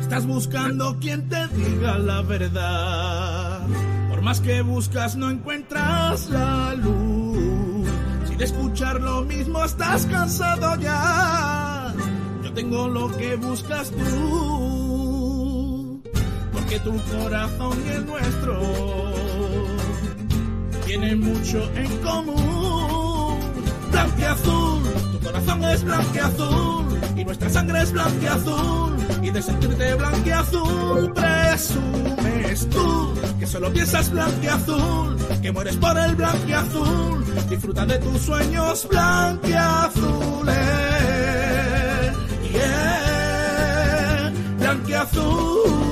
Estás buscando quien te diga la verdad. Por más que buscas no encuentras la luz. Si de escuchar lo mismo estás cansado ya. Yo tengo lo que buscas tú. Porque tu corazón y el nuestro tienen mucho en común. Blanqueazul, tu corazón es blanqueazul y nuestra sangre es blanqueazul y de sentirte blanqueazul presumes tú que solo piensas blanqueazul, que mueres por el blanqueazul, disfruta de tus sueños blanqueazules. Yeah, blanqueazules.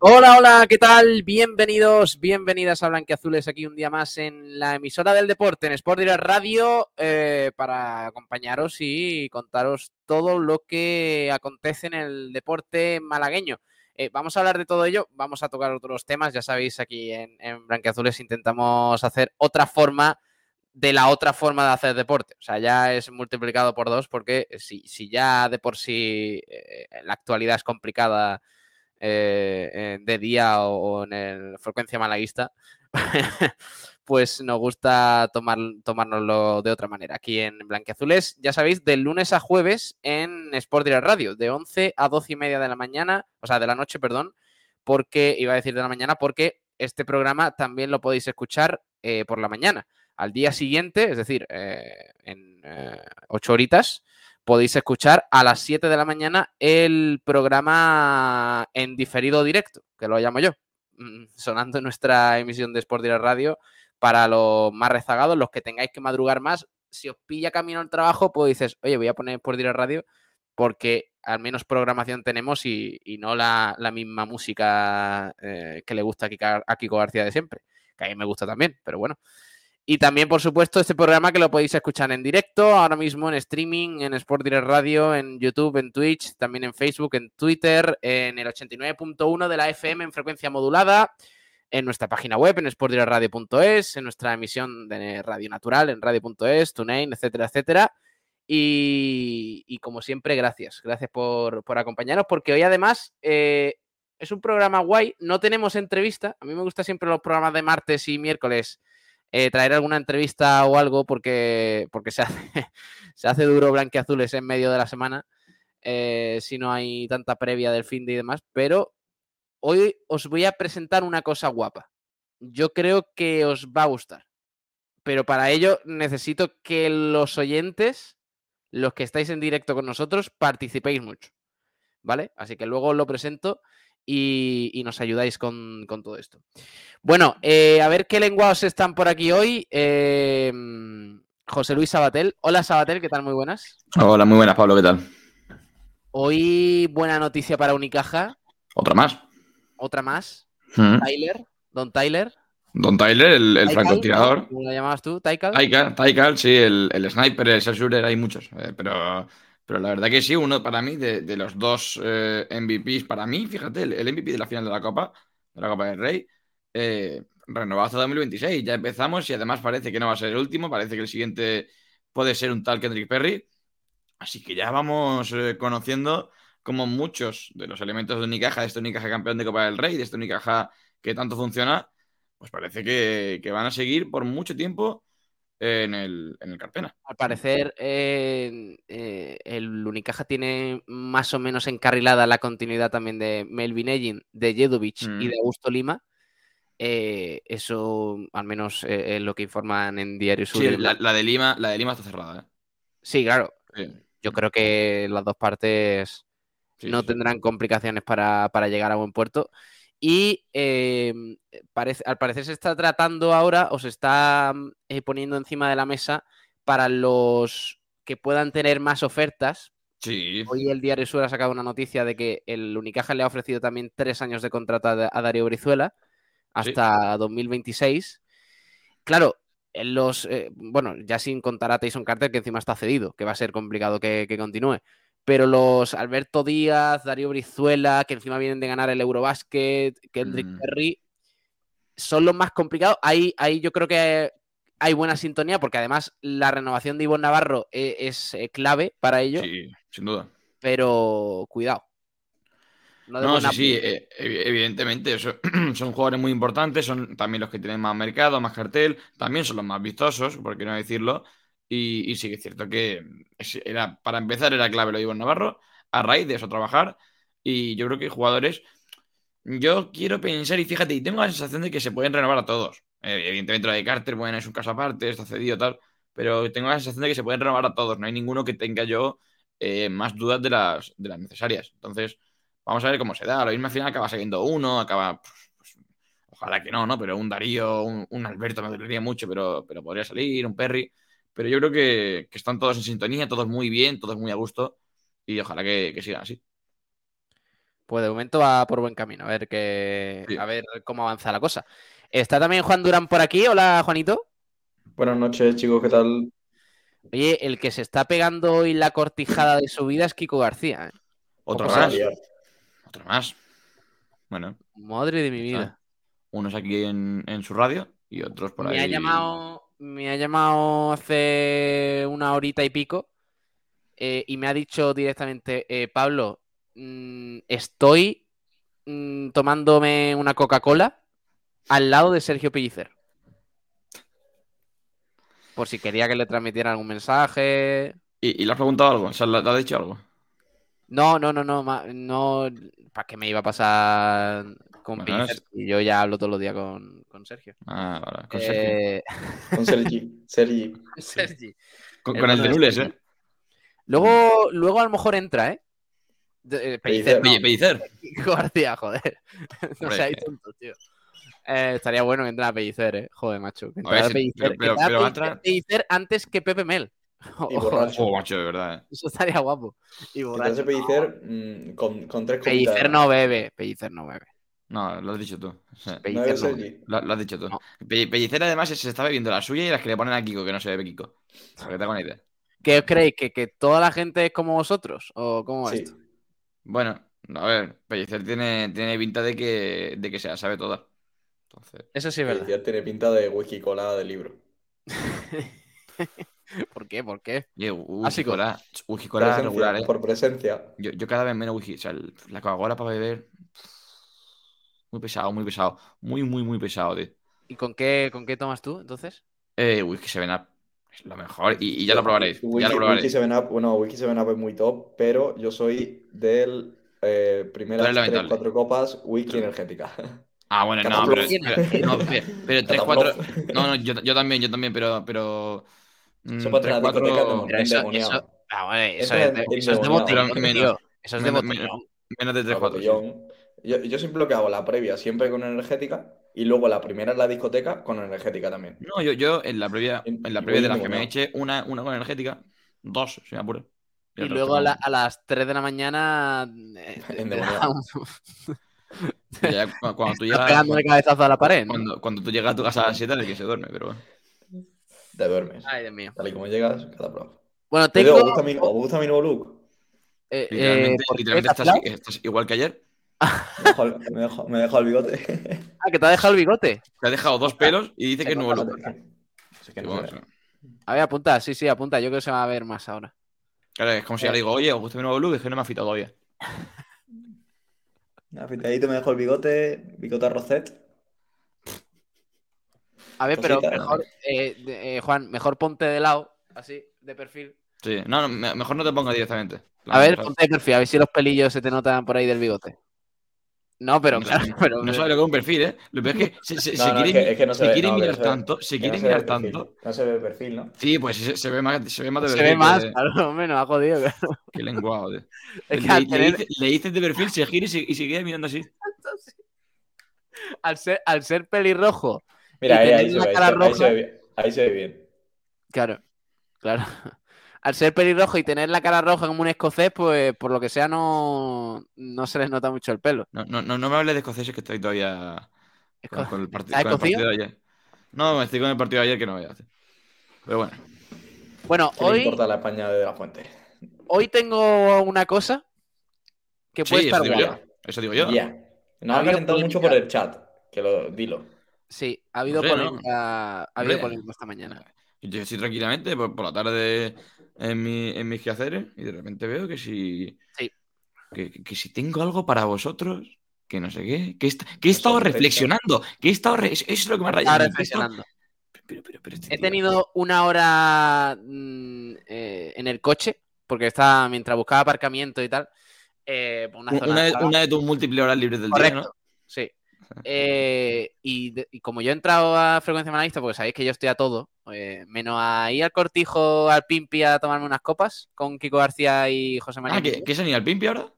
Hola, hola, ¿qué tal? Bienvenidos, bienvenidas a Blanqueazules aquí un día más en la emisora del deporte, en Sport Direct Radio, eh, para acompañaros y contaros todo lo que acontece en el deporte malagueño. Eh, vamos a hablar de todo ello, vamos a tocar otros temas, ya sabéis, aquí en, en Blanqueazules intentamos hacer otra forma de la otra forma de hacer deporte. O sea, ya es multiplicado por dos porque si, si ya de por sí eh, la actualidad es complicada eh, de día o, en el frecuencia malaguista, pues nos gusta tomar, tomárnoslo de otra manera. Aquí en Blanqueazules, ya sabéis, de lunes a jueves en Sport Direct Radio, de 11 a 12 y media de la mañana, o sea, de la noche, perdón, porque iba a decir de la mañana, porque este programa también lo podéis escuchar eh, por la mañana. Al día siguiente, es decir, eh, en ocho horitas, podéis escuchar a las 7 de la mañana el programa en diferido directo, que lo llamo yo, mm, sonando nuestra emisión de Sport Direct Radio para los más rezagados, los que tengáis que madrugar más. Si os pilla camino al trabajo, pues dices, oye, voy a poner Sport Direct Radio porque al menos programación tenemos y, no la, misma música eh, que le gusta a Kiko García de siempre, que a mí me gusta también, pero bueno. Y también, por supuesto, este programa que lo podéis escuchar en directo, ahora mismo en streaming, en Sport Direct Radio, en YouTube, en Twitch, también en Facebook, en Twitter, en el 89.1 de la FM en frecuencia modulada, en nuestra página web, en sportdirectradio.es, en nuestra emisión de Radio Natural, en radio.es, TuneIn, etcétera, etcétera. Y, como siempre, gracias. Gracias por, por acompañarnos, porque hoy además eh, es un programa guay. No tenemos entrevista. A mí me gusta siempre los programas de martes y miércoles eh, traer alguna entrevista o algo porque, porque se, hace, se hace duro blanqueazules en medio de la semana. Eh, si no hay tanta previa del fin de y demás. Pero hoy os voy a presentar una cosa guapa. Yo creo que os va a gustar. Pero para ello necesito que los oyentes los que estáis en directo con nosotros, participéis mucho. ¿Vale? Así que luego os lo presento y, y nos ayudáis con, con, todo esto. Bueno, eh, a ver qué lenguados están por aquí hoy. Eh, José Luis Sabatel. Hola Sabatel, ¿qué tal? Muy buenas. Hola, muy buenas, Pablo, ¿qué tal? Hoy buena noticia para Unicaja. Otra más. Otra más. ¿Mm? Tyler, Don Tyler. Don Tyler, el, el francotirador. ¿Cómo lo llamabas tú? Taikal, Taikal sí, el, el, sniper, el shooter, hay muchos. Eh, pero, pero la verdad que sí, uno para mí, de, los dos eh, MVPs, para mí, fíjate, el, MVP de la final de la Copa, de la Copa del Rey, eh, renovado hasta 2026. Ya empezamos y además parece que no va a ser el último, parece que el siguiente puede ser un tal Kendrick Perry. Así que ya vamos eh, conociendo como muchos de los elementos de Unicaja, de este Unicaja campeón de Copa del Rey, de este Unicaja que tanto funciona, pues parece que, van a seguir por mucho tiempo en el, en el Carpena. Al parecer, eh, eh, el Unicaja tiene más o menos encarrilada la continuidad también de Melvin Egin, de Jedovic mm. y de Augusto Lima. Eh, eso, al menos, es lo que informan en Diario Sur. Sí, la, la, de Lima, la de Lima está cerrada. Sí, claro. Sí. Yo creo que las dos partes sí, no tendrán complicaciones para, para llegar a buen puerto. Y eh, parece, al parecer se está tratando ahora o se está eh, poniendo encima de la mesa para los que puedan tener más ofertas. Sí. Hoy el Diario Sur ha sacado una noticia de que el Unicaja le ha ofrecido también tres años de contrato a Darío Brizuela hasta sí. 2026. Claro, los, eh, bueno, ya sin contar a Tyson Carter, que encima está cedido, que va a ser complicado que, que continúe pero los Alberto Díaz, Darío Brizuela, que encima vienen de ganar el Eurobasket, Kendrick mm. Perry, son los más complicados. Ahí, ahí yo creo que hay buena sintonía, porque además la renovación de Ivonne Navarro e- es, eh, clave para ello, Sí, sin duda. pero cuidado. No, sí, sí, eh, evi- evidentemente. eso- son jugadores muy importantes, son también los que tienen más mercado, más cartel, también son los más vistosos, por qué no decirlo. Y, y sí que es cierto que era, para empezar era clave lo de Ivonne Navarro, a raíz de eso trabajar. Y yo creo que jugadores. Yo quiero pensar, y fíjate, y tengo la sensación de que se pueden renovar a todos. Eh, evidentemente lo de Carter, bueno, es un caso aparte, está cedido tal. Pero tengo la sensación de que se pueden renovar a todos. No hay ninguno que tenga yo eh, más dudas de las, de las necesarias. Entonces. Vamos a ver cómo se da. Lo mismo al final acaba saliendo uno, acaba. pues, pues, ojalá que no, ¿no? Pero un Darío, un, un Alberto me dolería mucho, pero, pero podría salir, un Perry. Pero yo creo que, que están todos en sintonía, todos muy bien, todos muy a gusto. Y ojalá que, que sigan así. Pues de momento va por buen camino, a ver, que, Sí. a ver cómo avanza la cosa. Está también Juan Durán por aquí. Hola, Juanito. Buenas noches, chicos, ¿qué tal? Oye, el que se está pegando hoy la cortijada de su vida es Kiko García. ¿eh? Otro más. Otro más. Bueno, Madre de mi vida. unos aquí en, en su radio y otros por Me ahí. ha llamado, me ha llamado hace una horita y pico eh, y me ha dicho directamente, eh, Pablo, mm, estoy mm, tomándome una Coca-Cola al lado de Sergio Pellicer. Por si quería que le transmitiera algún mensaje. ¿Y, y le has preguntado algo? O sea, ¿le, le has dicho algo? No, no, no, no, no. ¿Para qué me iba a pasar con Bueno, es- Y yo ya hablo todos los días con, con Sergio. Ah, vale. Con, Sergio. Eh, Con Sergi. Sergi. Sergi. con, el con el de Nules. ¿eh? Luego, luego a lo mejor entra, ¿eh? De- eh, Pellicer, Pellicer. no, Pellicer. García, joder. No seáis tontos, tío. Eh, estaría bueno que entrara Pellicer, ¿eh? Joder, macho. Que entrara si- Pellicer, pero- que pero- entrara pero va a Pellicer- antes que Pepe Mel. Y borracho. Oh, macho, de verdad. ¿eh? eso estaría guapo. Y borracho. hace Pellicer mm, con, con tres. Pellicer no bebe. Pellicer no bebe. No, lo has dicho tú. Sí. ¿No Pellicer no? Lo, lo has dicho tú. No. Pe- Pellicer además se está bebiendo la suya y las que le ponen a Kiko, que no se bebe Kiko. Para que te haga una idea. ¿Qué os creéis? ¿Que, que toda la gente es como vosotros? ¿O cómo es Sí. esto? Bueno, a ver, Pellicer tiene, tiene pinta de que, de que se la sabe toda. Entonces, Eso sí es verdad. Pellicer tiene pinta de whisky cola de libro. ¿Por qué? ¿Por qué? whisky Básico. cola, whisky cola Presencia, regular, ¿eh? Por presencia. Yo, yo cada vez menos whisky. O sea, el- la Coca-Cola para beber. Muy pesado, muy pesado. Muy, muy, muy pesado, tío. ¿Y con qué, con qué tomas tú, entonces? Eh, whisky 7-Up. Es lo mejor. Y, y ya lo probaréis. Whisky, ya lo Whisky probaréis. 7 Up, bueno, Whisky 7 Up es muy top, pero yo soy del eh, primeras tres, cuatro copas whisky energética. Ah, bueno, no, pero, pero, no, pero, pero 3, 4. Cataplof. No, no, yo, yo también, yo también, pero. pero mm, Eso para 3, la discoteca 4. no- Pero eso, eso, ah, bueno, eso, Eso es de, botellón, menos, tío. Eso es de menos, botellón. menos, menos de 3, A 4. botellón. Yo, yo siempre lo que hago, la previa siempre con energética y luego la primera en la discoteca con energética también. No, yo, yo en la previa, en la previa de las que me eché, una, una con energética, dos, si me apuro. Y luego a, resto la- a las 3 de la mañana eh. Y ya cu- cuando, tú llegas, pegando de cabezazo a la pared, ¿no? cuando, cuando tú llegas a tu casa a las 7 es que se duerme, pero bueno. Te duermes. Ay, Dios mío. Tal y como llegas, cada prof. Bueno, Te digo, tengo... ¿os gusta mi, os gusta mi nuevo look? eh, eh, Literalmente, ¿por qué? literalmente ¿Te has estás, estás igual que ayer. Me dejo el, me el bigote. Ah, que te ha dejado el bigote. Te ha dejado dos pelos y dice que es que no. A ver, apunta, sí, sí, apunta. Yo creo que se va a ver más ahora. Claro, es como si Eh. ahora digo, oye, ¿os gusta mi nuevo look? Es que no me ha afitado todavía. Afeitadito me dejo el bigote, bigote Rosette. A ver, pero Cosita, mejor, eh, eh, Juan, mejor ponte de lado, así, de perfil. Sí, no, no, me- mejor no te pongas directamente. A ver, ponte de perfil, a ver si los pelillos se te notan por ahí del bigote. No, pero No claro, pero, No sabes lo que es un perfil, ¿eh? Lo peor es que se, se- No, se no, quiere, es que- es que no se se ve, quiere no, que mirar se tanto, se Que quiere no se ve mirar tanto. No se ve el perfil, ¿no? Sí, pues se, se ve más, se ve más de se perfil. ve más, que- a lo menos, ha jodido. claro. Qué lenguado, tío. Es que le, tener- dices, le dices de perfil, se gira y se, y se queda mirando así. al, ser, al ser pelirrojo, Mira, ahí, se ve, ahí, se, se ve. Ahí se ve bien. claro, claro. Al ser pelirrojo y tener la cara roja como un escocés, pues por lo que sea no, no se les nota mucho el pelo. No, no, no, no me hables de escoceses que estoy todavía con, el, partido de ayer. No, estoy con el partido de ayer que no voy a hacer. Pero bueno. Bueno, ¿Qué le hoy, importa la España de la fuente? hoy tengo una cosa que puede Sí, estar eso digo yo. Eso digo yo. Ya. Nos Ha calentado mucho por el chat. Que lo, dilo. Sí, ha habido No sé, ha habido polémica esta mañana. Yo estoy tranquilamente por, por la tarde en, mi, en mis quehaceres y de repente veo que si. Sí. Que, que- si tengo algo para vosotros, que no sé qué. Que, est- que he estado reflexionando. Que he estado. re- Eso es lo que me ha rayado. He reflexionando. Pero, pero, pero este He tío- tenido una hora mm, eh, en el coche, porque estaba mientras buscaba aparcamiento y tal. eh, por una un- zona Una, de- rara. una de tus múltiples horas libres del Correcto, día, ¿no? sí. Eh, y, de- y como yo he entrado a frecuencia manalista, porque sabéis que yo estoy a todo, eh, menos a ir al cortijo, al Pimpi a tomarme unas copas con Kiko García y José María. Ah, ¿que, ni al Pimpi ahora?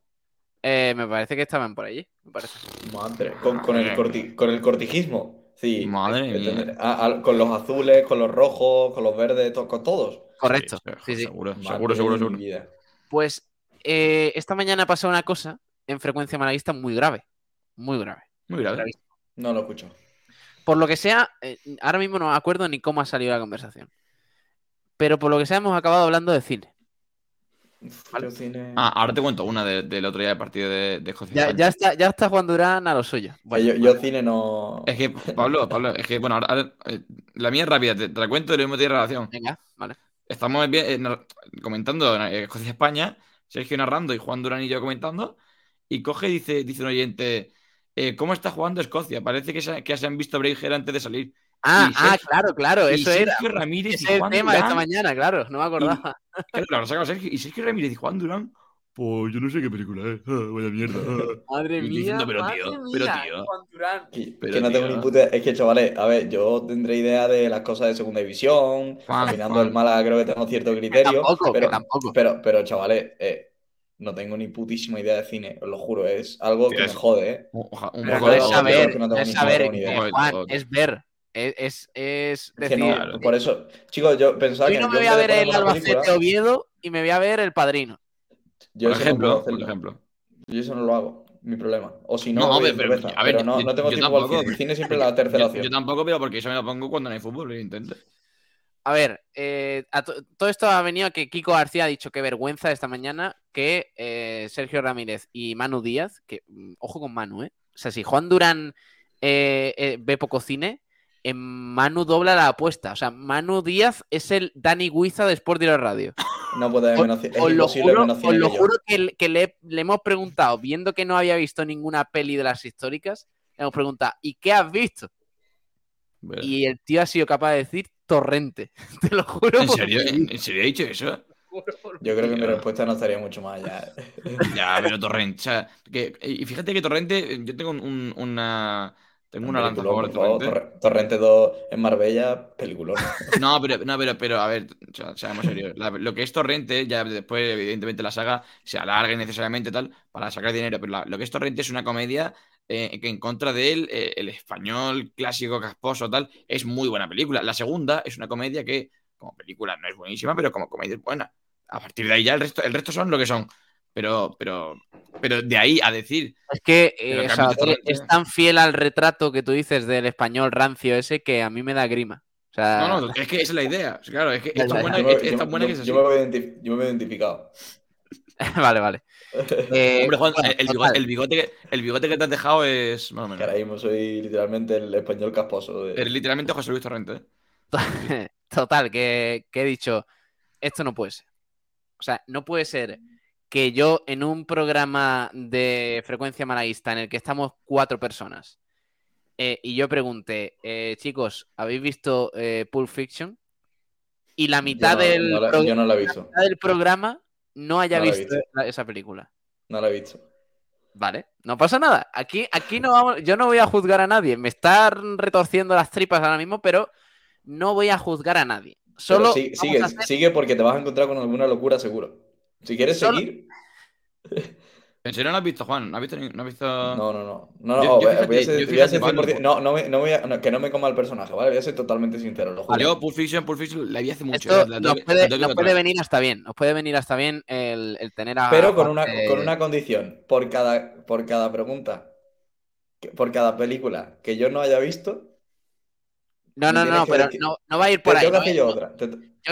eh, me parece que estaban por allí. Me parece. Madre, con, con el, corti- con el cortijismo. Sí. Madre mía. con los azules, con los rojos, con los verdes, to- con todos. Correcto. Sí, Sí, sí. Seguro, Madre seguro, seguro. Pues eh, esta mañana ha pasado una cosa en frecuencia manalista muy grave. Muy grave. Muy grave. Gravísimo. No lo escucho. Por lo que sea, eh, ahora mismo no me acuerdo ni cómo ha salido la conversación. Pero por lo que sea, hemos acabado hablando de cine. Uf, Vale. yo cine- Ah, ahora te cuento una de- del otro día del partido de, de Escocia. Ya, está, ya está Juan Durán a lo suyo. Bueno, yo, yo cine no. Es que, Pablo, Pablo, es que, bueno, ahora, ahora, eh, la mía es rápida, te, te la cuento y lo mismo tiene relación. venga, vale. Estamos eh, comentando eh, Escocia-España, Sergio narrando y Juan Durán y yo comentando, y coge y dice, dice un oyente, eh, ¿cómo está jugando Escocia? Parece que se, que se han visto Braveheart antes de salir. Ah, Y ah, claro, claro, y eso era. Sergio Ramírez Ese y es el Juan tema de esta mañana, claro, no me acordaba. claro, lo Sergio, y Sergio Ramírez y Juan Durán, pues yo no sé qué película es, ah, vaya mierda. ah". Madre Y mía, diciendo, pero madre tío, mía, pero tío. Juan Durán. Que, Pero, que no tengo ni puta. Es que, chavales, a ver, yo tendré idea de las cosas de segunda división. Juan, Opinando Juan. del Málaga, creo que tengo cierto criterio. tampoco, que pero, tampoco. Pero, pero, chavales, eh, no tengo ni putísima idea de cine, os lo juro. Es algo que es- me jode, ¿eh? Oja- un poco es saber, que no es saber, Juan, ver. Es, es, es que decir, no, Claro. por eso, chicos, yo pensaba que no me yo voy a ver el Albacete Oviedo y me voy a ver el Padrino. Yo Por eso no puedo ejemplo, por ejemplo. Yo eso no lo hago, mi problema. O si no, No, voy pero- a pero, cerveza. a ver, Pero no, yo- no tengo yo tiempo al tampoco, cine. El cine siempre es la tercera Yo, opción. yo tampoco, pero porque eso me lo pongo cuando no hay fútbol, lo intento. A ver, eh, a todo esto ha venido a que Kiko García ha dicho que vergüenza esta mañana que eh, Sergio Ramírez y Manu Díaz, que mm, ojo con Manu, ¿eh? O sea, si Juan Durán eh, eh, ve poco cine, en Manu dobla la apuesta. O sea, Manu Díaz es el Dani Guiza de Sport Direct Radio. No puede haber Os, menos os lo imposible juro, os lo juro que, le- que le, le hemos preguntado, viendo que no había visto ninguna peli de las históricas, le hemos preguntado, ¿y qué has visto? Bueno. Y el tío ha sido capaz de decir torrente. Te lo juro. ¿En serio? ¿En, en serio he dicho eso? Yo creo que mi respuesta no estaría mucho más allá. ¿eh? Ya, pero Torrente. O sea, que, y fíjate que Torrente, yo tengo un- un- una. Tengo una lanza favor de Torrente. Torre- Torrente 2 en Marbella, peliculón. No, pero, no, pero, pero a ver, o sea, seamos serios. La- lo que es Torrente, ya después, evidentemente, la saga se alarga innecesariamente tal para sacar dinero. Pero la- lo que es Torrente es una comedia eh, que en contra de él, eh, el español clásico, casposo, tal, es muy buena película. La segunda es una comedia que, como película, no es buenísima, pero como comedia es buena. A partir de ahí ya el resto, el resto son lo que son. Pero, pero, pero de ahí a decir Es que eh, que Torrente- es tan fiel al retrato que tú dices del español rancio ese que a mí me da grima. O sea, No, no, es que esa es la idea. Claro, es que es tan buena, es, es yo- tan buena yo- que es así. yo me veo identif- yo me veo identificado. vale, vale. Eh, Hombre, Juan, bueno, el, bigote, el, bigote que, el bigote que te has dejado es más o Que menos. ahora mismo soy literalmente el español casposo. de- Eres literalmente José Luis Torrente. ¿eh? Total, que, que he dicho, esto no puede ser. O sea, no puede ser que yo en un programa de frecuencia malaguista en el que estamos cuatro personas eh, y yo pregunte, eh, chicos, ¿habéis visto eh, Pulp Fiction? Y la mitad, yo no, del, no la- pro- yo no la he la visto. mitad del programa no haya No he visto, visto. esa película. No la he visto. Vale, no pasa nada. Aquí, aquí no vamos, yo no voy a juzgar a nadie. Me están retorciendo las tripas ahora mismo, pero no voy a juzgar a nadie. Pero Solo sigue, hacer- sigue porque te vas a encontrar con alguna locura seguro. Si quieres Solo- seguir. ¿En serio no has visto, Juan? ¿No has visto? No has visto... No, no, no. no, no, Yo- yo voy a- voy a fíjate- ser- yo voy a ser fíjate, Pablo, 100%. No, no me, no voy a- no, que no me coma el personaje, ¿vale? Voy a ser totalmente sincero, lo juro. Yo, Pulp Fiction, Pulp Fiction, la vi hace mucho. Esto eh, la nos puede, la nos venir hasta bien. Nos puede venir hasta bien el, el tener a. Pero con una, eh, con una condición. Por cada, por cada pregunta, por cada película que yo no haya visto, No, no, no, que pero no, no va a ir por ahí. yo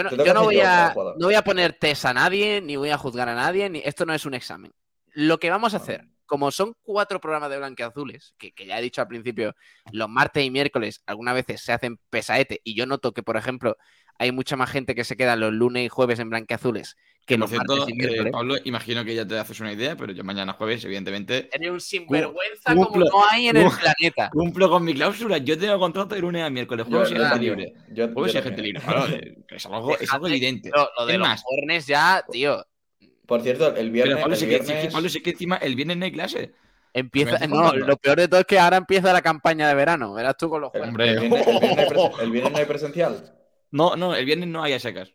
no-. Te- Yo yo voy otra, a, no voy a poner test a nadie, ni voy a juzgar a nadie, ni esto no es un examen. Lo que vamos a hacer como son cuatro programas de blanqueazules, que, que ya he dicho al principio, los martes y miércoles algunas veces se hacen pesaete, y yo noto que, por ejemplo, hay mucha más gente que se queda los lunes y jueves en blanqueazules que por los cierto, martes y eh. Pablo, imagino que ya te haces una idea, pero yo mañana jueves, evidentemente, Eres un sinvergüenza Cumplo- como no hay en el planeta. cumplo con mi cláusula. Yo tengo contrato de lunes a miércoles, jueves y yo gente libre. Yo, Jueves y gente libre. Claro, eh, es, algo, es algo evidente. Lo, lo de Es los más, cornes ya, tío, Por cierto, el pero viernes. Pablo, el sí que, sí que- viernes- Pablo, sí que encima el viernes no hay clase. empieza. No, lo peor de todo es que ahora empieza la campaña de verano. Verás tú con los el, juegos. Hombre. el viernes, el viernes hay presen- el viernes no hay presencial. No, no, el viernes no hay a secas.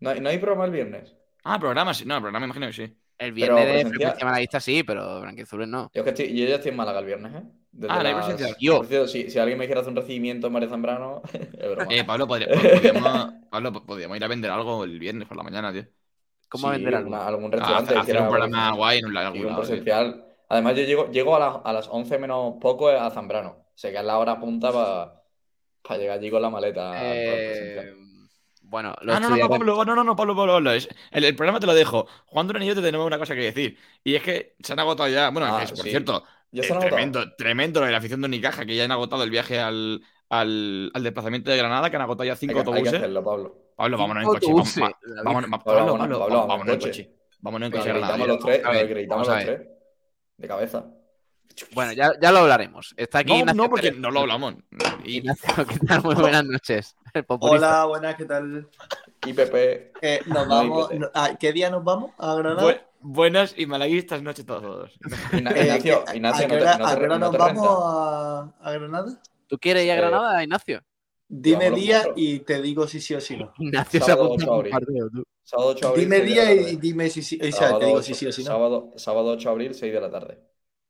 No hay, no hay programa el viernes. Ah, programa, sí. No, programa imagino que sí. El viernes de presencial. frecuencia malaguista sí, pero blanquiazules no. Yo, es que estoy- yo ya estoy en Málaga el viernes, ¿eh? Desde Ah, ¿no hay las- presencial? Yo. Por cierto, si, si alguien me quiere hacer un recibimiento en María Zambrano, es broma. Eh, Pablo, podría- podríamos, Pablo, po- podríamos ir a vender algo el viernes por la mañana, tío. ¿Cómo Sí, vender algo? una- algún A restaurante. hacer, hacer un programa guay en un, algún un lado, tío. presencial. Además, yo llego, llego a, las, a las 11 menos poco a Zambrano. Sé que es la hora punta para llegar allí con la maleta. Eh, bueno, lo Ah, no, no, Pablo, no, no, no, Pablo, Pablo, Pablo, es- el, el programa te lo dejo. Juan Durán y yo te tenemos una cosa que decir. Y es que se han agotado ya. Bueno, Ah, que, por sí. cierto, ¿Ya eh, se han agotado? tremendo, tremendo lo de la afición de Unicaja, que ya han agotado el viaje al, al, al desplazamiento de Granada, que han agotado ya Hay cinco que, hay que autobuses. hacerlo, Pablo. Pablo, vámonos en coche. Autobuses. vámonos, Vámonos, Pablo, Pablo, va- vámonos vámonos en coche. Vámonos en coche a Granada. gritamos los tres, A ver, nos gritamos vamos a los tres. De cabeza. Bueno, ya, ya lo hablaremos. Está aquí No, Ignacio no, porque Pérez. no lo hablamos. Y, Ignacio, ¿qué tal? Muy buenas noches. Hola, buenas, ¿qué tal? IPP. Eh, nos No, vamos, IPT. no- ¿a ¿Qué día nos vamos a Granada? bu- buenas y malaguistas noches todos. Igna- Eh, Ignacio, ¿a- Ignacio, ¿a qué hora, no a te qué re- hora no nos vamos a, a Granada? ¿Tú quieres ir a Eh, Granada, Ignacio? Dime día y te digo si sí o si no. Ignacio Sábado apunta 8 de a un abril. partido, tú. Sábado 8 de abril. Dime 6 de la día y dime si sí. O sea, Sábado te digo 8 si sí o si no. Sábado, sábado 8 de abril, 6 de la tarde.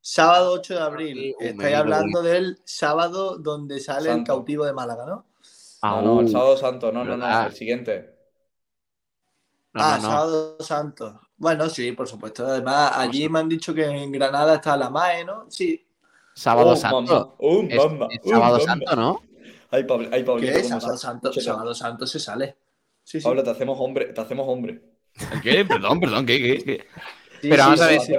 Sábado 8 de abril. Un Estáis hablando del sábado donde sale el cautivo de Málaga, ¿no? No, no, el Aú. sábado santo. No, no, no. ¿Verdad? El siguiente. No, ah, no, no. sábado santo. Bueno, sí, por supuesto. Además, allí me han dicho que en Granada está la MAE, ¿no? Sí. Sábado Oh, Santo. mamá. Oh, Es, mamá. es Oh, sábado. Santo, ¿no? Ay, Pablo, ay, Pablito, ¿Qué? ¿cómo Sábado sa- santo, sábado santo se sale. Sí, sí. Pablo, te hacemos hombre, te hacemos hombre. ¿El qué? Perdón, perdón, ¿qué? qué, qué? Sí, Pero sí, vamos a ver, sí.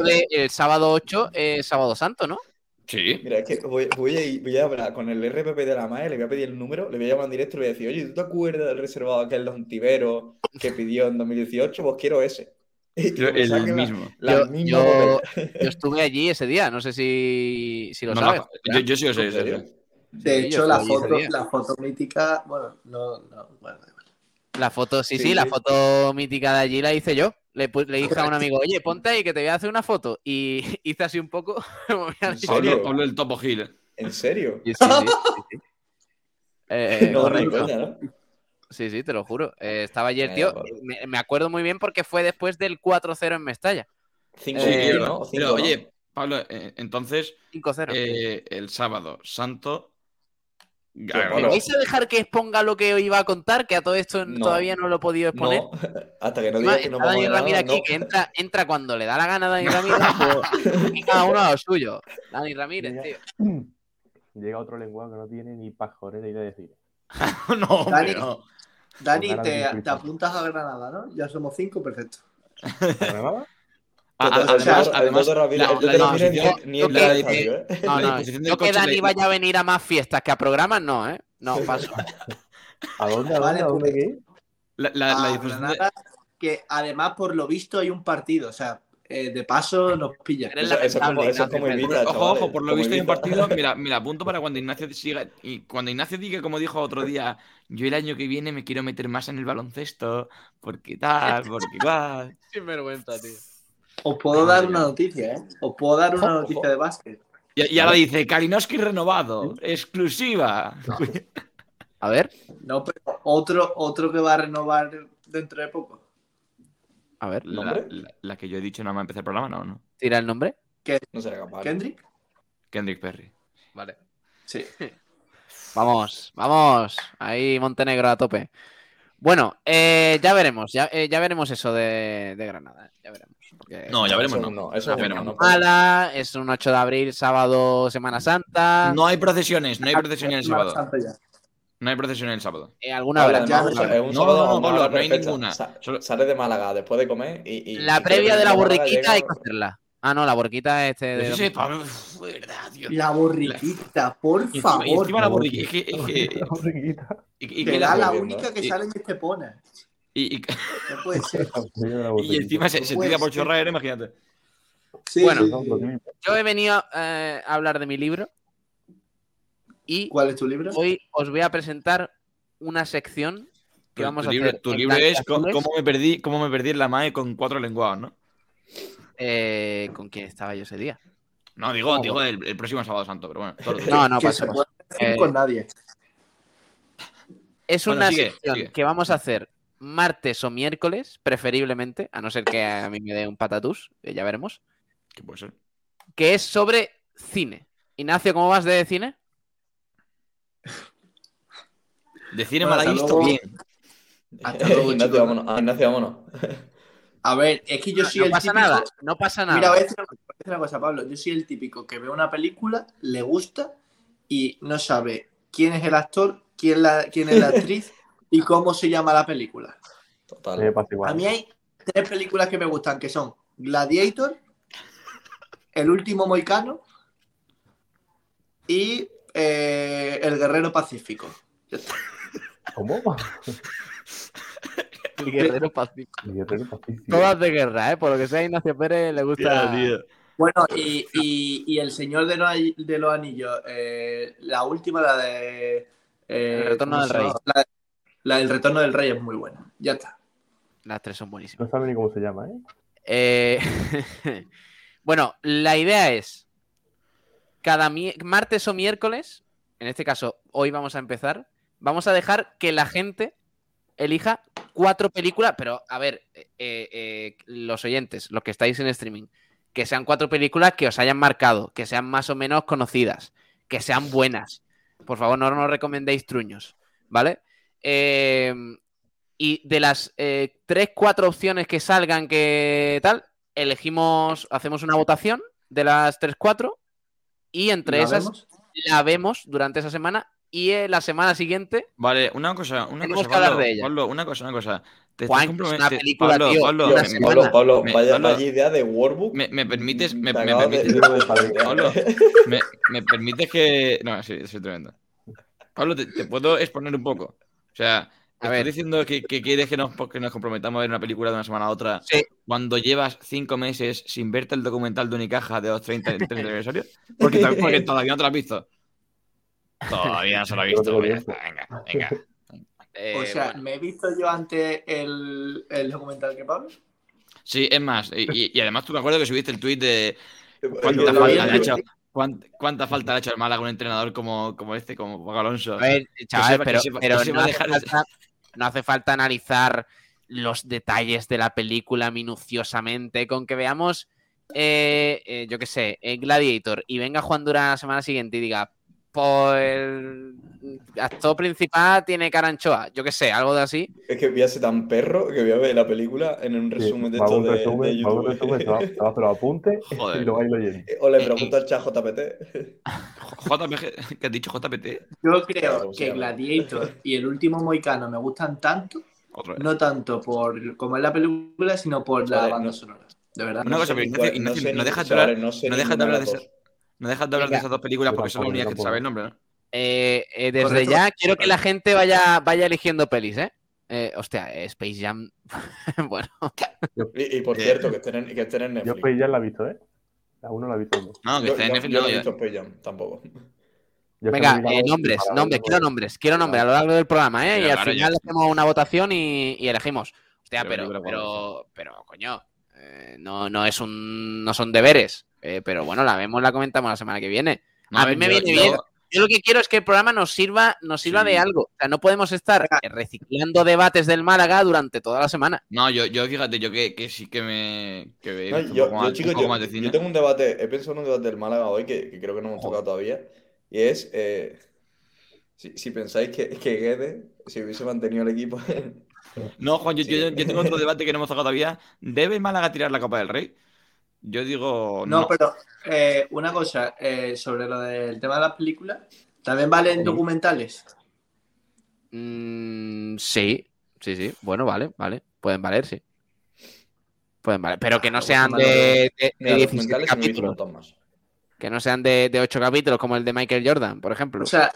De el sábado 8 es sábado santo, ¿no? Sí. Mira, es que voy, voy a, ir- voy a hablar con el RPP de la MAE, le voy a pedir el número, le voy a llamar en directo y le voy a decir, oye, ¿tú te acuerdas del reservado aquel de Ontivero que pidió en 2018? Pues quiero ese. Yo- el la- mismo. la Yo- misma yo- papelera. Yo estuve allí ese día, no sé si, si lo No, sabes. no, yo, yo sí lo sé, ¿En sí, sí. serio? De hecho, la foto, la foto mítica, bueno, no, no, bueno, da igual. La foto, sí, sí, Sí, la foto mítica de allí la hice yo. Le, le dije a un amigo, oye, ponte ahí que te voy a hacer una foto. Y hice así un poco. ¿En serio? Pablo, Pablo el Topo Gil. eh. ¿En serio? Sí, sí, sí, sí. Eh, no, ni correcto. coña, ¿no? Sí, sí, te lo juro. Eh, estaba Eh, tío. Me, me acuerdo muy bien porque fue después del 4-0 en Mestalla. Cinco Sí, y medio, pero- ¿no? O Pero, oye, Pablo, eh, entonces, 5-0. eh, el sábado santo. Yo, Claro, ¿Me Pablo, vais a dejar que exponga lo que os iba a contar? Que a todo esto No. todavía no lo he podido exponer. No, hasta que no digas que no está vamos Dani a ganar, Ramírez aquí, no. que entra, entra cuando le da la gana a Dani Ramírez, pues y cada uno a lo suyo. Dani Ramírez, Mira. tío. Llega otro lenguaje que no tiene ni pajorera idea de decir. no, hombre, Dani. no. Dani, te apuntas a Granada, ¿no? Ya somos cinco, perfecto. ¿Granada? Además, además, ¿eh? No, que Dani vaya a venir a más fiestas que a programas, no, ¿eh? No, paso. ¿A dónde? ¿A Vale, dónde? ¿A dónde qué ir? La, la- la A disposición de- que además, por lo visto, hay un partido. O sea, eh, de paso nos pilla. Eso, eso es como, eso es como Ojo, chavales, ojo, por lo visto hay un partido. Mira, mira, apunto para cuando Ignacio siga. Y cuando Ignacio diga, como dijo otro día, yo el año que viene me quiero meter más en el baloncesto, porque tal, porque igual. Sin vergüenza, tío. Os puedo dar una noticia, ¿eh? Os puedo dar una noticia de básquet. Y, y ahora dice, Kalinowski renovado, exclusiva. A ver, No, pero otro, otro que va a renovar dentro de poco. a ver, La, ¿Nombre? la- la que yo he dicho nada más empezar el programa, no, no. tira el nombre. No será capaz. ¿Kendrick? Kendrick Perry. Vale. Sí. Vamos, vamos. Ahí Montenegro a tope. Bueno, eh, ya veremos, ya, eh, ya veremos eso de, de Granada. eh, Ya veremos. Porque- No, ya veremos, Eso no. no, eso veremos. no. Mala, es un 8 de abril, sábado, Semana Santa. No hay procesiones, no hay procesiones el sábado. No hay procesiones el sábado. Eh, alguna además, no un No, sábado no, no, Pablo, no hay perfecta. ninguna. Sa- Sales de Málaga después de comer y. y- La previa de la llega- hay que hacerla. Ah, no, la borriquita este de. Ese Pablo, verdad, tío. La borriquita, por Y favor. encima la borriquita. Es que. Es la- la única que Y- sale en este pone. Y- y- No puede ser. y encima se, se tira por ser. chorraera, imagínate. Sí, Bueno. sí. Yo he venido eh, a hablar de mi libro. Y ¿Cuál es tu libro? hoy os voy a presentar una sección que Tu- vamos tu a libro, hacer. tu libro es cómo me perdí, cómo me perdí en la MAE con cuatro lenguados, ¿no? eh, ¿Con quién estaba yo ese día? No, digo, digo el, el próximo sábado santo, pero bueno. todo No, no pasa. Eh, con nadie. Es Bueno, una sigue, sección sigue. que vamos a hacer martes o miércoles, preferiblemente, a no ser que a mí me dé un patatús, que ya veremos, ¿Qué puede ser? que es sobre cine. Ignacio, ¿cómo vas de cine? De cine Bueno, mal hasta visto, luego. bien. Hasta luego, Ignacio, vámonos. Ignacio, vámonos. A ver, es que yo soy no el pasa típico... nada, no pasa nada. Mira, voy a, decir, voy a decir una cosa, Pablo. Yo soy el típico que ve una película, le gusta y no sabe quién es el actor, quién, la, quién es la actriz y cómo se llama la película. Total. A mí hay tres películas que me gustan, que son Gladiator, El último moicano y eh, El guerrero pacífico. ¿Cómo? El guerrero pacífico. El guerrero pacífico. Todas de guerra, ¿eh? Por lo que sea, Ignacio Pérez le gusta. Bueno, y, y- y El Señor de los, de los Anillos, eh, la última, la de... eh, El Retorno ¿cómo del? Rey. La, la del Retorno del Rey es muy buena. Ya está. Las tres son buenísimas. No sabe ni cómo se llama, ¿eh? Eh, bueno, la idea es cada mi- martes o miércoles, en este caso hoy vamos a empezar, vamos a dejar que la gente elija cuatro películas, pero a ver, eh, eh, los oyentes, los que estáis en streaming, que sean cuatro películas que os hayan marcado, que sean más o menos conocidas, que sean buenas. Por favor, no nos recomendéis truños, ¿vale? Eh, y de las eh, tres, cuatro opciones que salgan que tal, elegimos, hacemos una votación de las tres, cuatro, y entre ¿La esas vemos? la vemos durante esa semana y eh, la semana siguiente Vale, una cosa, una Tenemos cosa, que Pablo, de ella. Pablo, una cosa, una cosa. Te Juan, estás es una comprometiendo- película, Pablo, tío, Pablo, me-. Pablo, Pablo, Me- vaya, Pablo, vaya idea de Workbook. me, me permites, me, me de- de. Pablo, me, me permites que. No, sí, soy tremendo. Pablo, te, te puedo exponer un poco. O sea, A ver. diciendo que, que quieres que nos, que nos comprometamos a ver una película de una semana a otra Sí. cuando llevas cinco meses sin verte el documental de Unicaja de los 30, 30 aniversario. Porque, porque todavía no te lo has visto. Todavía no se lo ha Yo visto. Venga, venga, venga. Eh, O sea, bueno, ¿me he visto yo antes el, el documental que Pablo? Sí, es más. Y, y- y además tú me acuerdo que subiste el tuit de cuánta falta le ha hecho. Cuán- ¿Cuánta falta le ha hecho al Málaga un entrenador como, como este, como Paco Alonso? a ver, chaval, sepa- que pero, no, hace dejar- falta, no hace falta analizar los detalles de la película minuciosamente, con que veamos, eh, eh, yo qué sé, eh, Gladiator y venga Juan Dura la semana siguiente y diga, pues el actor principal tiene caranchoa, yo qué sé, algo de así. Es que voy a ser tan perro que voy a ver la película en un Sí, resumen de me hago esto un de, resumen, de YouTube. resumen, te va- te va a hacer los apuntes Joder. y lo vais leyendo. O le Eh, pregunto al chat JPT. JPG, ¿qué has dicho JPT? Yo creo ¿cómo se que? Gladiator y El último moicano me gustan tanto, no tanto por como es la película, sino por la banda no- sonora. De verdad. Una cosa, pero Ignacio, no dejas de hablar- no sé no dejas de hablar de esas dos películas porque son las únicas que te sabes el nombre, ¿no? Eh, eh, desde Correcto. ya quiero que la gente vaya, vaya eligiendo pelis, ¿eh? Eh, hostia, eh, Space Jam. bueno, Y, y por Eh, cierto, que estén en, que estén en Yo. Space Jam la he visto, ¿eh? La uno la he visto. ¿no? No, que Yo, está en Netflix. yo no, no he visto Space Jam, tampoco. Yo venga, eh, nombres, nombres, quiero nombres, quiero nombres a lo largo del programa, ¿eh? Y al final ya. hacemos una votación y, y elegimos. Hostia, Pero pero, pero, pero, coño, eh, no, no es un, no son deberes. Eh, pero bueno, la vemos, la comentamos la semana que viene. No, a mí me yo- viene yo- bien. Yo lo que quiero es que el programa nos sirva, nos sirva Sí. de algo. O sea, no podemos estar eh, reciclando debates del Málaga durante toda la semana. No, yo, yo fíjate, yo que, que sí que me. Que No, yo, chicos, yo- tengo un debate, he pensado en un debate del Málaga hoy que, que creo que no hemos tocado todavía. Y es eh, si, si pensáis que, que Guedes, si hubiese mantenido el equipo. No, Juan, yo, Sí. yo- yo tengo otro debate que no hemos tocado todavía. ¿Debe Málaga tirar la Copa del Rey? Yo digo. No, No, pero eh, una cosa eh, sobre lo del tema de las películas. ¿También valen Sí. documentales? Mm, sí, sí, sí. Bueno, vale, vale. Pueden valer, sí. Pueden valer, pero que no Ah, sean bueno, de, de- de Mira, 17 documentales sí me he visto un capítulos. Que no sean de, de 8 capítulos como el de Michael Jordan, por ejemplo. O sea,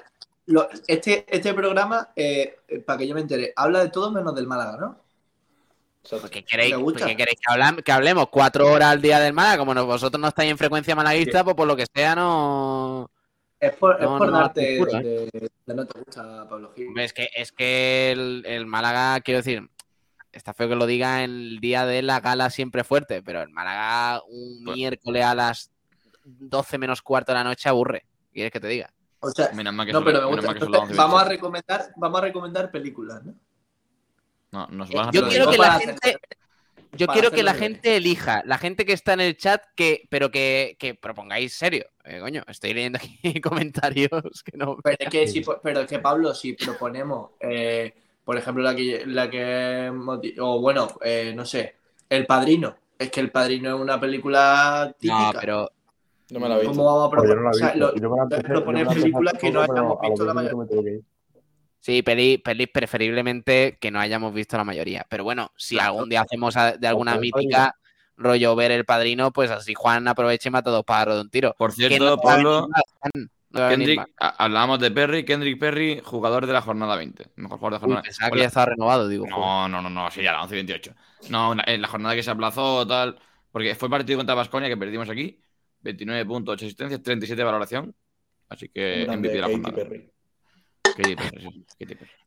lo- este, este programa, eh, eh, para que yo me entere, habla de todo menos del Málaga, ¿no? Exacto. ¿Por qué queréis, queréis que, hablam- que hablemos cuatro horas al día del Málaga? Como no- vosotros no estáis en frecuencia malaguista, pues por lo que sea no... Es por, es por no, darte te juro, de, de no te gusta, Pablo Gil. Es que, es que el, el Málaga, quiero decir, está feo que lo diga en el día de la gala siempre fuerte, pero el Málaga un Pues- miércoles a las 12 menos cuarto de la noche aburre. ¿Qué ¿Quieres que te diga? O sea, Menos mal que no, son- pero me menos gusta. mal que son Entonces, las 11:28. vamos a recomendar, vamos a recomendar películas, ¿no? No, nos Yo a quiero que la gente, hacer- yo quiero que la gente elija, la gente que está en el chat, que, pero que, que propongáis serio. Eh, coño, estoy leyendo aquí comentarios que no. Pero es que, si, pero es que Pablo, si proponemos, eh, por ejemplo, la que, la que o bueno, eh, no sé, El Padrino. Es que El Padrino es una película típica. No, pero No me la he visto. ¿Cómo vamos a Pues yo proponer? no la he O sea, visto. lo- Yo me la empecé- proponer yo me la empecé películas que no hayamos visto la 10 Sí, peli, pelis preferiblemente que no hayamos visto la mayoría. Pero bueno, si Claro. algún día hacemos a- de alguna mítica rollo ver el padrino, pues así Juan aproveche y mata dos pájaros de un tiro. Por cierto, no Pablo, no Kendrick, hablábamos de Perry, Kendrick Perry, jugador de la jornada 20. Mejor jugador de Uy, jornada. pensaba que ya estaba renovado, digo. No, no, no, no, sí, ya la 11 y 28. No, en la jornada que se aplazó, tal. Porque fue el partido contra Vasconia que perdimos aquí. 29 puntos, 8 asistencias, 37 de valoración. Así que MVP de la jornada. Perry.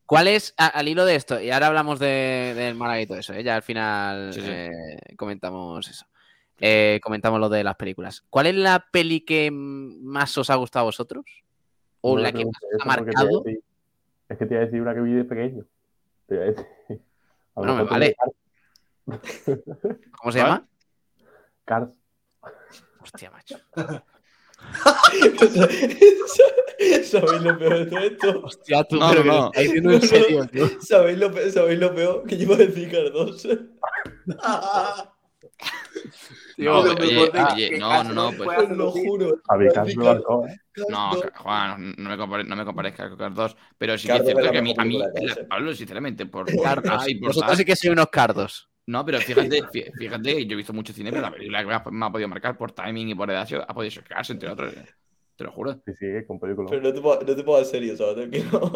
¿Cuál es, a- al hilo de esto, y ahora hablamos de- del Málaga y todo eso, ¿eh? ya al final Sí, sí. eh, comentamos eso. Eh, comentamos lo de las películas. ¿Cuál es la peli que más os ha gustado a vosotros? ¿O No la que más os ha marcado? decir- Es que te iba a decir una que vi de pequeño. Te iba a decir. A Bueno, me vale. ¿Cómo se ¿Cuál? llama? Cars. Hostia, macho. ¿Sabéis lo peor de todo esto? Hostia, tú, No, pero no, no. No, en no. serio, tío. ¿Sabéis lo, pe- ¿Sabéis lo peor? Que yo iba a decir Cardoso. Tío, No, Lo oye, oye, no, no, no, no pues. Os lo juro. ¿eh? No, Juan, no me, compare- no me compares con Cars 2. Pero sí que Cardo es cierto que a mí, a mí. Pablo, sinceramente, por. Cardos. así, por vosotros tal- sí que sois unos cardos. No, pero fíjate, fí- fíjate, yo he visto mucho cine, pero la película que me ha, podido marcar por timing y por edad ha podido ser Cars, entre otros. eh. Te lo juro. Sí, sí, con película. Pero no te puedo, no te puedo dar serio, ¿sabes? No.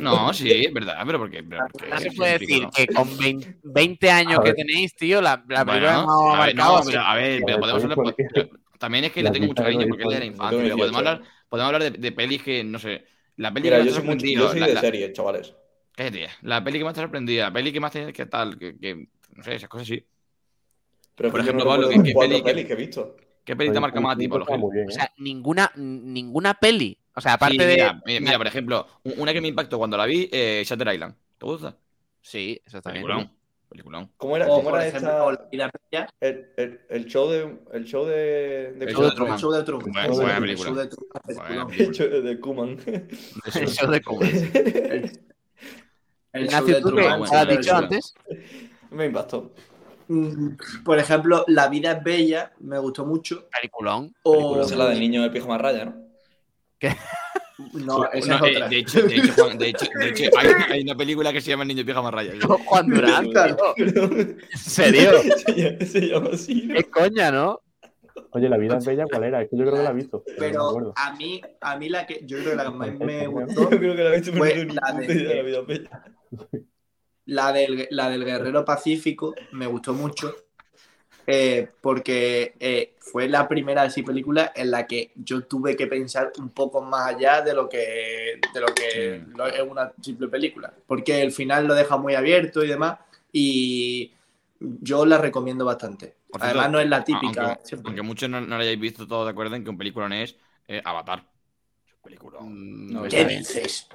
No, sí, es verdad, pero porque. pero porque No se puede decir no. que con 20, 20 años que tenéis, tío, la, la película Bueno, a ver, marcado no, pero a ver, pero podemos hablar. ¿por qué? También es que le tengo mucho cariño porque es de la infancia. Pero podemos 18 hablar, podemos hablar de, de pelis que, no sé. La peli Mira, que yo más te ha soy, sorprendido. yo soy la- de la- series, chavales. cállate, la peli que más te ha sorprendido, la peli que más te. que tal, que, que- no sé, esas cosas sí. Pero Por que ejemplo, Pablo, ¿qué- qué peli- qué- pelis que he visto. ¿Qué peli te marca más a ti, Pablo O ¿eh? sea, ninguna, ninguna peli. O sea, aparte Sí, de. mira, mira, mira, por ejemplo, un- una que me impactó cuando la vi, eh, Shutter Island. ¿Te gusta? Sí, bien. Peliculón. Peliculón. ¿Cómo era, O, cómo era ejemplo, esta- el, el, el show de. El show de. de El show de Kuman. Truman. el show de Truman. Buena- El buena show película. de Truman, película. El show de Kuman. El show de Cuba. El show de. Truman. bueno, ¿Lo has bueno, dicho bueno. antes? Me impactó. Mm, Por ejemplo, La vida es bella, me gustó mucho. Peliculón. O Esa es la del niño de pijama raya, ¿no? No, esa No, es eh, otra. de hecho, de hecho, Juan, de hecho, de hecho, hay, hay una película que se llama El niño de pijama raya. ¿sí? Juan Durán. Claro. ¿En serio? se, llama, se llama así, ¿no? ¿Qué coña, no? Oye, la vida es bella, ¿cuál era? Es que yo creo que la he visto. Pero, no a mí, a mí la que yo creo que la que más me Yo gustó, creo que la he visto, pero no de- la vida bella. La del, la del Guerrero Pacífico, me gustó mucho. eh, porque eh, fue la primera así película en la que yo tuve que pensar un poco más allá de lo que, de lo que es una simple película. Porque el final lo deja muy abierto y demás. Y yo la recomiendo bastante. Cierto, Además, no es la típica. Aunque, aunque muchos no, no la hayáis visto, todos de acuerdo en que un película no es eh, Avatar. Es un peliculón. Mm, No, ¿Qué bien, dices?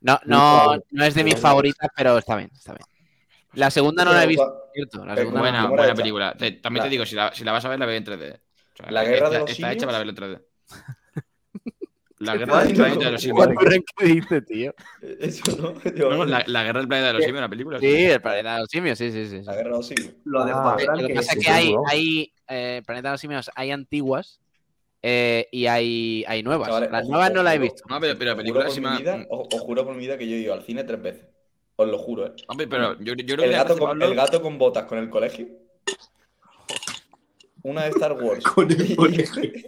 No, no, no es de mis favoritas, pero está bien, está bien. La segunda no la he visto, ¿cierto? La segunda Buena, no. ¿cómo era buena película. Te- también La- te digo, si la, si la vas a ver, la ve en 3D. O sea, La guerra está, de los está hecha simios. para verla en 3D. La ¿Qué guerra del planeta de los simios. ¿qué dice, tío? Eso, ¿no? No, no, la, la guerra del planeta de los simios, una película. Sí, el planeta de los simios, sí, sí, sí. sí. La guerra de los siglos. Lo de Ah, Eh, Lo que pasa es que hay, hay eh, Planeta de los Simios, hay antiguas eh, y hay, hay nuevas. Chavales, Las os- nuevas os no las he visto. No, pero, pero os película juro así por mi más. vida- os, os juro por mi vida que yo he ido al cine tres veces. Os lo juro, ¿eh? Hombre, pero yo, yo creo El que gato, con, el gato con botas con el colegio. una de Star Wars. Con el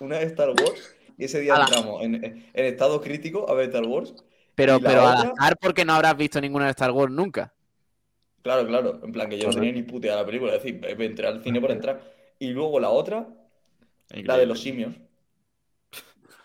una de Star Wars. Y ese día entramos en, en estado crítico a ver Star Wars. Pero, ¿Y la pero al otra? azar porque no habrás visto ninguna de Star Wars nunca. Claro, claro. En plan, que yo no tenía ni puta de la película. Es decir, me entré al cine por entrar. Y luego la otra, la de los simios.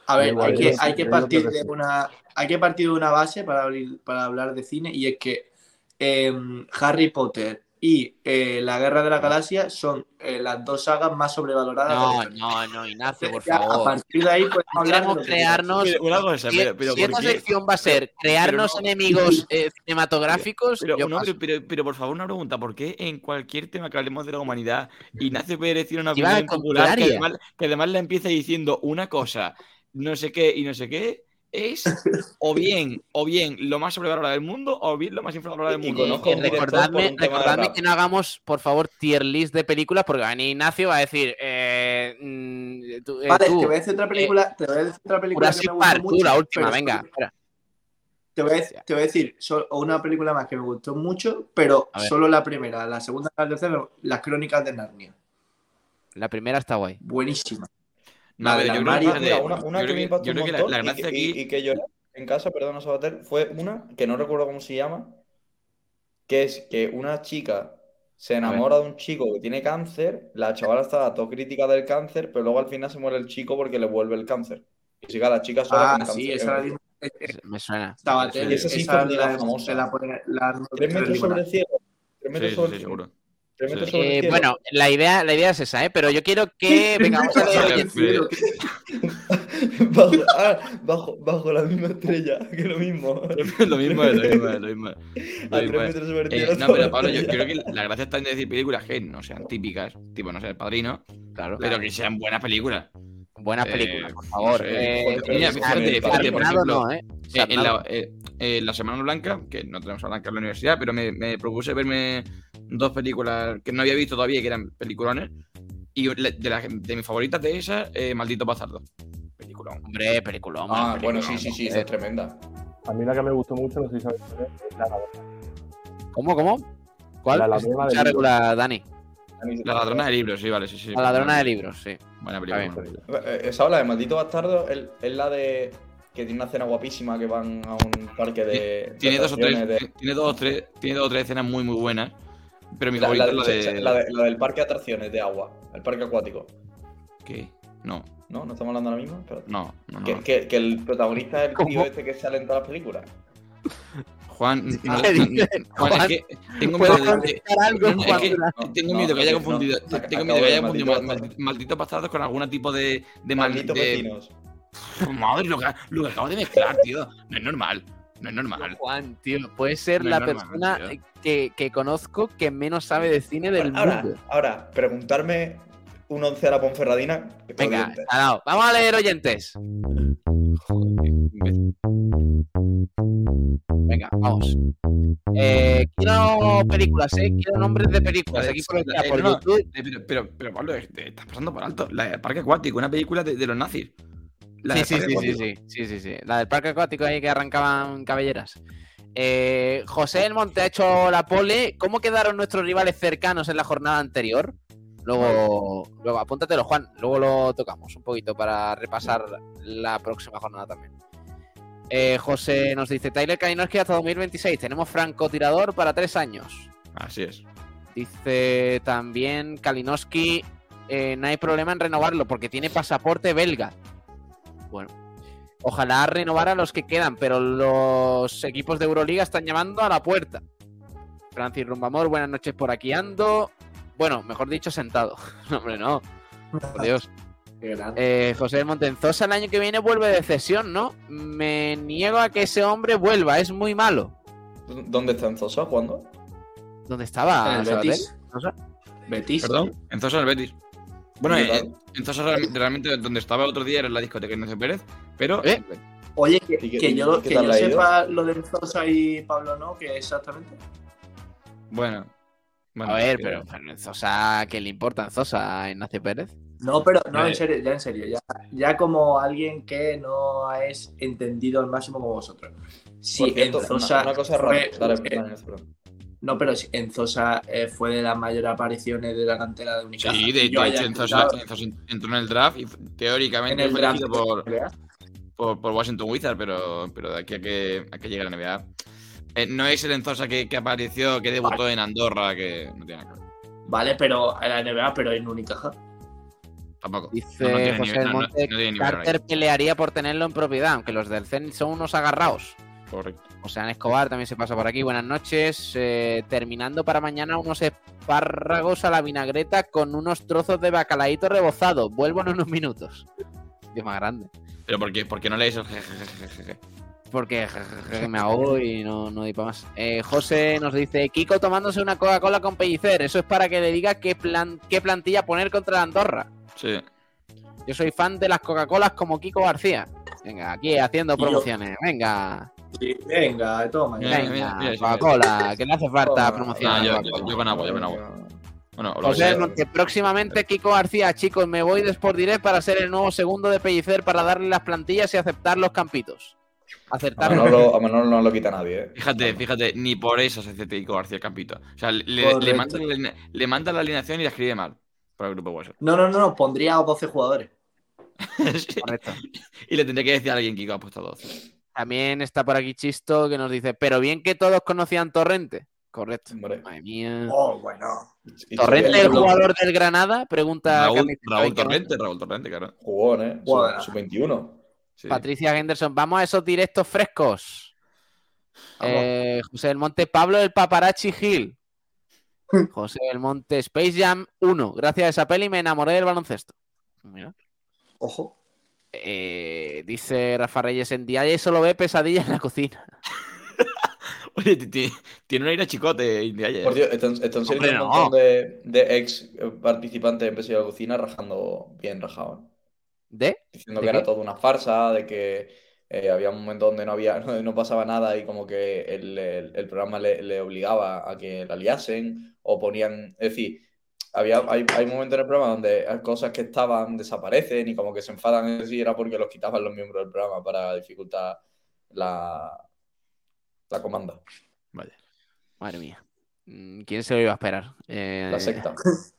A ver, hay que, hay partir de una, hay que partir de una base para, abrir- para hablar de cine y es que em, Harry Potter y eh, La Guerra de la Galaxia son eh, las dos sagas más sobrevaloradas. de la No, historia. no, no, Ignacio, por Ya, A favor. partir de ahí podemos hablar de que crearnos. Pero una cosa, Si, pero, pero si ¿por esta qué? sección va a ser crearnos no. enemigos eh, cinematográficos, Pero, yo no, pero, pero, pero, por favor, una pregunta. ¿Por qué en cualquier tema que hablemos de la humanidad, Ignacio Pérez tiene una opinión popular que además, que además le empieza diciendo una cosa, no sé qué y no sé qué? Es o bien, o bien lo más sobrevalorado del mundo, o bien lo más infravalorado del mundo. Eh, recordadme recordadme que no hagamos, por favor, tier list de películas, porque a Ignacio va a decir, eh, mm, tú, eh, Vale, tú, te voy a decir otra película, te voy a decir otra película que Jurassic me gustó Park, tú, la última, venga. espera. Te voy a, te voy a decir so- una película más que me gustó mucho, pero solo la primera, la segunda la tercera, las crónicas de Narnia. La primera está guay. Buenísima. Del yo creo que- Mira, una, una yo que creo me impactó yo un creo que la, la y, gracia aquí. y- y que lloré en casa, perdona Sabater, fue una que no recuerdo cómo se llama, que es que una chica se enamora de un chico que tiene cáncer, la chavala estaba todo crítica del cáncer, pero luego al final se muere el chico porque le vuelve el cáncer. Y sigue la chica sola Ah, con sí, cáncer. esa la vimos. eh, eh, Me suena. Y esa sí fue la- la famosa. la metros sobre el cielo. Tres metros Sí, sobre sí, el sí, cielo. Eh, bueno, la idea, la idea es esa, ¿eh? Pero yo quiero que. Venga, vamos a leer. Bajo, ah, bajo, bajo la misma estrella, que lo mismo. lo mismo es, lo mismo es, lo mismo es. Lo mismo es. Eh, no, pero Pablo, yo, creo que la gracia está en decir películas que no sean típicas, tipo, no sé, el padrino, Claro. pero que sean buenas películas. Buenas Eh, películas, por favor. en, la, la Semana Blanca, que no tenemos a Blanca en la universidad, pero me, me propuse verme dos películas que no había visto todavía, que eran peliculones. Y de, las- de mis favoritas de esas, eh, Maldito Bastardo. Peliculón. Hombre, película. Ah, bueno, sí, sí, sí, esa es tremenda. A mí la que me gustó mucho, no sé si sabes es, la ladrona. ¿Cómo, cómo? ¿Cuál? La Es- regular, Dani. La ladrona de libros, sí, vale, sí, sí. La ladrona de libros, sí. Buena película. Buena película. Eh, Esa habla de Maldito Bastardo es, es la de que tiene una escena guapísima que van a un parque de. Tiene dos, o tres, de- tiene, dos o tres, tiene dos o tres escenas muy, muy buenas. Pero mi La, favorita la- es la de. la de- la del parque de atracciones de agua, el parque acuático. ¿Qué? No, ¿No? ¿No estamos hablando ahora mismo? Espérate. no, no. no. Que, que- que el protagonista es el tío ¿Cómo? este que sale en todas las películas. Juan, no, ¿Qué no, dices, Juan, es Juan? que tengo ¿Puedo miedo de, algo, no, es que Durán? tengo No, miedo que haya confundido, no, tengo acabo miedo que haya confundido maldito malditos bastardos con algún tipo de, de mal- Malditos de- vecinos. Madre, lo que, lo que acabo de mezclar, tío. No es normal. No es normal. Juan, tío, puede ser No la normal, persona que conozco que menos sabe de cine del Ahora, mundo. ahora, preguntarme un once a la Ponferradina. Venga, dado. Vamos a leer oyentes. Venga, vamos. Eh, quiero películas, ¿eh? Quiero nombres de películas. Aquí por, Eh, por no, YouTube. eh, pero, pero, pero Pablo, te estás pasando por alto. La del Parque Acuático, una película de, de los nazis. La Sí, sí, sí, sí, sí, sí, sí, sí. La del parque acuático ahí que arrancaban cabelleras. Eh, José El Monte ha hecho la pole. ¿Cómo quedaron nuestros rivales cercanos en la jornada anterior? Luego, luego apúntatelo, Juan. Luego lo tocamos un poquito para repasar la próxima jornada también. Eh, José nos dice: Tyler Kalinowski hasta 2026. Tenemos francotirador para tres años. Así es. Dice también Kalinowski: eh, No hay problema en renovarlo porque tiene pasaporte belga. Bueno, ojalá renovara a los que quedan, pero los equipos de Euroliga están llamando a la puerta. Francis Rumbamor, buenas noches por aquí ando. Bueno, mejor dicho, sentado. No, hombre, no. Por Dios. Qué grande. Eh, José Montenzosa el año que viene vuelve de cesión, ¿no? Me niego a que ese hombre vuelva, es muy malo. ¿Dónde está Enzosa jugando? ¿Dónde estaba? En el? Betis. Betis. Perdón, en Zosa el Betis. Bueno, ¿Qué eh, tal? en Zosa realmente, donde estaba el otro día era en la discoteca Ignacio Pérez, pero ¿Eh? Oye, que, ¿Y qué- que y yo, que yo ido? sepa lo de Zosa y Pablo no, que exactamente. bueno. Bueno, A ver, pero, pero en Zosa, ¿qué le importa en Zosa a Ignacio Pérez? No, pero no, Eh. en serio, ya en serio, ya, ya como alguien que no es entendido al máximo como vosotros. En cierto, Zosa una, una cosa fue- rara. Dale, eh, dale, perdón. No, pero si Enzosa eh, fue de las mayores apariciones de la cantera de Unicaja. Sí, de, hecho, Enzosa, Enzosa entró en el draft y teóricamente en el fue draft por, por, por Washington Wizards, pero, pero de aquí a que, a que llegue a la NBA. Eh, no es el Enzosa que, que apareció, que debutó en Andorra, que no tiene nada que ver. Vale, pero en la NBA, pero en Unicaja. Tampoco. Dice No, no tiene José nivel, del no- no- Monte, no nivel Carter pelearía por tenerlo en propiedad, aunque los del Zenit son unos agarrados. Correcto. O sea, en Escobar también se pasa por aquí. Buenas noches. Eh, terminando para mañana unos espárragos a la vinagreta con unos trozos de bacalaíto rebozado. Vuelvo en unos minutos. Dios más grande. Pero ¿por qué, por qué no lees el jejejejeje? Porque me ahogo y no, no di para más. Eh, José nos dice: Kiko tomándose una Coca-Cola con Pellicer. Eso es para que le diga qué, plan, qué plantilla poner contra la Andorra. Sí. Yo soy fan de las Coca-Colas como Kiko García. Venga, aquí haciendo promociones. Venga, Sí, venga, toma. Venga, Coca-Cola, que le hace falta Toma. promoción. Ah, a yo- yo- yo con agua, yo con agua. Bueno, que José sea. Monte, próximamente Kiko García, chicos, me voy de Sport Direct para ser el nuevo segundo de Pellicer para darle las plantillas y aceptar los campitos. Acertaron. A Manolo, a Manolo no lo quita nadie. ¿eh? Fíjate, fíjate, ni por eso se hace Tico García Campito. O sea, le, le, manda la, le, manda la, alineación y la escribe mal para el grupo WhatsApp. No, no, no, no, pondría a 12 jugadores. Y le tendría que decir a alguien que ha puesto 12. También está por aquí Chisto que nos dice, pero bien que todos conocían Torrente. Correcto. Madre mía. Oh, bueno. ¿Torrente el jugador del Granada? Pregunta. Raúl, Raúl Torrente, Raúl Torrente, claro. Jugón, ¿eh? Sub-21. Sí. Patricia Henderson, vamos a esos directos frescos. Eh, José del Monte, Pablo el Paparazzi Gil. José del Monte, Space Jam 1. Gracias a esa peli me enamoré del baloncesto. Mira. Ojo. Eh, dice Rafa Reyes, en Dialle solo ve pesadillas en la cocina. Oye, ti- ti- tiene un aire chicote India Por Dios, están, están saliendo Hombre, un no. montón de, de ex participantes en Peso de la Cocina rajando bien rajado. ¿Eh? ¿De? Diciendo ¿De que era toda una farsa, de que eh, había un momento donde no había, no, no pasaba nada y como que el, el- el programa le, le obligaba a que la liasen o ponían, es decir, había, hay, hay momentos en el programa donde hay cosas que estaban desaparecen y como que se enfadan en sí era porque los quitaban los miembros del programa para dificultar la, la comanda, Vaya. Madre mía. Mm, ¿Quién se lo iba a esperar? Eh, la secta.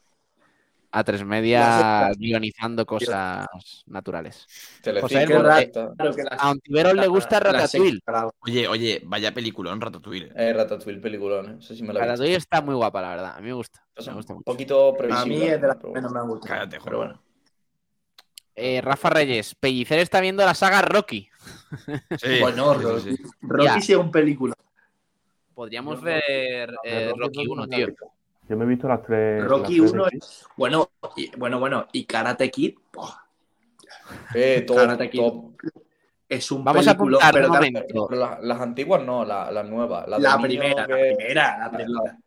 A tres media guionizando cosas naturales. Telecinco, José, que la- A Ontiveros le gusta Ratatouille. Oye, oye, vaya película, un Ratatouille. Eh, Ratatouille, peliculón, ¿eh? Eso sí me visto. Está muy guapa, la verdad. A mí me gusta. O sea, Me gusta un mucho. poquito A previsible. mí es de las que menos me gusta. Cállate, Pero bueno. Eh, Rafa Reyes, Pellicer está viendo la saga Rocky. Sí, Bueno, sí, Rocky, sí. Rocky es un película. Podríamos ver eh, Rocky no 1, me tío. Yo me he visto las tres. Rocky las tres 1 de es. Bueno, y, bueno, bueno. Y Karate Kid. Eh, top, Karate Kid. top. es un Vamos a pero. Pero la- las antiguas no, la- las nuevas. La, primera, que- la primera, la primera.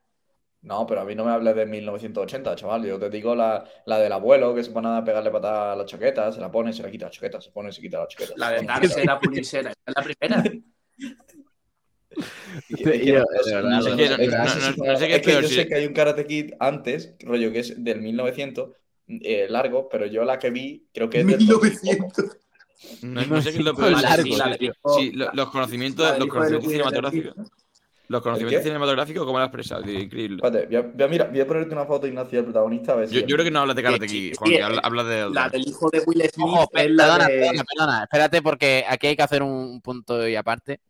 No, pero a mí no me hables de 1980, chaval. Yo te digo la, la del abuelo que se pone a pegarle patada a la chaqueta, se la pone, se la quita la chaqueta, se pone, se quita la chaqueta. La de darse la pulisera. ¿Es la primera? No- sé qué- es- que peor, yo sé que hay un Karate Kid antes, rollo que es del 1900, eh, largo, pero yo la que vi creo que es del 1900. No, no sé qué es lo peor. largo. sí, sí, los conocimientos, los conocimientos cinematográficos. Los conocimientos cinematográficos, ¿cómo lo has expresado? Increíble. Espérate, voy a, voy a mirar- voy a ponerte una foto, Ignacio, del protagonista. A ver si Yo, yo creo que no hablas de Karate Kid, Juan, que habla- hablas de. La del hijo de Will Smith perdona, de... perdona, perdona. Espérate, porque aquí hay que hacer un punto y aparte.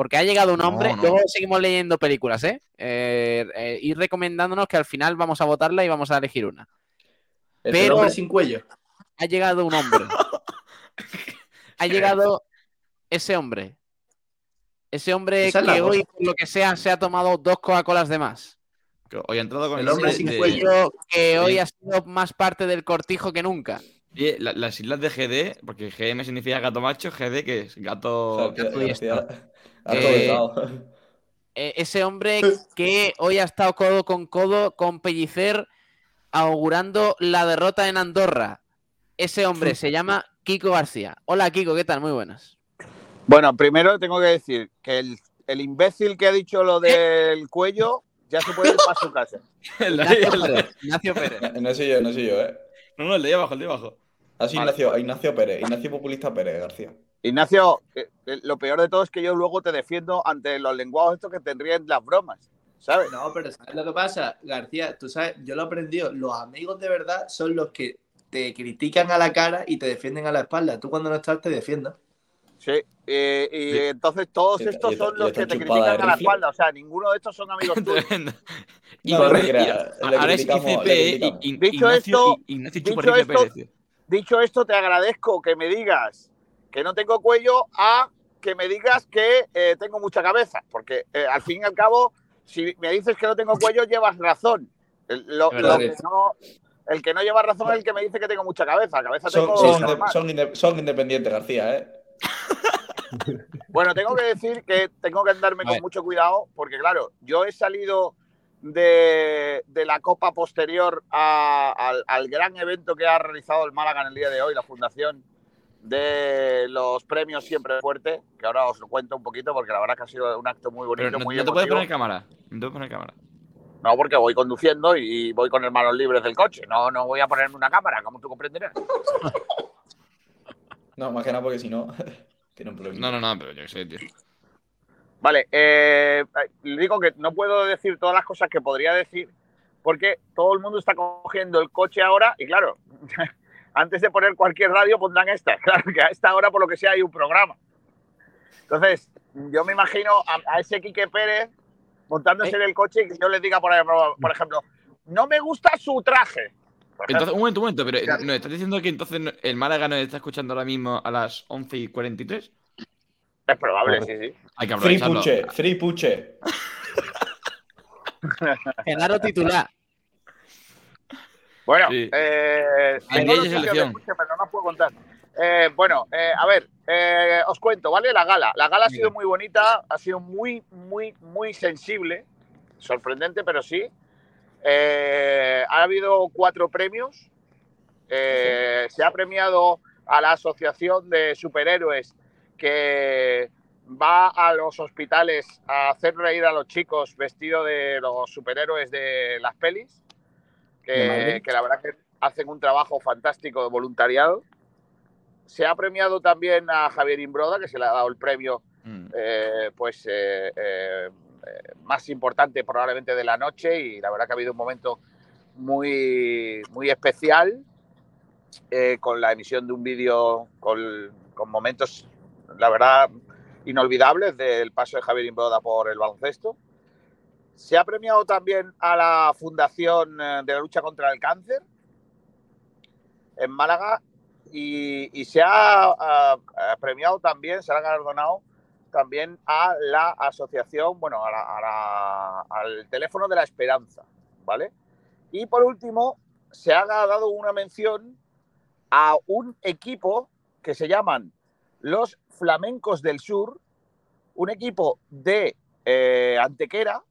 Porque ha llegado un hombre, no. luego seguimos leyendo películas, ¿eh? Eh, eh, Ir recomendándonos que al final vamos a votarla y vamos a elegir una. El pero- El hombre sin cuello. Ha llegado un hombre. ha llegado ese hombre. Ese hombre Esa que hoy, por lo que sea, se ha tomado dos Coca-Colas de más. Que Hoy ha entrado con El el hombre sin de- cuello. Que hoy Sí. ha sido más parte del cortijo que nunca. La- las islas de GD, porque GM significa gato macho, GD que es gato. Y García- esto. Gato Eh. Eh, ese hombre que hoy ha estado codo con codo con Pellicer augurando la derrota en Andorra. Ese hombre se llama Kiko García. Hola Kiko, ¿qué tal? Muy buenas. Bueno, primero tengo que decir que el, el imbécil que ha dicho lo del cuello ya se puede ir para su casa. El de- Ignacio el de- Pérez. Ignacio Pérez. No, no soy yo, no soy yo, ¿eh? No, no, el de ahí abajo, el de ahí abajo. Así Vale. Ignacio, Ignacio Pérez, Ignacio Populista Pérez García. Ignacio, lo peor de todo es que yo luego te defiendo ante los lenguados estos que tendrían las bromas. ¿sabes? No, pero ¿sabes lo que pasa, García? Tú sabes, yo lo he aprendido. Los amigos de verdad son los que te critican a la cara y te defienden a la espalda. Tú cuando no estás te defiendes. Sí, eh, y Sí. entonces todos estos son los que te critican a la espalda. O sea, ninguno de estos son amigos tuyos. Y, No, ahora es Ignacio, esto- y- Ignacio dicho. Dicho esto, te agradezco que me digas que no tengo cuello a que me digas que eh, tengo mucha cabeza. Porque eh, al fin y al cabo, si me dices que no tengo cuello, llevas razón. El, lo- lo que no, el que no lleva razón es el que me dice que tengo mucha cabeza. Cabeza Son, tengo son, son inde- son independientes, García, ¿eh? Bueno, tengo que decir que tengo que andarme con mucho cuidado porque, claro, yo he salido de, de la Copa posterior a- al, al gran evento que ha realizado el Málaga en el día de hoy, la fundación de los premios Siempre Fuerte, que ahora os lo cuento un poquito porque la verdad que ha sido un acto muy bonito, Pero no, muy no te puedes emotivo. poner cámara. No te puedes poner cámara. No, porque voy conduciendo y voy con el manos libres del coche. No, no voy a ponerme una cámara, como tú comprenderás. No, más que nada porque si no, tiene un problema. No, no, no, pero yo sé, tío. Vale, eh, le digo que no puedo decir todas las cosas que podría decir porque todo el mundo está cogiendo el coche ahora y claro, antes de poner cualquier radio pondrán esta. Claro que a esta hora por lo que sea hay un programa. Entonces, yo me imagino a, a ese Quique Pérez montándose en el coche y que yo le diga, por ejemplo, por ejemplo, no me gusta su traje. Entonces, un momento, un momento, pero Claro. ¿nos estás diciendo que entonces el Málaga nos está escuchando ahora mismo a las 11 y 43? es probable, sí, sí. Hay que Free. Puche, Free Puche. Genaro titular. Bueno, Sí. eh, tengo noticias de pero no os puedo contar. Eh, bueno, eh, a ver, eh, os cuento, ¿vale? La gala. La gala ha sido muy bonita, ha sido muy, muy, muy sensible. Sorprendente, pero sí. Ha habido cuatro premios. Se ha premiado a la Asociación de Superhéroes que va a los hospitales a hacer reír a los chicos vestidos de los superhéroes de las pelis, ¿De que, la verdad que hacen un trabajo fantástico de voluntariado. Se ha premiado también a Javier Imbroda, que se le ha dado el premio Mm. eh, pues eh, eh, más importante probablemente de la noche y la verdad que ha habido un momento muy, muy especial eh, con la emisión de un vídeo con, con momentos, la verdad, inolvidables del paso de Javier Imbroda por el baloncesto. Se ha premiado también a la Fundación eh, de la Lucha contra el Cáncer en Málaga y, se ha premiado también, se ha galardonado también a la asociación, bueno, al teléfono de la esperanza, ¿vale? Y por último, se ha dado una mención a un equipo que se llaman los Flamencos del Sur, un equipo de eh, Antequera,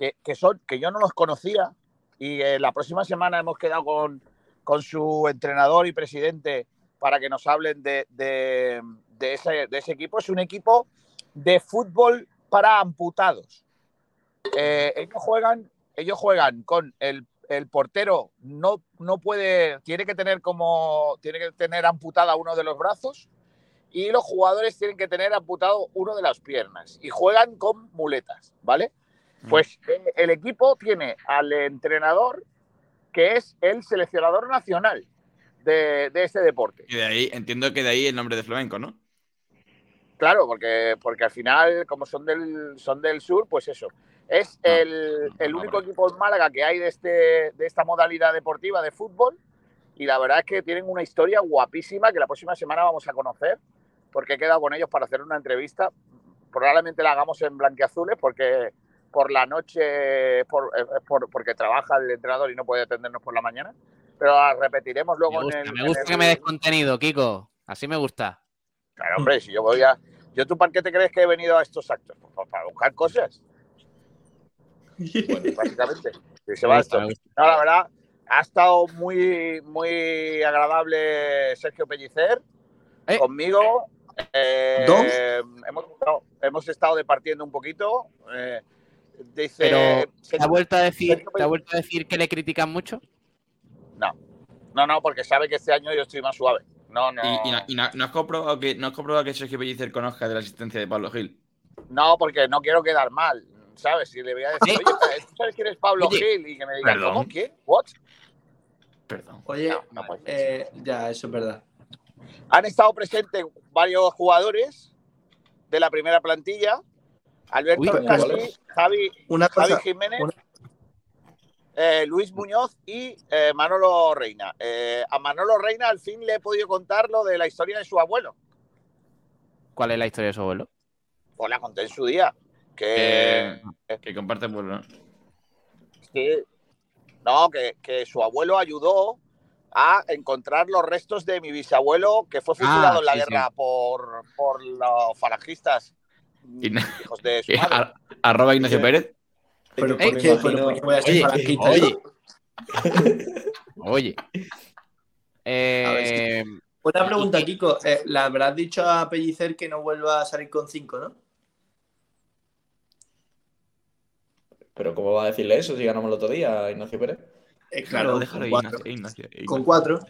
que, que son, que yo no los conocía, y eh, la próxima semana hemos quedado con, con su entrenador y presidente para que nos hablen de, de- de ese, de ese equipo. Es un equipo de fútbol para amputados. Eh, ellos, juegan, ellos juegan con el, el portero, no, no puede, tiene que tener como, tiene que tener amputada uno de los brazos y los jugadores tienen que tener amputado uno de las piernas y juegan con muletas, ¿vale? Pues eh, el equipo tiene al entrenador que es el seleccionador nacional de, de este deporte. Y de ahí, entiendo que de ahí el nombre de flamenco, ¿no? Claro, porque, porque al final, como son del, son del sur, pues eso. Es Ah, el, el único equipo en Málaga que hay de, este, de esta modalidad deportiva de fútbol. Y la verdad es que tienen una historia guapísima que la próxima semana vamos a conocer, porque he quedado con ellos para hacer una entrevista. Probablemente la hagamos en blanqueazules, porque por la noche, por, eh, por- porque trabaja el entrenador y no puede atendernos por la mañana. Pero la repetiremos luego Me gusta, en el. me gusta el- que me des contenido, Kiko. Así me gusta. Claro, hombre, si yo voy a. ¿Yo tú para qué te crees que he venido a estos actos? Pues para, para buscar cosas. Bueno, básicamente. Si se va esto. No, la verdad, ha estado muy, muy agradable Sergio Pellicer Eh. conmigo. Eh, ¿Dos? Hemos, estado- hemos estado departiendo un poquito. eh, dice. Pero, ¿te ha vuelto a decir, te ha vuelto a decir que le critican mucho? No, no, no, porque sabe que este año yo estoy más suave. No, no. Y, y no, y no- ¿no has comprobado que, ¿no has comprobado que Sergio Pellicer conozca de la asistencia de Pablo Gil? No, porque no quiero quedar mal. ¿sabes? Y le voy a decir, oye, ¿tú sabes quién es Pablo Oye, Gil? Y que me diga, perdón. ¿cómo? ¿Quién? ¿What? Perdón. Oye, No, no puede ser. eh, ya, eso es verdad. Han estado presentes varios jugadores de la primera plantilla. Alberto Uy. Javi, Una Javi cosa, Jiménez, una- eh, Luis Muñoz y eh, Manolo Reina. Eh, a Manolo Reina al fin le he podido contar lo de la historia de su abuelo. ¿Cuál es la historia de su abuelo? Pues la conté en su día. Que, Que, que comparte pueblo. ¿no? que- no, que, que su abuelo ayudó a encontrar los restos de mi bisabuelo que fue fusilado Ah, en la sí, guerra por, por los falangistas hijos de su madre. arroba Ignacio Pérez. ¿Pero Eh, qué? imagino- ¿Pero qué voy a ser Oye, oye. Oye. ver, sí. Eh, Una pregunta, Kiko. eh, ¿Le habrás dicho a Pellicer que no vuelva a salir con 5, no? Pero ¿cómo va a decirle eso si ganamos el otro día, Ignacio Pérez? Eh, Claro, claro, déjalo con Ignacio. 4. Ignacio, Ignacio. Con 4.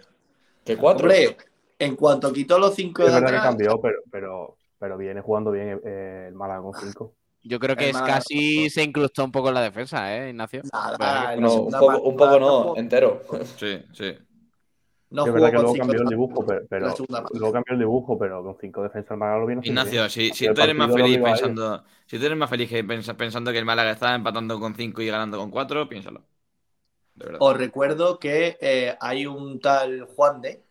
¿Qué cuatro? Hombre, en cuanto quitó los 5 Es de verdad que atrás, cambió, pero, pero, pero viene jugando bien eh, el Málaga con 5. yo creo que es casi se incrustó un poco en la defensa, ¿eh, Ignacio? nada, No, un poco, parte un poco no, entero. Sí, sí. No es verdad que luego 5 cambió el dibujo, pero, luego cambió el dibujo, pero con 5 defensas el Málaga lo viene haciendo Ignacio, si, si tú eres más feliz pensando, si tú eres más feliz que pens- pensando que el Málaga está empatando con 5 y ganando con 4, piénsalo. De verdad. Os recuerdo que eh, hay un tal Juan de.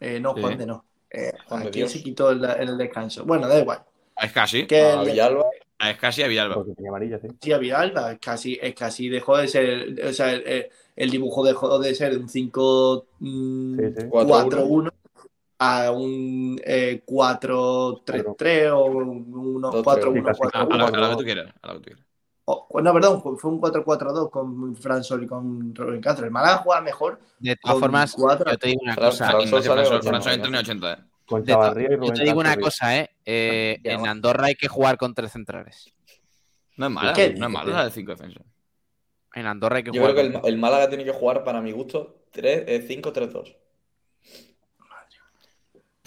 eh, no, Sí. Juan de no. Eh, Juan de ¿a quién Dios. se quitó en el descanso? Bueno, da igual. Es casi. Que A el- Villalba, Es casi a Villalba. Porque tenía amarilla, sí. Sí, a Villalba, es casi, es casi dejó de ser, o sea, el, el- el dibujo dejó de ser un 5 mm, Sí, sí. 4-1 a un eh, 4-3-3 o un Dos, 4-1-4-1. tres. A, a a lo que tú quieras. A lo que tú quieras. O- no, perdón, fue un 4-4-2 con Fran Sol y con Robin Castro. El Málaga juega mejor. De todas formas, cuatro- yo te digo una Fran- cosa. Fran- François entra en Ignacio. 80. eh. Con de yo te digo una Castro, cosa, ¿eh? Eh, Ya, en. Andorra hay que jugar con tres centrales. No es mala, ¿Qué no es mala la de 5 defensas. En Andorra hay que yo jugar creo que el, el Málaga tiene que jugar, para mi gusto, eh, 5-3-2.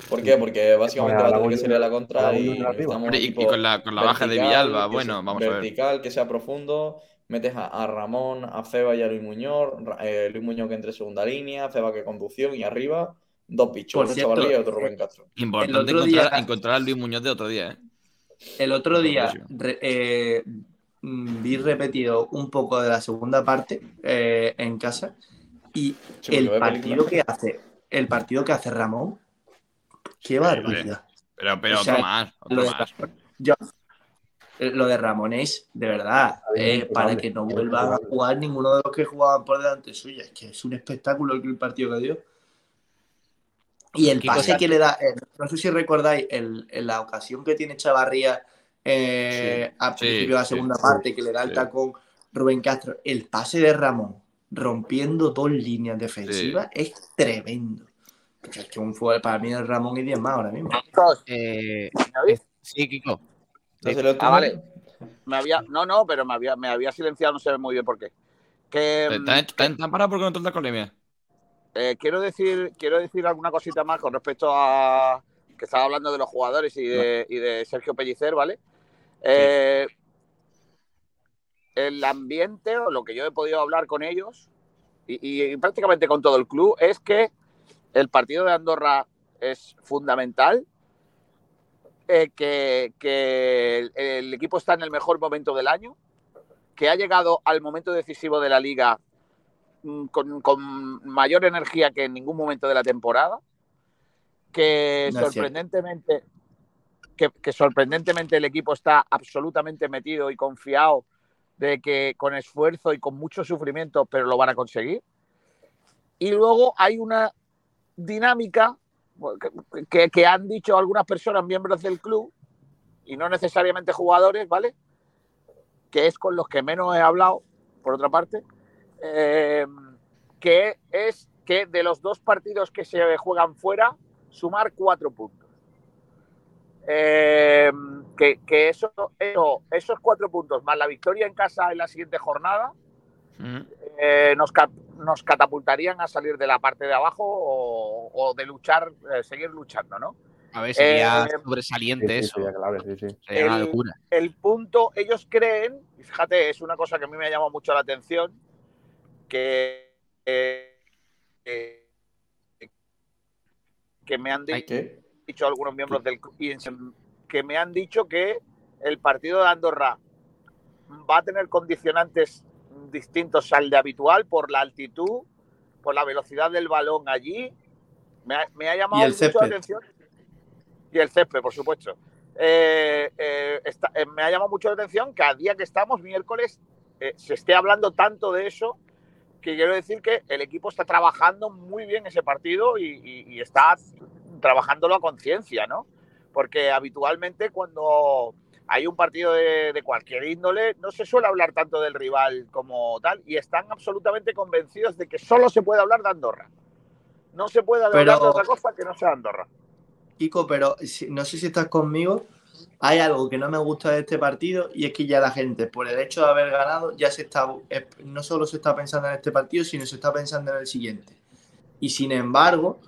¿Por qué? Porque básicamente Bueno, va a a la tener que salir a la contra a la y y, con la, con la baja de Villalba, bueno, sea- vamos a ver. vertical, que sea profundo. Metes a, a Ramón, a Feba y a Luis Muñoz. Eh, Luis Muñoz que entre segunda línea, Feba que conducción y arriba dos cierto, Chavarría y otro Rubén Castro. Importante el otro encontrar, día- encontrar al Luis Muñoz de otro día, ¿eh? El otro día re- eh, mm, vi repetido un poco de la segunda parte eh, en casa y Sí, el partido que hace, el partido que hace Ramón, qué barbaridad. Pero, pero O sea, otro más, otro Lo de, más. yo- eh, lo de Ramón es de verdad eh, para que no vuelvan a jugar ninguno de los que jugaban por delante suya. Es que es un espectáculo el partido que dio. Y el pase que le da, eh, no sé si recordáis, el, en la ocasión que tiene Chavarría eh, al sí, principio de la segunda sí, parte, que le da el sí. tacón Rubén Castro, el pase de Ramón rompiendo dos líneas defensivas es tremendo. Es que un fue para mí es Ramón y 10 más ahora mismo. Chicos, Eh, sí, Kiko. ¿No Ah, vale. Me había, no, no, pero me había, me había silenciado, no sé muy bien por qué. Que, ¿Está, está, está parado porque no te la colemia? Eh, quiero decir, quiero decir alguna cosita más con respecto a que estaba hablando de los jugadores y de, y de Sergio Pellicer, ¿vale? Eh, el ambiente o lo que yo he podido hablar con ellos y, y prácticamente con todo el club es que el partido de Andorra es fundamental, eh, que, que el, el equipo está en el mejor momento del año, que ha llegado al momento decisivo de la liga mm, con, con mayor energía que en ningún momento de la temporada, que sorprendentemente que, que sorprendentemente el equipo está absolutamente metido y confiado de que con esfuerzo y con mucho sufrimiento, pero lo van a conseguir. Y luego hay una dinámica que, han dicho algunas personas, miembros del club, y no necesariamente jugadores, ¿vale? Que es con los que menos he hablado, por otra parte, eh, que es que de los dos partidos que se juegan fuera, sumar cuatro puntos. Eh, que eso, eso- esos cuatro puntos más la victoria en casa en la siguiente jornada Ujú. Eh, nos, nos catapultarían a salir de la parte de abajo o, o de luchar, eh, seguir luchando, ¿no? A ver, sería Eh, sobresaliente Sí, sí, eso. sería clave, sí, sí. Sería una el- locura. el punto, ellos creen, y fíjate, es una cosa que a mí me ha llamado mucho la atención, que, eh, que me han Ay. di- ¿Qué? dicho algunos miembros del que me han dicho que el partido de Andorra va a tener condicionantes distintos al de habitual por la altitud, por la velocidad del balón allí. Me ha, me ha llamado Y el mucho la atención. Y el césped, por supuesto. Eh, eh, está- eh, me ha llamado mucho la atención que a día que estamos, miércoles, se esté hablando tanto de eso que quiero decir que el equipo está trabajando muy bien ese partido y, y- y está trabajándolo a conciencia, ¿no? Porque habitualmente cuando hay un partido de, de cualquier índole, no se suele hablar tanto del rival como tal y están absolutamente convencidos de que solo se puede hablar de Andorra. No se puede hablar Pero- de otra cosa que no sea Andorra. Kiko, pero si- no sé si estás conmigo. Hay algo que no me gusta de este partido y es que ya la gente, por el hecho de haber ganado, ya se está, no solo se está pensando en este partido, sino se está pensando en el siguiente. Y sin embargo,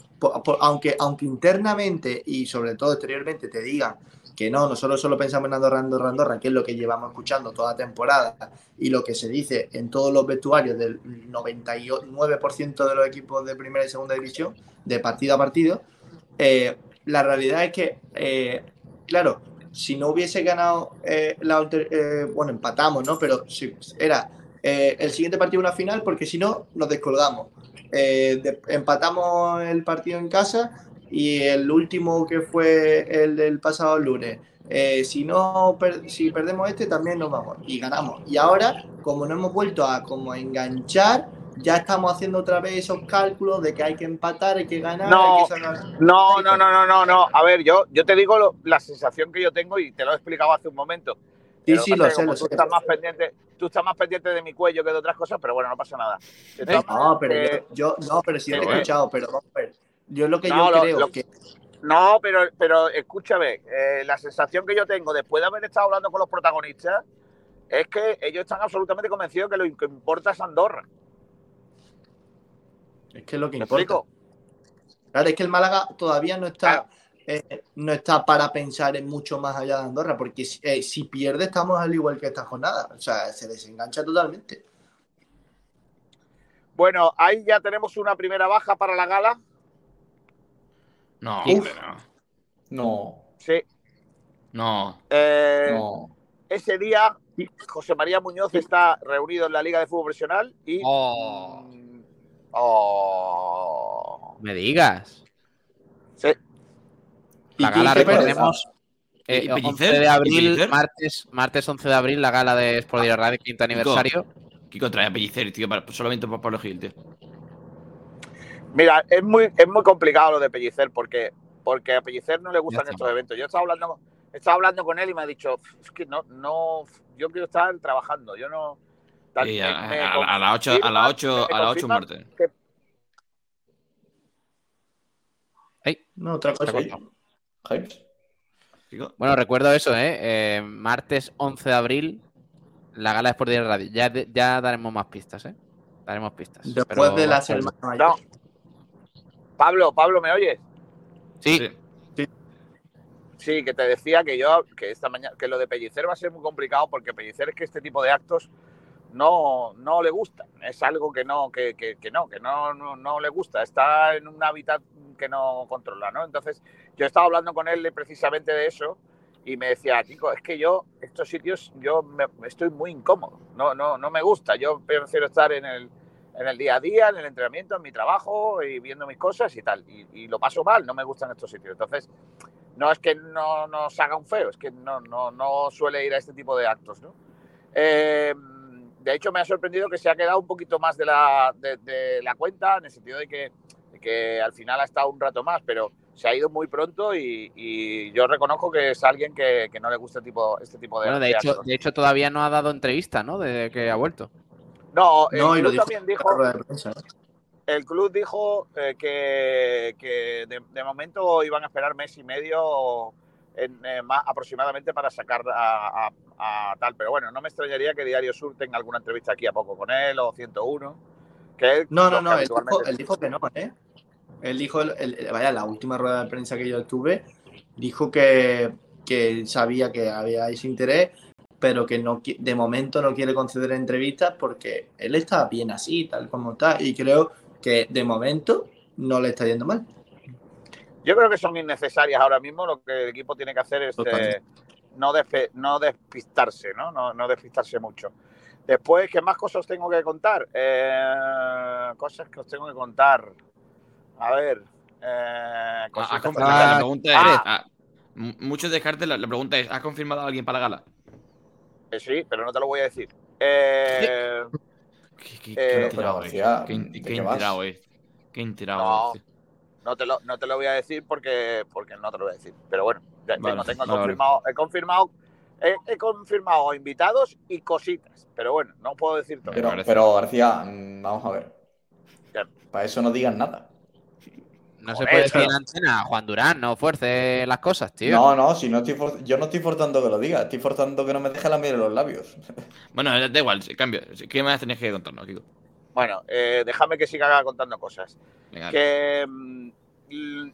aunque, aunque internamente y sobre todo exteriormente te digan que no, nosotros solo pensamos en Andorra, Andorra, Andorra, que es lo que llevamos escuchando toda temporada y lo que se dice en todos los vestuarios del 99% de los equipos de primera y segunda división, de partido a partido, eh, la realidad es que, eh, claro, si no hubiese ganado eh, la eh, bueno, empatamos, ¿no? Pero si era el siguiente partido una final, porque si no, nos descolgamos. De- empatamos el partido en casa y el último que fue el del pasado lunes. eh, si no per- si perdemos este también nos vamos y ganamos y ahora como no hemos vuelto a como a enganchar ya estamos haciendo otra vez esos cálculos de que hay que empatar hay que ganar No, hay que sacar- No, no, no, no, no, no. A ver, yo, yo te digo lo- la sensación que yo tengo y te lo he explicado hace un momento. sí Pero sí lo sé lo tú sé estás más pendiente, tú estás más pendiente de mi cuello que de otras cosas, pero bueno, no pasa nada. No, pero eh, yo, yo- no, pero sí te he eh, escuchado, pero ver. Yo lo que No, yo lo- creo lo- que No, pero, pero escúchame, eh, la sensación que yo tengo después de haber estado hablando con los protagonistas es que ellos están absolutamente convencidos que lo que importa es Andorra. es que es lo que ¿Me importa. explico? Claro, es que el Málaga todavía no está, Claro. eh, no está para pensar en mucho más allá de Andorra, porque si, eh, si pierde estamos al igual que esta jornada. O sea, se desengancha totalmente. Bueno, ahí ya tenemos una primera baja para la gala. No, hombre, no. No, Sí. No. Eh, no. Ese día, José María Muñoz está reunido en la Liga de Fútbol Profesional y. Oh. Mm, oh. Me digas. Sí. La ¿Y gala, recordemos, ¿Y eh, Pellicer? 11 de ¿Y abril, Pellicer? martes, martes 11 de abril, la gala de Sport Direct Radio, quinto aniversario. Kiko trae a Pellicer, tío, para- solamente por Pablo Gil, tío. Mira, es muy, es muy complicado lo de Pellicer porque, porque a Pellicer no le gustan estos eventos. Yo estaba hablando, estaba hablando con él y me ha dicho, es que no, no, yo quiero estar trabajando, yo no. tal". Sí, Me- a, me a- las 8, a las 8, me a las 8 confirma muertes. que- No, otra cosa. Bueno, recuerdo eso, ¿eh? Eh, Martes 11 de abril, la gala de Sport Direct Radio. Ya, de- ya daremos más pistas, ¿eh? Daremos pistas. Después pero- de las hermanas No. Pablo, Pablo, ¿me oyes? Sí, Sí. Sí, que te decía que yo, que esta mañana, que lo de Pellicer va a ser muy complicado porque Pellicer es que este tipo de actos no, no le gusta. Es algo que no, que, que- que no, que no, no, no le gusta. Está en un hábitat que no controla, ¿no? Entonces, yo estaba hablando con él precisamente de eso y me decía, Kiko, es que yo, estos sitios, yo me, estoy muy incómodo. No, no, no me gusta. Yo prefiero estar en el, en el día a día, en el entrenamiento, en mi trabajo y viendo mis cosas y tal. Y, y lo paso mal, no me gustan estos sitios. Entonces, no es que no nos haga un feo, es que no, no, no suele ir a este tipo de actos, ¿no? Eh, de hecho, me ha sorprendido que se ha quedado un poquito más de la, de, de la cuenta, en el sentido de que, de que al final ha estado un rato más, pero se ha ido muy pronto y, y yo reconozco que es alguien que, que no le gusta este tipo, este tipo de, bueno, de de hecho, actos. de hecho todavía no ha dado entrevista, ¿no? Desde que ha vuelto. No, el No, club dijo también dijo, el club dijo eh, que, que de, de momento iban a esperar mes y medio en, eh, más aproximadamente para sacar a, a- a tal. Pero bueno, no me extrañaría que Diario Sur tenga alguna entrevista aquí a poco con él o 101. Que No, no, no, dijo, él dijo que no, ¿eh? Él dijo, el- el- vaya, la última rueda de prensa que yo tuve, dijo que, que sabía que había ese interés, pero que no de momento no quiere conceder entrevistas porque él está bien así, tal como está, y creo que de momento no le está yendo mal. Yo creo que son innecesarias ahora mismo. Lo que el equipo tiene que hacer es eh, no, despe- no despistarse, ¿no? ¿no? No despistarse mucho. Después, ¿qué más cosas os tengo que contar? Eh, cosas que os tengo que contar. A ver. Eh, Ah, confirmado- por- la pregunta Ah. es, ah, m- muchos descartes, la, la pregunta es, ¿has confirmado a alguien para la gala? Eh, sí, pero no te lo voy a decir. Eh, Qué, qué, Eh, qué enterado, eh. Qué, enterado. Qué enterado. No. eh. no, te lo, no te lo voy a decir porque, porque no te lo voy a decir. Pero bueno, ya Vale, tengo, tengo vale, vale. confirmado, he confirmado, he, he confirmado invitados y cositas. Pero bueno, no puedo decir todo. Pero, García, mm, vamos a ver. Para eso no digas nada. No se puede decir en antena, Juan Durán, no fuerce las cosas, tío. No, no, si no estoy for- yo no estoy forzando que lo diga, estoy forzando que no me deje la miel en los labios. Bueno, da igual, cambio. ¿Qué más tenías que contarnos, Kiko? Bueno, eh, déjame que siga contando cosas. Venga, Que mm,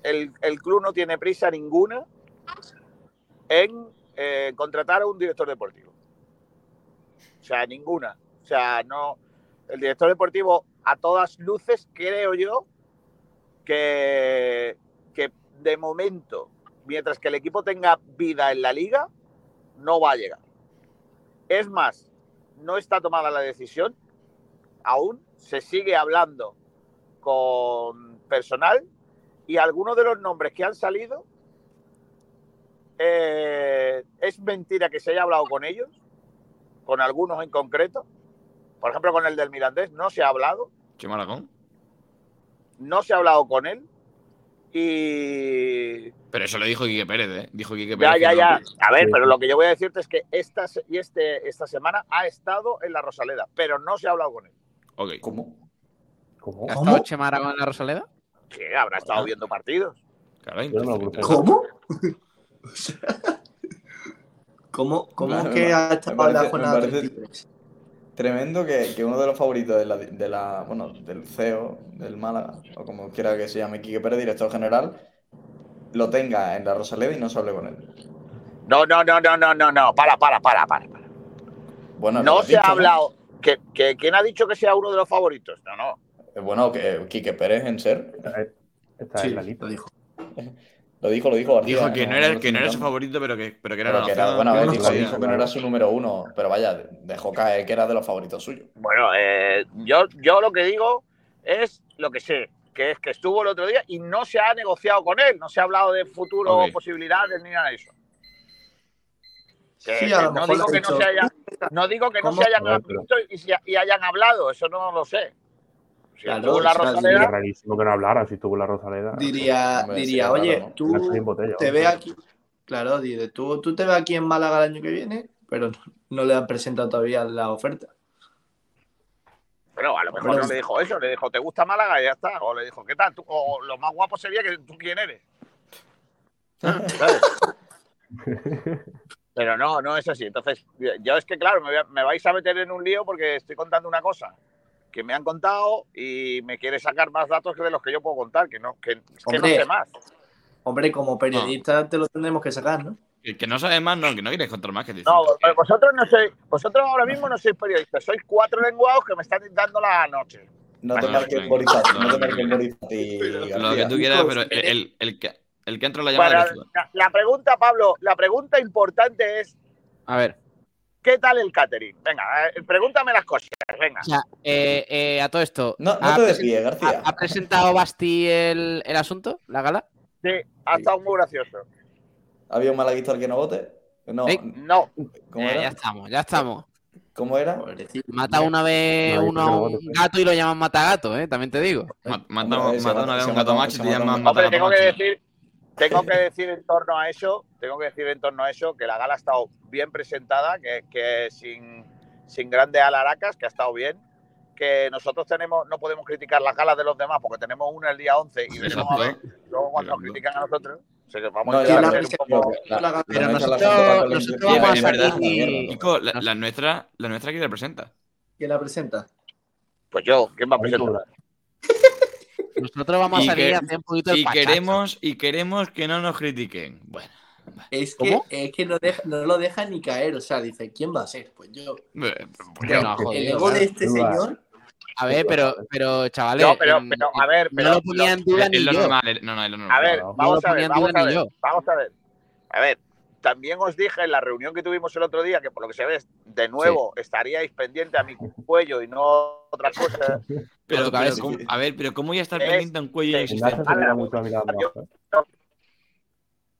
el, el club no tiene prisa ninguna en eh, contratar a un director deportivo. O sea, ninguna. O sea, no. El director deportivo, a todas luces, creo yo, que, de momento, mientras que el equipo tenga vida en la liga, no va a llegar. Es más, no está tomada la decisión aún, se sigue hablando con personal y algunos de los nombres que han salido eh, es mentira que se haya hablado con ellos, con algunos en concreto. Por ejemplo, con el del Mirandés no se ha hablado, Chema Aragón. No se ha hablado con él. Y Pero eso lo dijo Quique Pérez, ¿eh? Dijo Quique ya, Pérez. ya, no- ya. A ver, pero lo que yo voy a decirte es que esta, y este, esta semana ha estado en la Rosaleda, pero no se ha hablado con él. Ok. ¿Cómo? ¿Cómo? ¿Ha estado Chema Aragón en la Rosaleda? Sí, habrá estado viendo partidos. Caray, entonces-. ¿Cómo? ¿Cómo, cómo que ha estado en la jornada parece- 33? Tremendo que, que uno de los favoritos de la, de la- bueno, del CEO del Málaga, o como quiera que se llame Quique Pérez, director general, lo tenga en la Rosaleda y no se hable con él. No, no, no, no, no, no, no. Para, para, para, para. para. Bueno, No se ha hablado. Que, que, ¿Quién ha dicho que sea uno de los favoritos? No, no. Eh, Bueno, que Quique Pérez en ser, Está Sí, en la lista. dijo. lo dijo, lo dijo García. Dijo que no, era, que no era su favorito, pero que, pero que era Pero la que era, bueno, a ver, que dijo, que no era su número uno, pero vaya, dejó caer que era de los favoritos suyos. Bueno, eh, yo, yo lo que digo es lo que sé, que es que estuvo el otro día y no se ha negociado con él, no se ha hablado de futuro Ok. posibilidades ni nada de eso. Que- Sí, a que lo no mejor digo le que ha no se haya, no digo que no se hayan y, se- y hayan hablado, eso no lo sé. Si Claro, estuvo en la o sea, Sería Rosaleda, rarísimo que no hablara si estuvo en la Rosaleda. Diría, diría oye, tú botella, te ves aquí, claro, dice, tú, tú te ves aquí en Málaga el año que viene, pero no, no le han presentado todavía la oferta. Pero a lo mejor Pero- no le dijo eso, le dijo, ¿te gusta Málaga? Y ya está. O le dijo, ¿qué tal? Tú- o lo más guapo sería que tú quién eres. ¿Sabes? Pero no, no es así. Entonces, yo es que, claro, me, voy a- me vais a meter en un lío porque estoy contando una cosa que me han contado y me quiere sacar más datos que de los que yo puedo contar, que no, que, es que no Hombre. sé más. Hombre, como periodista te lo tendremos que sacar, ¿no? Que, que no sabes más, no, que no quieres contar más que decir. No, eh, vosotros no sois, vosotros ahora mismo no sois periodistas, sois cuatro lenguados que me están dando la noche. No te marques venga, Borizati, no, no te no, marques no. Borizati, Lo que tú quieras, pero el, eh, el, el que, el que entra en la llamada Bueno, la, la pregunta, Pablo, la pregunta importante es, A ver, ¿qué tal el catering? Venga, eh, pregúntame las cosas, venga. o sea, eh, eh, a todo esto. No, no ¿ha te desvíes, García. ¿Ha, ha presentado Basti el, el asunto, la gala? Sí, ha estado muy gracioso. ¿Había un malaguista al que no vote? No. No, ¿cómo Eh, ya era? estamos, ya estamos. ¿Cómo era? Mata una vez No, uno a no un pues. gato y lo llaman matagato, ¿eh? También te digo. Ma- Mata, una vez un gato macho y te llaman un- mata hombre, gato tengo que decir, tengo que decir en torno a eso, tengo que decir en torno a eso que la gala ha estado bien presentada, que, que sin, sin grandes alaracas, que ha estado bien. Que nosotros tenemos, no podemos criticar las galas de los demás porque tenemos una el día 11 y veremos a ver Exacto. luego cuando nos critican a nosotros. o sea que vamos No, a ¿Quién la un pero- poco. la- la- la nosotros- nosotros vamos a salir- la, la nuestra, la nuestra que representa. ¿Quién la presenta? Pues yo, ¿quién va a Ahí presentar? Nosotros vamos Y a salir que- a hacer un poquito Y queremos, y queremos que no nos critiquen. Bueno. Es que, es que no, deja- no lo deja ni caer. O sea, dice, ¿quién va a ser? Pues yo. eh, Hombre, no, el joder, ego de este señor. A ver, pero, pero chavales. No, pero, en- pero, a ver, pero. no lo ponía en duda Es ni lo yo. no, no, es lo normal. A ver, No, no. No lo vamos a ver, vamos duda a ni ver, yo. vamos a ver. A ver, también os dije en la reunión que tuvimos el otro día que por lo que se ve, de nuevo estaríais pendiente a mi cuello y no otra cosa. Pero, pero. ¿cómo- a ver, pero ¿cómo voy a estar Es- pendiente a un cuello es- mira. ¿eh?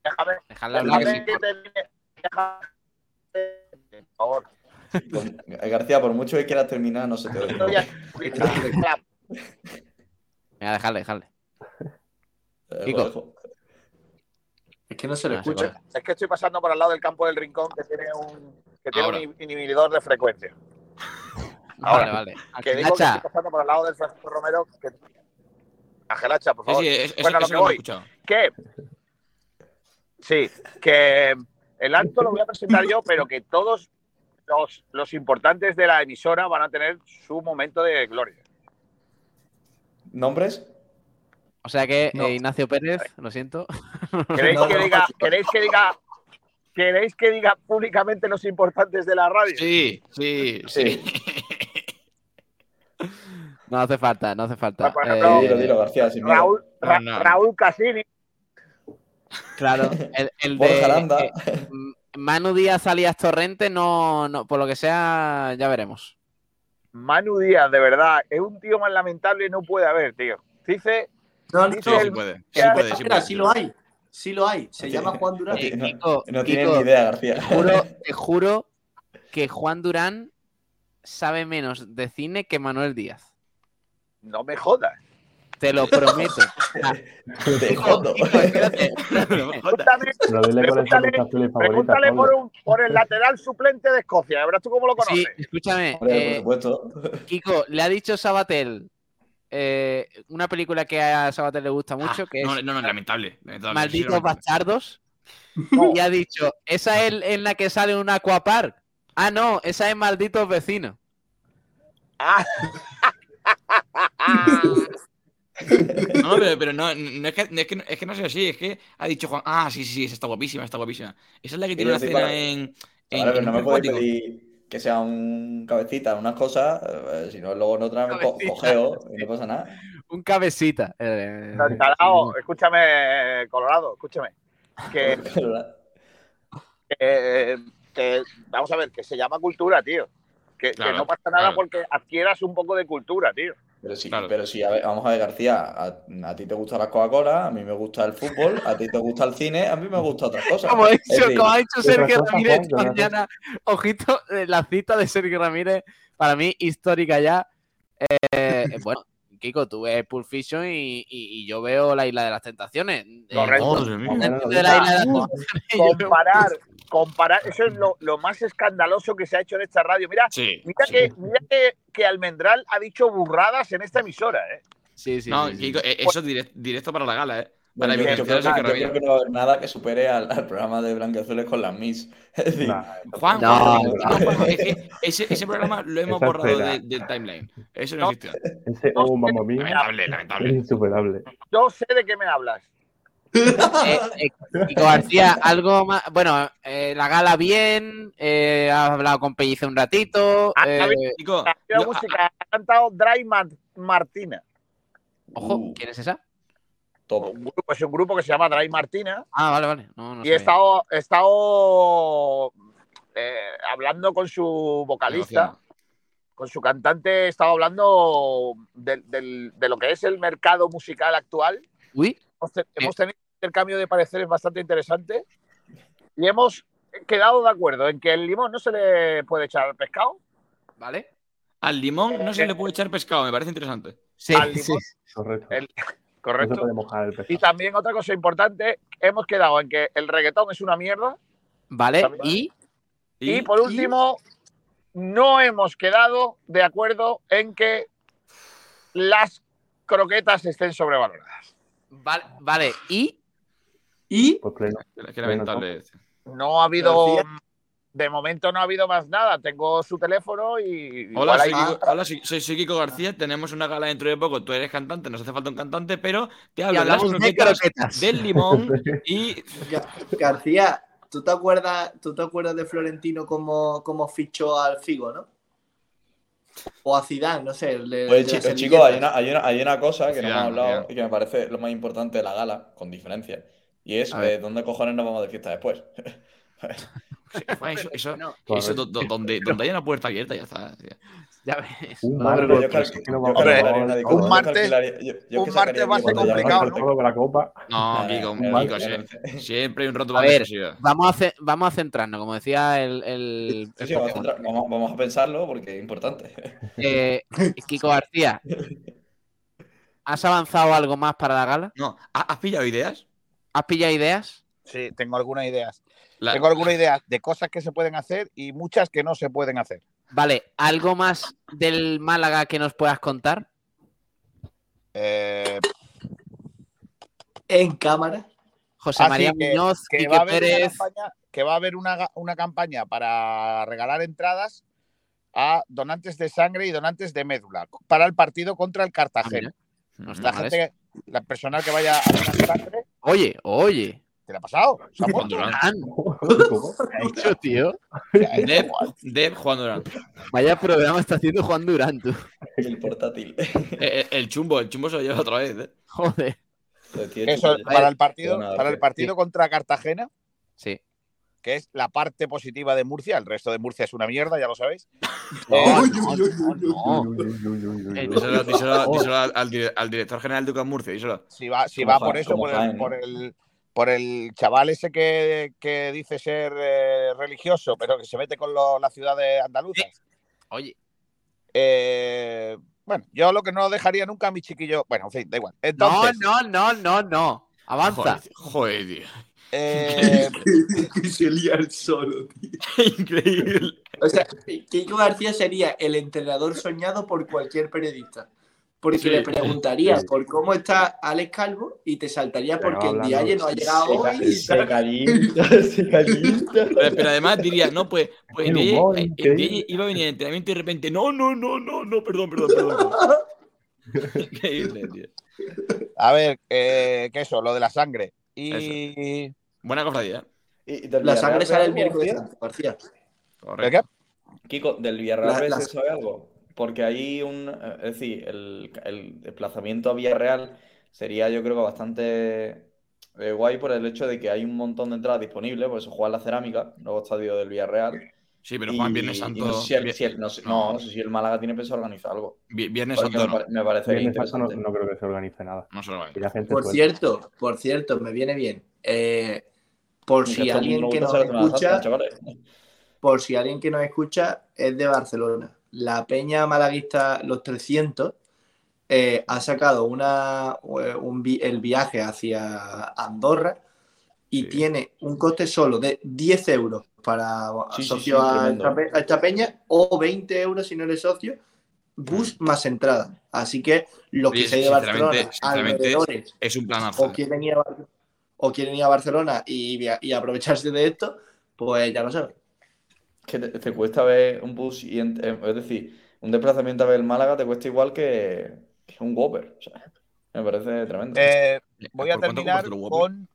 Déjame, Dejadle hablar, déjame sí. que termine. Déjame, por favor. Eh, García, por mucho que quieras terminar, no se te oye. aquí. Venga, dejadle, dejadle. Eh, Kiko. Es que no se le Ah, escucha. Es que estoy pasando por al lado del campo del rincón que tiene un, que tiene un inhibidor de frecuencia. Vale, Ahora, vale. Que digo que estoy pasando por al lado del Francisco Romero. Que... Angelacha, por favor. sí, es- eso, Bueno, a lo que voy. que sí, que el acto lo voy a presentar yo, pero que todos los, los importantes de la emisora van a tener su momento de gloria. ¿Nombres? o sea que No. eh, Ignacio Pérez, lo siento. ¿Queréis que diga, queréis que diga, queréis que diga públicamente los importantes de la radio? Sí, sí, sí. No hace falta, no hace falta. Por Eh, ejemplo, Dilo, dilo, García, sin miedo. Raúl, Ra- No, no. Raúl Casini, claro, el, de eh, Manu Díaz alias Torrente, no, no, por lo que sea, ya veremos. Manu Díaz, de verdad, es un tío más lamentable y no puede haber, tío. Dice, No, no, Dice Sí, puede. Sí puede, sí puede. sí lo hay. Sí lo hay. Se No llama tiene- Juan Durán. no tiene- Eh, Kiko, No Kiko, tienes ni idea, García. Te juro, te juro que Juan Durán sabe menos de cine que Manuel Díaz. no me jodas. Te lo prometo. Te jodo. Pregúntale, Pregúntale- por, Pablo. un- por el lateral suplente de Escocia, verás tú cómo lo conoces. Sí, escúchame. Hombre, eh, por supuesto. Kiko, le ha dicho Sabatel eh, una película que a Sabatel le gusta mucho, Ah, que no, es no, no, lamentable. lamentable, Malditos lamentable. Bastardos. Y ha dicho, ¿esa es en la que sale un aquapark? Ah, no, esa es Malditos Vecinos. Ah, No, pero, pero no, no es, que, no es, que, es que no sea así, es que ha dicho Juan, ah, sí, sí, sí, esa está guapísima, está guapísima. Esa es la que tiene una escena en, en, Vale, pero en no me un puedes acuático. pedir que sea un cabecita, unas cosas, eh, si no, luego en otra me co- cogeo y no pasa nada. Un cabecita. eh, escúchame, Colorado, escúchame. Que, que- que- vamos a ver, que se llama cultura, tío. Que, no pasa nada claro. porque adquieras un poco de cultura, tío. Pero sí, Claro. pero sí, a ver, vamos a ver, García, a, a ti te gusta la Coca-Cola, a mí me gusta el fútbol, a ti te gusta el cine, a mí me gusta otras cosas. Como ha dicho, decir, como ha dicho ¿qué otra Sergio Ramírez esta ¿Qué otra mañana, ojito, eh, la cita de Sergio Ramírez, para mí histórica ya. Eh, bueno, Kiko, tú ves Pulp Fiction y, y- y yo veo La Isla de las Tentaciones. Eh, Correcto. Comparar, comparar, eso es lo, lo más escandaloso que se ha hecho en esta radio. Mira, Sí. mira, sí. que, mira que, que Almendral ha dicho burradas en esta emisora, ¿eh? Sí, sí, No, sí, sí. Kiko, eh, eso direct- directo para la gala, ¿eh? Para yo, creo a que, Sergio yo creo Ramírez. que no va a haber nada que supere al, al programa de Blanqueazules con las Miss. Es decir, Nah, Juan, No, Juan, no, no, Juan, es que ese, ese programa lo hemos borrado de- del timeline. Eso no existió. Ese oh, mamma mía, Lamentable, es lamentable. insuperable. Yo sé de qué me hablas. Eh, eh, Kiko García, algo más. Bueno, eh, la gala bien, eh, has hablado con Pellice un ratito. Ah, eh. Kiko, La música ha cantado Dry Mar- Martina. ojo, Uh. ¿quién es esa? Top. Un grupo, es un grupo que se llama Dry Martina. Ah, vale, vale. No, no y he estado, he estado eh, hablando con su vocalista, con su cantante, he estado hablando de lo que es el mercado musical actual. Uy, Hemos, te- hemos tenido un intercambio de pareceres bastante interesante y hemos quedado de acuerdo en que el limón no se le puede echar al pescado. vale. Al limón no se le puede echar pescado, me parece interesante. Sí, Al sí. Correcto. El- No se correcto. puede mojar el Y también otra cosa importante, hemos quedado en que el reggaetón es una mierda. Vale, y Y, por último, no hemos quedado de acuerdo en que las croquetas estén sobrevaloradas. vale, vale, y Y Pues pleno. Qué lamentable. No ha habido. De momento no ha habido más nada. Tengo su teléfono y. Hola, soy, Kiko, hola, soy, soy- Kiko García. Tenemos una gala dentro de poco. Tú eres cantante, nos hace falta un cantante, pero te hablo de las hablamos de croquetas, croquetas. del limón y. Gar- García, ¿tú te acuerdas, tú te acuerdas de Florentino como, como fichó al Figo, no? O a Zidane, no sé. de- Pues de las chi- chicos, hay una, hay, una, hay una cosa que no hemos Zidane, hablado Zidane. y que me parece lo más importante de la gala, con diferencia. Y es eh, dónde cojones nos vamos de fiesta después. Eso, eso, Bueno, eso do- do- donde, donde haya una puerta abierta, ya está. tío. ya ves. Un no martes, Yo no Un martes- yo- yo un que martes sacaría va a ser complicado, ¿no? todo con la copa. No, Kiko, Kiko, sie- siempre hay un rato A ver. Vamos a, vamos a centrarnos, como decía el, el- Sí, el sí, vamos, a Pokémon. centrar- vamos- vamos a pensarlo porque es importante. Eh, Kiko García, ¿has avanzado algo más para la gala? No, ¿ha- ¿has pillado ideas? ¿Has pillado ideas? Sí, tengo algunas ideas. La- Tengo algunas ideas de cosas que se pueden hacer y muchas que no se pueden hacer. Vale, ¿algo más del Málaga que nos puedas contar? Eh, En cámara. José Ah, María que- Muñoz, que, Quique va a haber una Pérez. campaña, que va a haber una, una campaña para regalar entradas a donantes de sangre y donantes de médula para el partido contra el Ah, Cartagena. no está la gente, la personal que vaya a donar sangre, Oye, oye. ¿Qué le ha pasado? Se ha Juan muerto. Durán. Durán, ¿Cómo? ¿qué ha dicho, tío? Deb, Deb, Juan Durán. Vaya programa está haciendo Juan Durán, tú. El portátil. Eh, eh, el chumbo, el chumbo se lo lleva otra vez. ¿eh? Joder. Eso, para el partido, para el sí. partido contra Cartagena, Sí. que es la parte positiva de Murcia, el resto de Murcia es una mierda, ya lo sabéis. Eh. Díselo, al, al dire- al director general de UCAM Murcia, díselo. si va, si va por eso, por el, por el, por el chaval ese que, que dice ser eh, religioso, pero que se mete con lo- las ciudades andaluzas. Oye, Eh, bueno, yo lo que no dejaría nunca a mi chiquillo. Bueno, en fin, da igual. no, Entonces, no, no, no, no. Avanza. Joder, joder, tío. eh, que se lía el solo, tío. Increíble. O sea, Kiko García sería el entrenador soñado por cualquier periodista. Porque Sí, le preguntaría sí. por cómo está Alex Calvo y te saltaría Pero porque el Dialle no ha llegado hoy. y se tal. calienta, se calienta. Pero, pero además diría, no, pues, pues El humor iba a venir en entrenamiento y de repente, no, no, no, no, no, perdón, perdón, perdón. Increíble, tío. a ver, eh, ¿qué eso? Lo de la sangre. Y. Buena cofradía. Y La sangre sale el miércoles García? Santo, García. ¿De Correcto. qué? Kiko, del Villarreal La- se sabe algo. Porque hay un. eh, Es decir, el, el desplazamiento a Villarreal sería, yo creo que bastante eh, guay por el hecho de que hay un montón de entradas disponibles. Por eso juega la cerámica, nuevo estadio del Villarreal. Sí, pero Juan, Viernes Santo. no sé si el, si el- no sé- no. no, no sé si el Málaga tiene pensado organizar algo. vi- Viernes Santo me, no. pare- me parecería Viernes Santo no, interesante. no creo que se organice nada. No se Por suelta. cierto, por cierto, me viene bien. Eh, por si alguien que nos escucha, por si alguien que nos escucha es de Barcelona. La Peña Malaguista Los 300 eh, ha sacado una, eh, un el viaje hacia Andorra y Sí. tiene un coste solo de 10 euros para Sí, socio sí, a, esta, pe- a esta peña o 20 euros si no eres socio, bus más entrada. Así que los que sean de Barcelona, alrededores, Es un planazo. o quieren ir a, o quieren ir a Barcelona y, y aprovecharse de esto, pues ya lo saben. Que te, te cuesta ver un bus y en- eh, es decir, un desplazamiento a ver el Málaga te cuesta igual que, que un Whopper. O sea, me parece tremendo. Eh, voy a ¿Por cuánto terminar compraste los Whopper? con,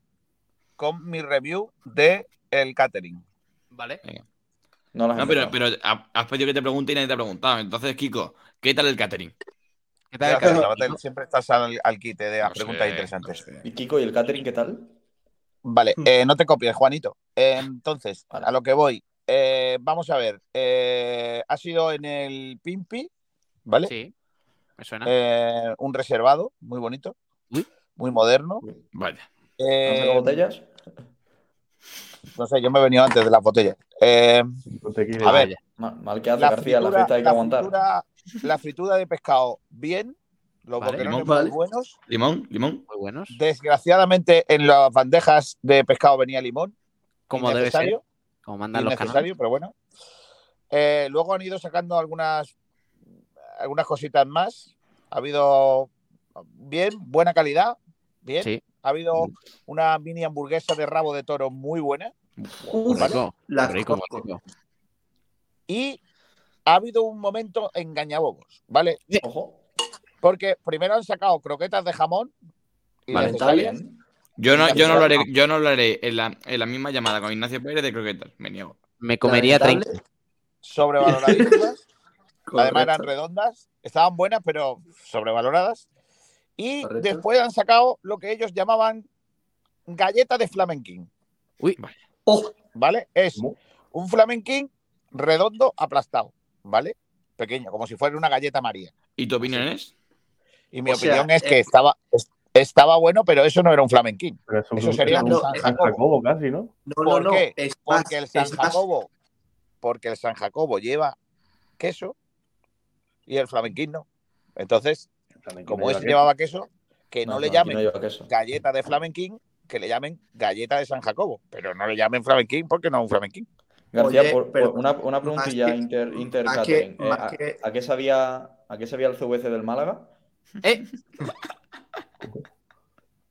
con mi review de el catering. Vale. no las he No, pero, pero ha- has pedido que te pregunte y nadie te ha preguntado. Entonces, Kiko, ¿qué tal el catering? ¿Qué tal el Gracias, catering? Siempre estás al, al quite de las No preguntas sé, interesantes. no sé. ¿Y Kiko y el catering qué tal? Vale, eh, no te copies, Juanito. Eh, entonces, a lo que voy. Eh, vamos a ver. eh, ha sido en el Pimpi, ¿vale? Sí, me suena. Eh, un reservado, muy bonito, Uy. muy moderno. Vaya. ¿Han Eh, sacado botellas? no sé, yo me he venido antes de las botellas. Eh, a ver, Mal, mal que hace la García, la fritura, fiesta hay que la aguantar. fritura- la fritura de pescado, bien. Los Vale. boquerones Limón. muy Vale. buenos. ¿Limón? ¿Limón? Muy buenos. Desgraciadamente, en las bandejas de pescado venía limón. Como debe ser. Como mandan los canales. pero bueno. Eh, luego han ido sacando algunas, algunas cositas más. Ha habido bien, buena calidad. Bien. Sí. Ha habido una mini hamburguesa de rabo de toro muy buena. Uf, Rico, las rico. Y ha habido un momento engañabobos, ¿vale? Ojo. Porque primero han sacado croquetas de jamón y Vale. Está bien. Yo no, yo no lo haré, yo no lo haré en la, en la misma llamada con Ignacio Pérez de croquetas. Me niego. Me comería Lamentable. 30. sobrevaloradísimas. Además eran redondas, estaban buenas, pero sobrevaloradas. Y Correcto. después han sacado lo que ellos llamaban galleta de flamenquín, Uy, Oh, ¿vale? Es un flamenquín redondo aplastado, ¿vale? Pequeño, como si fuera una galleta María. ¿Y tu opinión es? Y mi O sea, opinión es que eh, estaba, es- estaba bueno, pero eso no era un flamenquín. Pero eso, Eso es sería un un San San Jacobo. Casi, ¿no? no, ¿Por no, no. qué? Porque el San Jacobo, porque el San Jacobo lleva queso y el flamenquín no. Entonces, como ese llevaba queso, que no, le llamen galleta de flamenquín, que le llamen galleta de San Jacobo, pero no le llamen flamenquín porque no es un flamenquín. García, Oye, por- por pero una, una preguntilla que- inter, inter más que- catering. Eh, más ¿a, que- a qué sabía, ¿A qué sabía el CVC del Málaga? eh,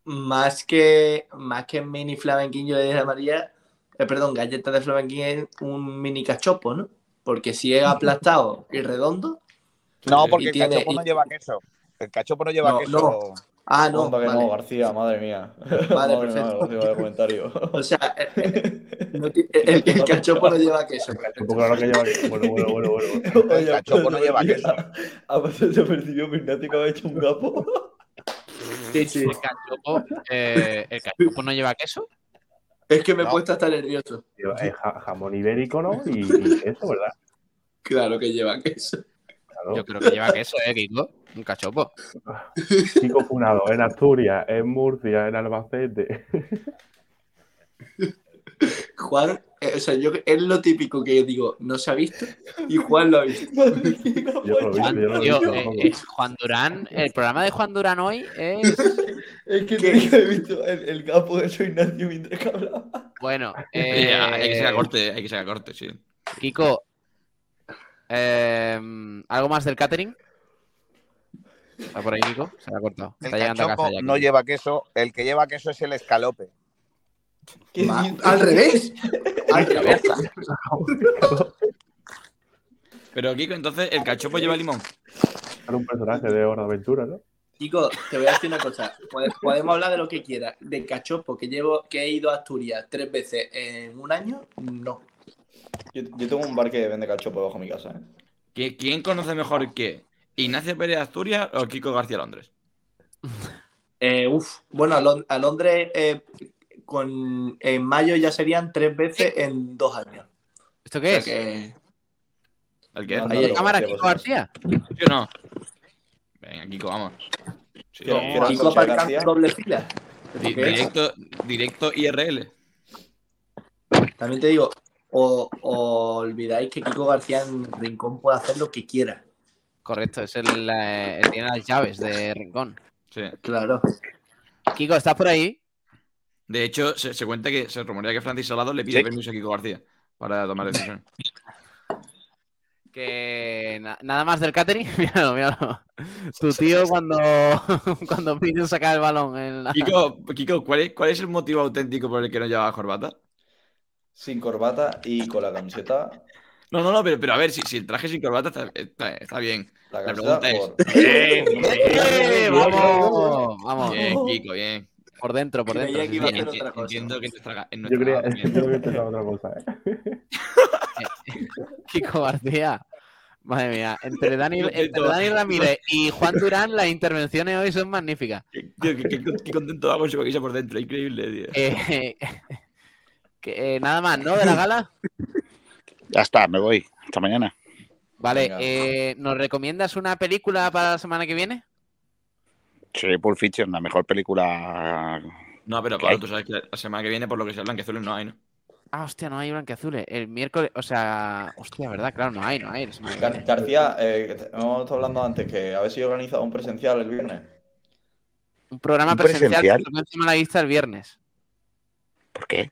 más que más que mini flamenquín, yo le María, eh, perdón, galleta de flamenquín es un mini cachopo, ¿no? Porque si es aplastado y redondo. No, porque el tiene- cachopo no y- lleva queso. El cachopo no lleva No, queso. Ah, no, Onda que vale. no, García, madre mía. Vale, madre perfecto. mía, García, comentario. O sea, eh, eh, no ti- el, el cachopo no lleva queso. Supongo claro que lleva. Bueno, bueno, bueno, bueno. El cachopo no lleva queso. A veces se percibió que había hecho un gapo. Sí, sí. el cachopo, eh, ¿el cachopo no lleva queso? Es que me he No. puesto hasta nervioso. Eh, ja- jamón ibérico, ¿no? Y, y eso, ¿verdad? Claro que lleva queso. Claro. Yo creo que lleva queso, ¿eh, Kiko? Un cachopo. Chico funado en Asturias, en Murcia, en Albacete. Juan, o sea, yo es lo típico que digo, no se ha visto y Juan lo ha visto. Yo he yo he Tío, eh, eh, Juan Durán, el programa de Juan Durán hoy es. Es que que haber visto el, el gapo de su Ignacio mientras que hablaba. Bueno, Eh, eh, hay que sacar corte, hay que sacar corte, sí. Kiko, eh, ¿algo más del catering? ¿Está por ahí, Kiko? Se ha cortado. El Está llegando a casa ya. no lleva queso. El que lleva queso es el escalope. ¿Qué Ma- dices? Al revés. Al revés. Pero Kiko, entonces, ¿el cachopo lleva limón? Era un personaje de Hora de Aventura, ¿no? Chicos, te voy a decir una cosa. Pode- Podemos hablar de lo que quieras. De cachopo, que llevo, que he ido a Asturias tres veces en un año, no. Yo, yo tengo un bar que vende cachopo debajo de mi casa, ¿eh? ¿Qui- ¿Quién conoce mejor qué? ¿Ignacio Pérez de Asturias o Kiko García Londres? Eh, uf, bueno, a Londres eh, con, en mayo ya serían tres veces en dos años. ¿Esto O qué sea es? que- ¿El qué? Ahí hay lo ¿Cámara Kiko. García? ¿Sí o no? Venga, Kiko, vamos. Sí, no, Kiko aparcando doble fila. directo, directo IRL. También te digo, o, o olvidáis que Kiko García en Rincón puede hacer lo que quiera. Correcto, es el, eh, el- tiene las llaves de Rincón. Sí. Claro. Kiko, ¿estás por ahí? De hecho, se, se cuenta que se rumorea que Francis Salado le pide Sí. permiso a Kiko García para tomar decisiones. Que na- nada más del catering. míralo, míralo. Tu tío cuando, cuando pide sacar el balón. En la- Kiko, Kiko ¿cuál, es, ¿cuál es el motivo auténtico por el que no llevaba corbata? Sin corbata y con la camiseta. No, no, no, pero, pero a ver, si, si el traje sin corbata está, está- está bien. La pregunta es- por- Bien, ¡Eh, vamos! Vamos, bien, Kiko, bien. Por dentro, por dentro. Sí, cosa. Entiendo que en nuestra, en Yo creía, yo creo que pensaba otra cosa, ¿eh? Kiko García. Madre mía, entre Dani, entre. Dani Ramírez y Juan Durán, las intervenciones hoy son magníficas. Tío, qué, qué- qué contento hago camisa por dentro, increíble, tío. Eh, que, eh, nada más, ¿no? De la gala. Ya está, me voy. Hasta mañana. Vale, eh, ¿nos recomiendas una película para la semana que viene? Sí, Pulp Fiction, la mejor película. No, pero ¿Qué Pablo, hay? tú sabes que la semana que viene, por lo que sea Blanqueazules, no hay, ¿no? Ah, hostia, no hay blanqueazules. El miércoles, o sea, hostia, ¿verdad? Claro, no hay, no hay. que Gar-. García, eh, que hemos estado hablando antes que a ver si organiza un presencial el viernes. Un programa ¿Un presencial, presencial? con encima la vista el viernes. ¿Por qué?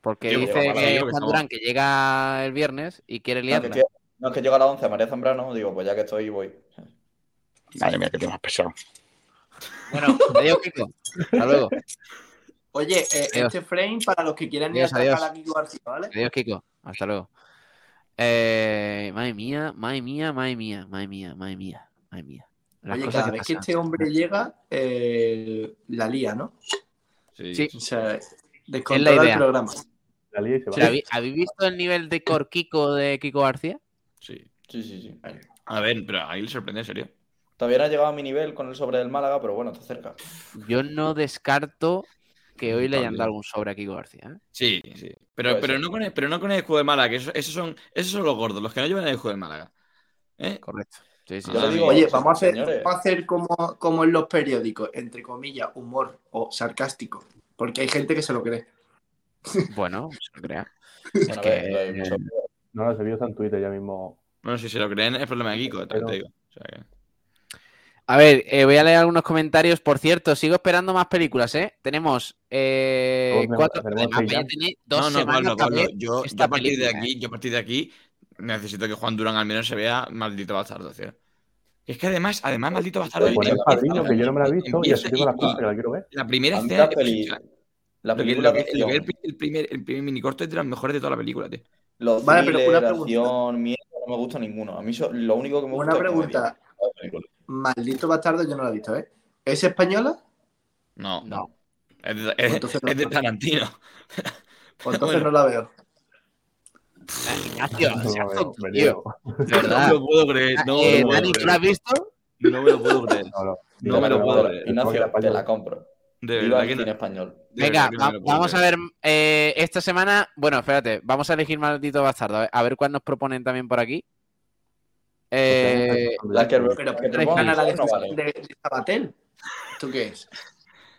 Porque dice que que que llega el viernes y quiere No, que, liarla. estoy- no, es que llega a las 11 María Zambrano, digo, pues ya que estoy, voy. Madre mía, que te más pesado. Bueno, adiós, Kiko. Hasta luego. Oye, eh, este frame para los que quieran ir a Adiós, a Kiko García, ¿vale? Adiós, Kiko. Hasta luego. Eh, madre mía, madre mía, madre mía, madre mía, madre mía, madre mía. Las Oye, cada que vez que este hombre llega, eh, la lía, ¿no? Sí. Sí. O sea, Es descontrola la el idea. programa. La lía y se O va. sea, ¿habí- ¿Habéis visto el nivel de Corquico de Kiko García? Sí. Sí, sí, sí. A ver, pero ahí le sorprende, en serio. Todavía no ha llegado a mi nivel con el sobre del Málaga, pero bueno, está cerca. Yo no descarto que hoy le hayan dado algún sobre a Kiko García. ¿eh? Sí, sí. Pero, pero, no con el, pero no con el escudo de Málaga, que esos, esos son, esos son los gordos, los que no llevan el escudo de Málaga. ¿Eh? Correcto. Sí, sí, le digo- Oye, vamos a hacer, señores. vamos a hacer como, como en los periódicos, entre comillas, humor o sarcástico. Porque hay gente que se lo cree. Bueno, se lo crea. Bueno, a que, ver, eh, No, se vio en Twitter ya mismo. Bueno, si se lo creen es problema de Kiko, también te digo. O sea que- A ver, eh, voy a leer algunos comentarios. Por cierto, sigo esperando más películas, ¿eh? Tenemos eh, cuatro. ya tiene dos No, no, semanas Pablo, Pablo, yo, a partir de aquí, ¿eh? yo a partir de aquí necesito que Juan Durán al menos se vea maldito bastardo, tío. Es que además, además, maldito bastardo. Pero Pon Oye, el padrino, que yo no me la he visto, y así tengo la que quiero ver. La primera escena. la que- película lo de que- lo que acción, el, el primer, el primer minicorto es de los mejores de toda la película, tío. los Vale, pero una pregunta. acción, mierda, no me gusta ninguno. A mí so- lo único que me gusta Una pregunta. Maldito bastardo, yo no lo he visto, ¿eh? ¿Es española? No, No. Es de, es- Entonces no es de está. Tarantino. Pues entonces Bueno. no la veo. Ignacio, No, seas me- tonto, No verdad. me lo puedo creer. No me Eh, lo puedo Dani, ¿tú lo has visto? No me lo puedo creer. No, no. No me lo puedo creer. Ignacio, te la compro. De verdad que no. español. Venga, no va- vamos a ver. eh, esta semana, bueno, espérate, vamos a elegir maldito bastardo. A ver, a ver cuál nos proponen también por aquí. Eh, La que, Pero que ¿por qué propongan gana la no vale. de, de Sabatel? ¿Esto qué es?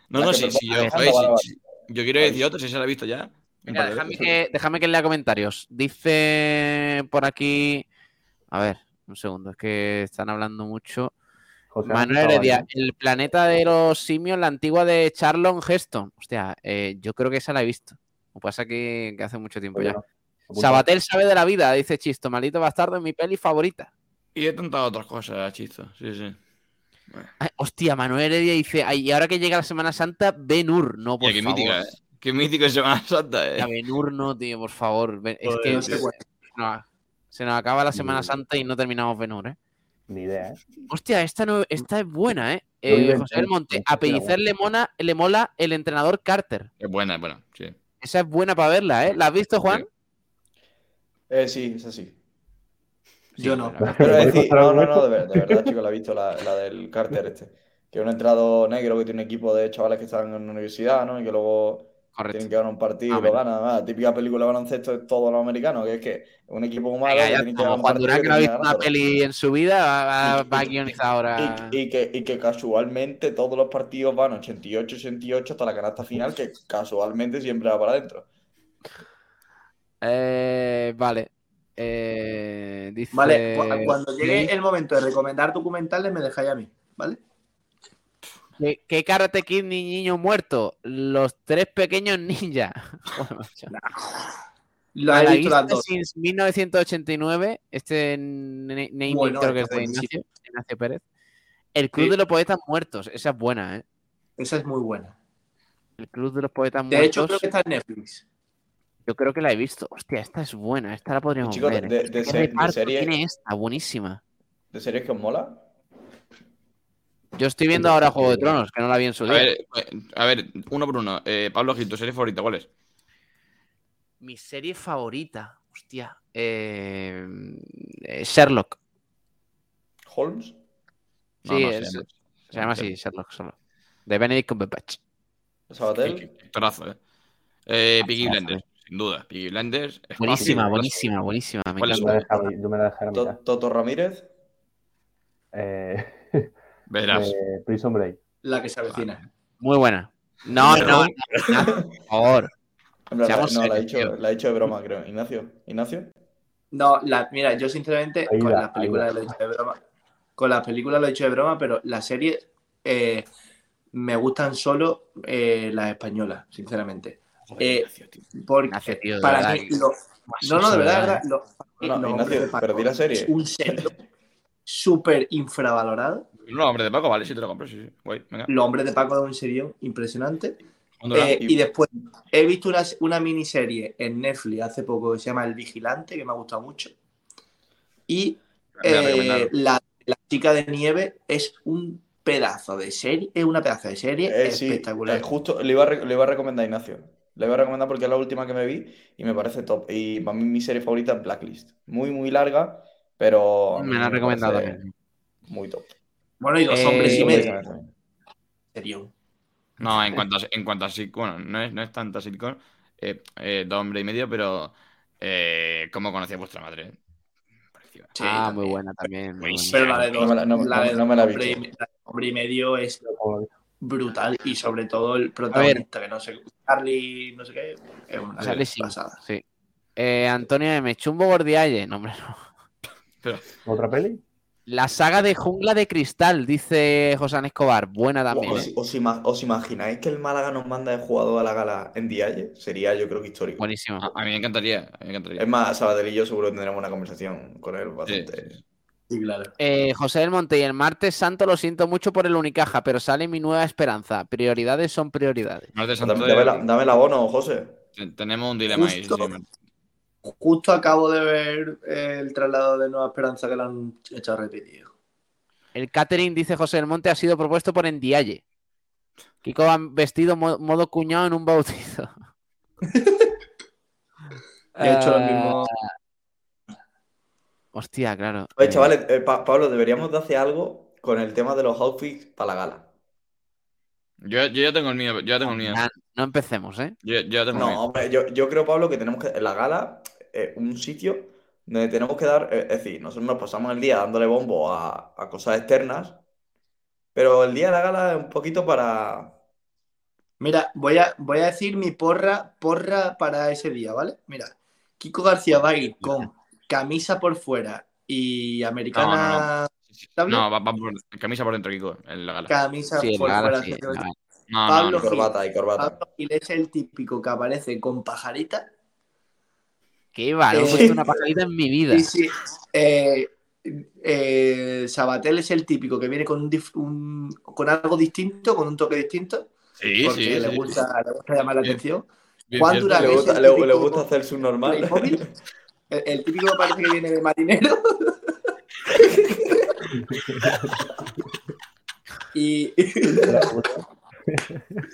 No, La no, sí, sí, yo. Yo quiero decir otro, si se lo ha visto ya. De déjame que, déjame que lea comentarios. Dice por aquí. A ver, un segundo, es que están hablando mucho. José Manuel Heredia, el planeta de los simios, la antigua de Charlon Heston. Hostia, eh, yo creo que esa la he visto. Lo pasa que, que hace mucho tiempo Oye, ya. no. Sabatel sabe de la vida, dice Chisto. Maldito bastardo es mi peli favorita. Y de tantas otras cosas, chisto. Sí, sí. Ay, hostia, Manuel Heredia dice, ay, y ahora que llega la Semana Santa, Ben-Hur, no, por qué favor. mítica, ¿eh? Qué mítico es Semana Santa, Ya, eh. Ben-Hur no, tío, por favor. Es que no sé cuál. no, se nos acaba la Semana. Santa y no terminamos Ben-Hur, ¿eh? Ni idea, ¿eh? Hostia, esta, no, esta es buena, ¿eh? Eh, José del Hur, Monte, a que era Pellicer le, mona- le mola el entrenador Carter. Es buena, es buena, sí. Esa es buena para verla, ¿eh? ¿La has visto, Juan? Eh, sí, es así. Yo no. bueno, Pero ¿Podéis es decir, no, no, de no, de verdad, de verdad, chicos, la he visto, la, la del Carter este. Que es un entrado negro que tiene un equipo de chavales que están en la universidad, ¿no? Y que luego tienen que ganar un partido y lo ganan. Ah, típica película de baloncesto de todos los americanos, que es que un equipo que ya, tiene que como Juan Durán, y que no ha visto una peli en su vida, va, va- Y- va a guionizar ahora. Y, y que, y que casualmente todos los partidos van 88-88 hasta la canasta final, que casualmente siempre va para adentro. Eh, vale. Eh, dice... Vale, cu- cuando llegue el momento de recomendar documentales, me dejáis a mí, ¿vale? ¿Qué, qué Karate Kid ni niño muerto? Los tres pequeños ninjas. Lo he visto las dos. since 1989. Este na- naming Bueno, creo que es de. Ignacio, Ignacio Pérez. El Club Sí. de los Poetas Muertos. Esa es buena, ¿eh? Esa es muy buena. El Club de los Poetas De Muertos. hecho, creo que está en Netflix. Yo creo que la he visto. Hostia, esta es buena. Esta la podríamos chicos, ver. de- ¿eh? de ¿Qué se- de reparto serie- tiene esta? Buenísima. ¿De series que os mola? Yo estoy viendo ahora Juego de Tronos, que no la vi en su A día. ver, eh, a ver, uno por uno. Eh, Pablo Gil, tu serie favorita, ¿cuál es? Mi serie favorita. Hostia. eh, Sherlock. ¿Holmes? No, Sí, no, es- se llama- Se llama así, Sherlock solo. De Benedict Cumberbatch. ¿Sabatel? Actorazo, eh. Eh, Peaky Blinders, sin duda. Peaky Blinders. Buenísima, buenísima, buenísima. Me ¿Cuál es Yo encanta. me la yo me la dejé la. ¿Toto Ramírez? Eh, Verás. eh, Prison Break. La que se avecina. Muy buena. No, no, no, por favor. Seamos no, la he, tío. la he dicho de broma, creo. Ignacio. ¿Ignacio? No, la, mira, yo sinceramente Ahí con las películas lo he dicho de broma. Con las películas lo he dicho de broma, pero las series eh, me gustan solo eh, las españolas, sinceramente. Joder, eh, Ignacio, tío. Porque Ignacio, tío, de para mí, lo- no, no, de verdad, de verdad, ¿eh? lo- No, los Ignacio, hombres de Paco perdí la serie. es un serio súper infravalorado. No, hombre, de Paco, vale, sí te lo compro, sí, sí. Guay, venga. Los hombres de Paco es un serio impresionante. Eh, y después he visto una, una miniserie en Netflix hace poco que se llama El Vigilante, que me ha gustado mucho. Y eh, la, la chica de nieve es un pedazo de serie, es una pedazo de serie Eh, sí, espectacular. eh, justo le iba, a, le iba a recomendar a Ignacio. Le iba a recomendar porque es la última que me vi y me parece top. Y para mí mi serie favorita es Blacklist. Muy, muy larga, pero Me la han recomendado también. Muy top. Bueno, y dos Eh, hombres y medio. serio. No, en cuanto a, en cuanto a bueno, no es, no es tanta sitcom, eh, eh, dos hombres y medio, pero eh, ¿cómo conocía vuestra madre? Pareció- Sí, ah, también. muy buena también. muy. Pero la de No dos, me la- no- la no- de no me la he hombre, y, la hombre medio es Como brutal y sobre todo el protagonista, que no sé, Charlie, no sé qué, es una. Sale sin- pasada. sí. Eh, Antonio M. Chumbo Gordialle. No, hombre, no. ¿Otra peli? La saga de Jungla de Cristal, dice José Escobar. Buena también. ¿Os, ¿eh? os ima- os imagináis que el Málaga nos manda de jugador a la gala en Dialle? Sería, yo creo que histórico. Buenísimo. A, a mí me encantaría, a mí me encantaría. Es más, Sabatel y yo seguro que tendremos una conversación con él Sí, bastante. sí, sí. Sí, claro. Eh, José del Monte, y el martes santo lo siento mucho por el Unicaja, pero sale mi nueva esperanza. Prioridades son prioridades. Martes Dame, Santo, dame la- dame el abono, José. te- tenemos un dilema ahí. Justo. sí. Justo acabo de ver el traslado de Nueva Esperanza que lo han hecho repetido. El catering, dice José del Monte, ha sido propuesto por Endialle. Kiko va vestido mo- modo cuñado en un bautizo. He hecho lo Ah, mismo. Hostia, claro. Oye, Eh, chavales, eh, Pa- Pablo, deberíamos de hacer algo con el tema de los outfits para la gala. Yo, yo ya tengo el mío, yo ya tengo el mío. no empecemos, ¿eh? Yo, yo ya tengo el No, mío. hombre, yo, yo creo, Pablo, que tenemos que, en la gala, eh, un sitio donde tenemos que dar, eh, es decir, nosotros nos pasamos el día dándole bombo a, a cosas externas, pero el día de la gala es un poquito para... Mira, voy a, voy a decir mi porra, porra para ese día, ¿vale? Mira, Kiko García va a ir con camisa por fuera y americana. No, va, va por camisa por dentro, Kiko, en la gala. Camisa Sí, por la gala, fuera. sí, Pablo no, Y no. corbata, y corbata. Pablo Gil es el típico que aparece con pajarita. ¿Qué va? No he Eh, puesto una pajarita en mi vida. Sí, sí. Eh, eh, Sabatel es el típico que viene con, un dif- un- con algo distinto, con un toque distinto, Sí, porque sí, le, sí. Gusta, le gusta llamar la Bien. atención. Bien Juan. Durán Le es gusta, el le- típico le gusta hacer su normal. El, el típico parece que viene de marinero. y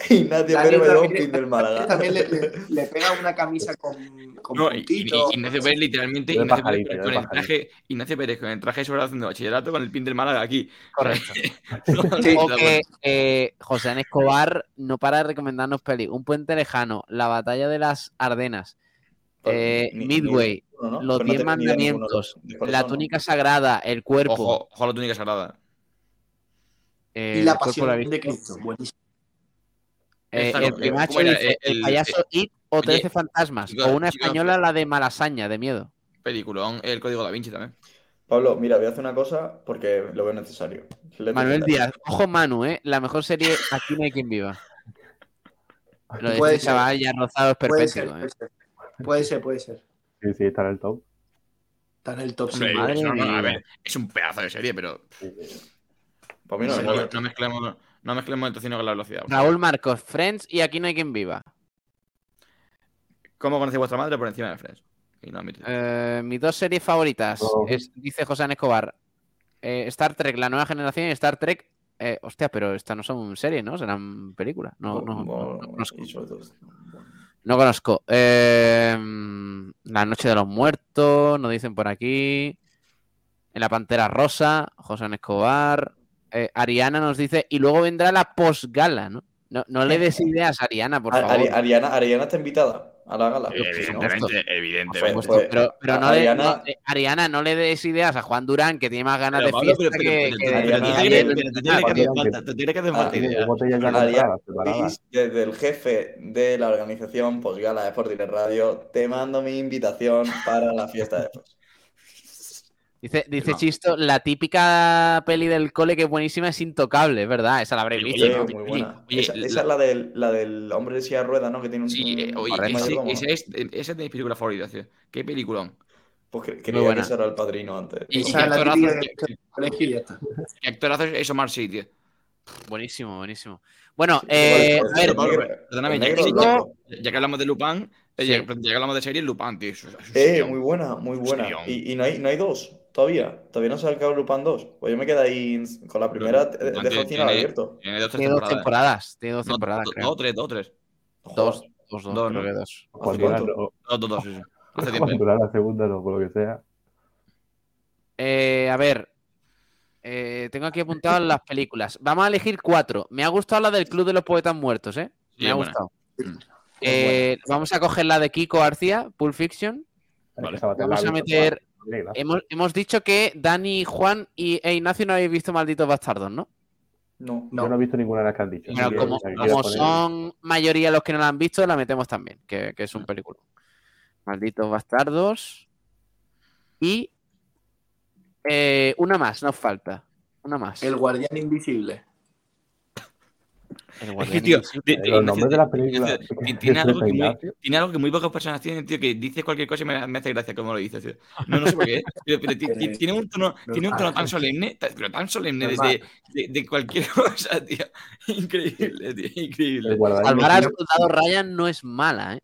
Ignacio Daniel Pérez Doping del Málaga. también le, le- le pega una camisa con, con No, y- y- puntitos. y Ignacio Pérez, literalmente, Ignacio Pérez pajarito, con, yo con el traje, Ignacio Pérez con el traje sobre haciendo bachillerato con el pin del Málaga aquí. Correcto. Sí, O que eh, José Escobar no para de recomendarnos peli. Un puente lejano, La batalla de las Ardenas, eh, Ni- ni- Midway, ¿no? Los Pues no Diez ninguno Mandamientos, La son, ¿no? túnica sagrada, El cuerpo. Ojo, ojo a la túnica sagrada. eh, y la El pasión de. Cristo. Buenísimo. Eh, el no, primacho ¿cómo era? dice, Eh, el, el- payaso It o oye, 13 fantasmas. o una española, la de Malasaña, de miedo. Peliculón, el código da Vinci también. Pablo, mira, voy a hacer una cosa porque lo veo necesario. Manuel. Díaz, ojo Manu, ¿eh? La mejor serie Aquí no hay quien viva. Lo de este chaval ya rozado es Puede ser, perpétuo, ¿eh? Puede ser. Puede ser. Sí, sí, está en el top. Está en el top Hombre, sin madre no, no, a ver, es un pedazo de serie, pero Sí, sí. Para mí no no, no- no mezclemos, no mezclemos el tocino con la velocidad. Raúl Marcos, Friends y Aquí no hay quien viva. ¿Cómo conoce vuestra madre por encima de Friends? Y no admite. Eh, mis dos series favoritas, Oh. es- dice José Escobar. eh, Star Trek, la nueva generación y Star Trek. eh, hostia, pero estas no son series, ¿no? Serán películas. No, no, no, no Bueno, No conozco. Eh, la Noche de los Muertos, nos dicen por aquí. En la Pantera Rosa, José Escobar. Eh, Ariana nos dice, y luego vendrá la posgala, ¿no? No, no le des ideas, Ariana, por favor. Ari- Ariana, Ariana está invitada a la gala. Evidentemente, evidentemente. Pues- Pero, pero, pero no le- Ariana- no, eh, Ariana, no le des ideas a Juan Durán, que tiene más ganas Pero, de fiesta pero- que, pero- que pero- de- pero Ariana- te tiene que- Ariana- hacer falta- te tiene que hacer falta Ariana- desde el jefe de la organización Posgala de Sport Radio, te mando mi invitación para la fiesta de Fos. Dice, dice No. Chisto, la típica peli del cole que es buenísima es intocable, es verdad, esa la habréis visto. Oye, muy buena. oye, esa, la- esa es la del, la del hombre de silla de ruedas, ¿no? Que tiene un. Sí, eh, oye, ese, es, esa es de mis películas favoritas, tío. Qué peliculón. Pues creía buena. que ese era el padrino antes. Y, y Esa es la actorazo, típica qué- que- colegio y ya está. qué actorazo es Omar tío. Buenísimo, buenísimo. Bueno, Sí, eh, a ver, Perdóname, ya, que hablamos de Lupin, eh, Sí. ya, ya que hablamos de serie, Lupin, tío. Eh, muy buena, muy buena. Y no, hay, no hay dos todavía. Todavía no se ha acabado Lupin 2. Pues yo me quedé ahí con la primera, Lupin dejo el tiene- final abierto. Tiene dos, tres tiene dos temporadas. Tiene dos No, temporadas, do- creo. dos, tres, dos, tres. Dos, dos, dos, Dos, creo ¿no? que dos. Cuánto? no, Dos, dos, dos, sí, sí. Hace tiempo. era la segunda, no, por lo que sea. Eh, a ver, eh, tengo aquí apuntadas las películas. Vamos a elegir cuatro. Me ha gustado la del Club de los Poetas Muertos, ¿eh? Sí, Me ha buena. gustado. Mm. Eh, vamos a coger la de Kiko García, Pulp Fiction. Vale. Vamos a meter. Hemos, hemos dicho que Dani, Juan y, e Ignacio no habéis visto Malditos Bastardos, ¿no? No. No. Yo no he visto ninguna de las que han dicho. Pero como, que son mayoría los que no la han visto, la metemos también, que, que es un película. Malditos Bastardos. Y eh, una más, nos falta. Una más. El guardián invisible. El Es que, tío, Invisible. de- Eh, de- los nombres de las películas. ti- tiene, algo que muy, tiene algo que muy pocas personas tienen, tío, que dice cualquier cosa y me, me hace gracia como lo dice, tío. No, no sé por qué, pero, pero ti- tiene un tono, tiene un tono tan solemne, pero tan solemne de, de, de- de cualquier cosa, tío. Increíble, tío, increíble. al soldado Ryan no es mala, ¿eh?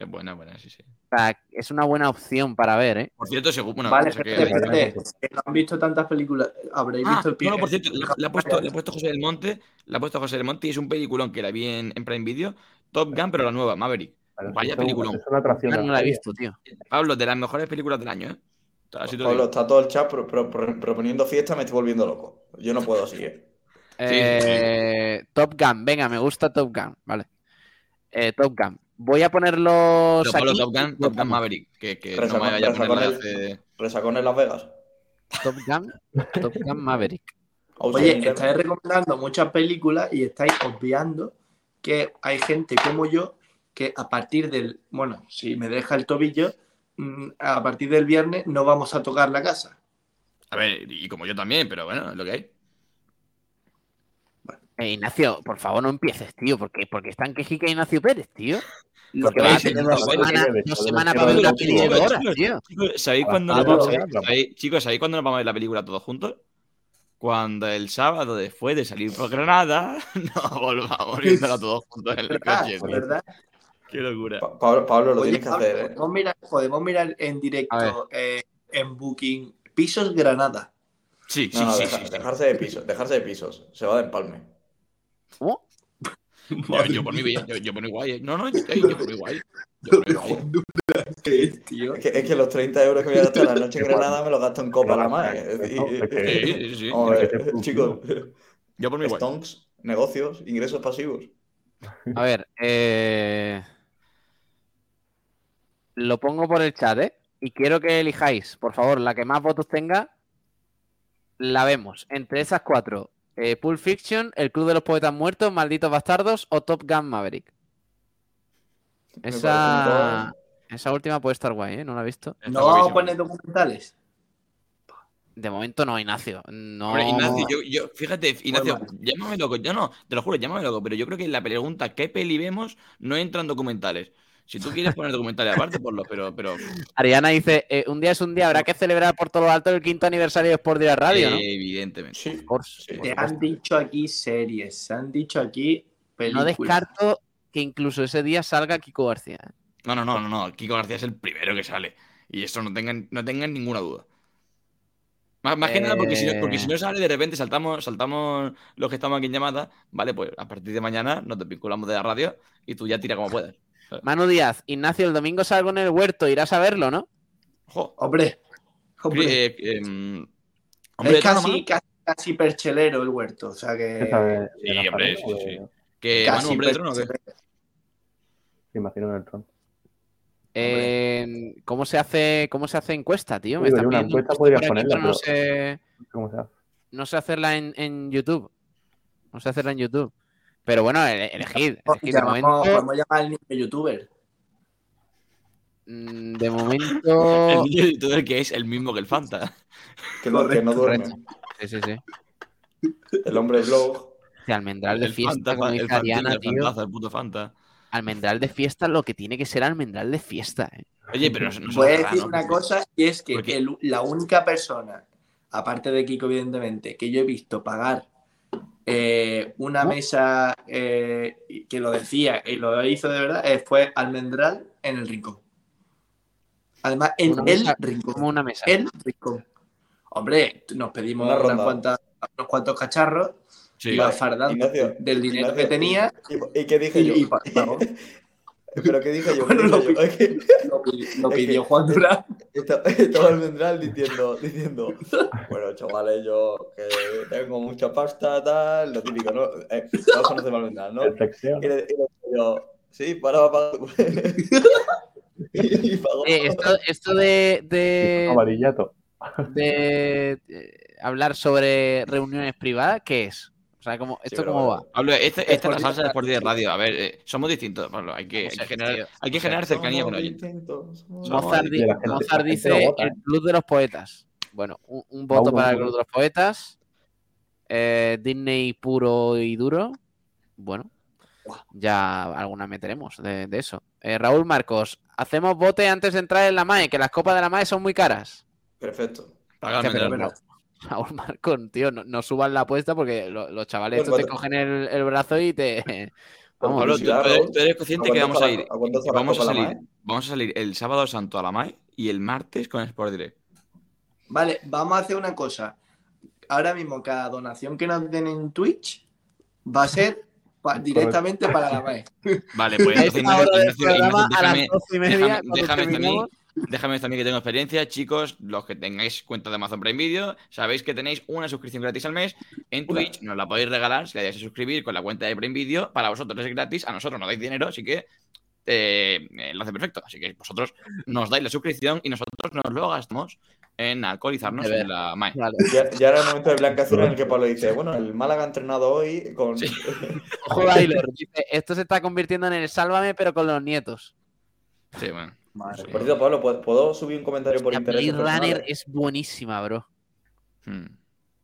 Es buena, buena, sí, sí. O sea, es una buena opción para ver, ¿eh? Por cierto, según, bueno, vale, espérate. Que no han visto tantas películas. Habréis Ah, visto el no, no, por cierto, le, le ha puesto, le ha puesto José del Monte, le ha puesto José del Monte y es un peliculón que la vi en, en Prime Video, Top Gun, pero la nueva, Maverick. Vaya un- peliculón. Es una atracción. No la he visto, tío. Pablo, de las mejores películas del año, ¿eh? Así Pablo, digo. está todo el chat pro- pro- pro- proponiendo fiesta, me estoy volviendo loco. Yo no puedo así, ¿eh? Eh, Top Gun, venga, me gusta Top Gun, vale. Eh, Top Gun. Voy a ponerlos Pero, Pablo, aquí. Top Gun, Top Gun Maverick, que, que no Resacón- me vaya a poner. Resacón en Las Vegas. Top Gun, Top Gun Maverick. Oye, estáis recomendando muchas películas y estáis obviando que hay gente como yo que a partir del, bueno, si me deja el tobillo, mm, a partir del viernes no vamos a tocar la casa. A ver, y como yo también, pero bueno, es lo que hay. Eh, Ignacio, por favor, no empieces, tío, porque, porque están quejica Ignacio Pérez, tío. Lo Porque que va a tener dos semanas ser para ver una chicos. tío. Chicos, ¿sabéis cuándo, nos no, vamos, no, no. ¿sabéis- chicos, ¿sabéis cuándo nos vamos a ver la película todos juntos? Cuando el sábado, después de salir por Granada, nos volvamos viéndola todos juntos en el coche. ¿verdad? Qué locura. Pa- Pablo, Pablo, lo Oye, tienes que Pablo, hacer, ¿eh? podemos, mirar, podemos mirar en directo eh, en Booking Pisos Granada. Sí, sí, No, no, sí, deja- sí, sí. dejarse de pisos, dejarse de pisos. Se va de empalme. ¿Cómo? Yo, yo por mí, yo, yo por mí guay. ¿eh? No, no, yo, yo por mí guay. Yo por mí guay. Juan Durán, ¿qué es, tío? Es que, es que los 30 euros que voy a gastar la noche en Granada me los gasto en copa la más. Sí, sí, chicos. Yo por mí guay. Stonks, negocios, ingresos pasivos. A ver, eh... lo pongo por el chat, ¿eh? Y quiero que elijáis, por favor, la que más votos tenga, la vemos. Entre esas cuatro, eh, Pulp Fiction, El Club de los Poetas Muertos, Malditos Bastardos o Top Gun Maverick. Esa, esa última puede estar guay, ¿eh? No la he visto. ¿No vamos a poner documentales? De momento no, Ignacio. No... Hombre, Ignacio, yo, yo, fíjate, Ignacio, llámame loco, yo no, te lo juro, llámame loco, pero yo creo que la pregunta ¿qué peli vemos? no entran documentales. Si tú quieres poner documentales aparte, ponlo, pero, pero Ariana dice, eh, un día es un día, habrá que celebrar por todo lo alto el quinto aniversario de Sport Direct Radio, ¿no? evidentemente. Sí. Course. Sí. Por Se han dicho aquí series, se han dicho aquí No películas. descarto que incluso ese día salga Kiko García. ¿eh? No, no, no, no, no, Kiko García es el primero que sale. Y eso no tengan, no tengan ninguna duda. Más, más que nada porque si, no, porque si no sale, de repente saltamos, saltamos los que estamos aquí en llamada, ¿vale? Pues a partir de mañana nos desvinculamos de la radio y tú ya tira como puedas. Manu Díaz, Ignacio, el domingo salgo en el huerto, irás a verlo, ¿no? Ojo. Hombre, hombre. Eh, em, hombre, es casi, casi, casi perchelero el huerto. O sea que. Sí, hombre, sí, sí. que casi Manu, hombre de trono, ¿o qué? Me imagino en el trono. Eh, ¿cómo, se hace, ¿Cómo se hace encuesta, tío? Me Digo, una encuesta podría ponerla, pero no pero- sé, ¿Cómo se hace? no sé hacerla en, en YouTube. No sé hacerla en YouTube. Pero bueno, ele- elegid. elegid. De momento, podemos llamar al niño youtuber. mm, de momento... El niño youtuber que es el mismo que el Fanta. Que no, que no duerme. Sí, sí, sí. El hombre blog. Sí, almendral de El fiesta, Fanta, como el dice Fantín, Ariana, el tío. Fantazo, el puto Fanta. Almendral de fiesta, lo que tiene que ser almendral de fiesta. ¿eh? Oye, pero no, Voy a decir una cosa y es que el- la única persona, aparte de Kiko, evidentemente, que yo he visto pagar eh, una mesa eh, que lo decía y lo hizo de verdad, eh, fue Almendral en el rincón. Además, en el rincón. Como una mesa. El rincón. Hombre, nos pedimos Una unas cuantas- unos cuantos cacharros, Sí. iba fardando Ignacio, del dinero Ignacio, que tenía ¿Y, y qué dije y, yo? y. ¿Pero qué dije yo? ¿Qué Bueno, dije lo yo? Pidió Juan Durán. esta- estaba el Mendral diciendo, diciendo, bueno, chavales, yo que tengo mucha pasta, tal, lo típico, ¿no? Eh, todos conocemos al Mendral, ¿no? Y le, y le digo yo, sí, para, para. y, y pagó. Eh, esto, esto de, de, Amarillato. de, hablar sobre reuniones privadas, ¿qué es? O sea, ¿cómo, ¿esto cómo va? Pablo, este- esta es la salsa de Radio. Sport de radio. A ver, eh, somos distintos, Pablo. Hay que, hay generar, hay que generar cercanía con Somos el oyente. distintos, somos- Somos- Mozart, dice el Club de los Poetas. Bueno, un, un voto para el. Club de los Poetas. Eh, Disney puro y duro. Bueno, ya alguna meteremos de, de eso. Eh, Raúl Marcos, hacemos bote antes de entrar en la MAE, que las copas de la MAE son muy caras. Perfecto. Raúl Marcos, tío, no, no suban la apuesta porque lo- los chavales Bueno, estos te cogen el, el brazo y te. Vamos, Pablo, tú, eres, Raúl. tú eres consciente ¿A que vamos a ir. la Vamos a la salir, MAE? vamos a salir el sábado santo a la MAE y el martes con Sport Direct. Vale, vamos a hacer una cosa. Ahora mismo, cada donación que nos den en Twitch va a ser pa- directamente para la MAE. Vale, pues entonces las déjame, doce y media, déjame, déjame a mí. Déjame mí que tengo experiencia, chicos, los que tengáis cuenta de Amazon Prime Video, sabéis que tenéis una suscripción gratis al mes en Twitch, nos la podéis regalar si le dais a suscribir con la cuenta de Prime Video, para vosotros es gratis, a nosotros nos dais dinero, así que eh, eh, lo hace perfecto, así que vosotros nos dais la suscripción y nosotros nos lo gastamos en alcoholizarnos en la MAE. Vale. Ya, ya era el momento de Blanca Azul en el que Pablo dice, bueno, el Málaga ha entrenado hoy con... Sí. Ojo, Tyler, dice, esto se está convirtiendo en el Sálvame, pero con los nietos. Sí, bueno. Madre Por cierto, Pablo, ¿puedo- ¿puedo subir un comentario por interés? Blade Runner es buenísima, bro. Hmm.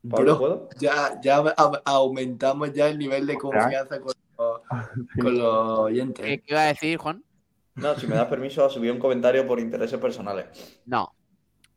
Pablo, Bro, ¿puedo? ya, ya a- aumentamos ya el nivel de confianza con los, con los oyentes. ¿Qué, qué iba a decir, Juan? No, si me das permiso a subir un comentario por intereses personales. No.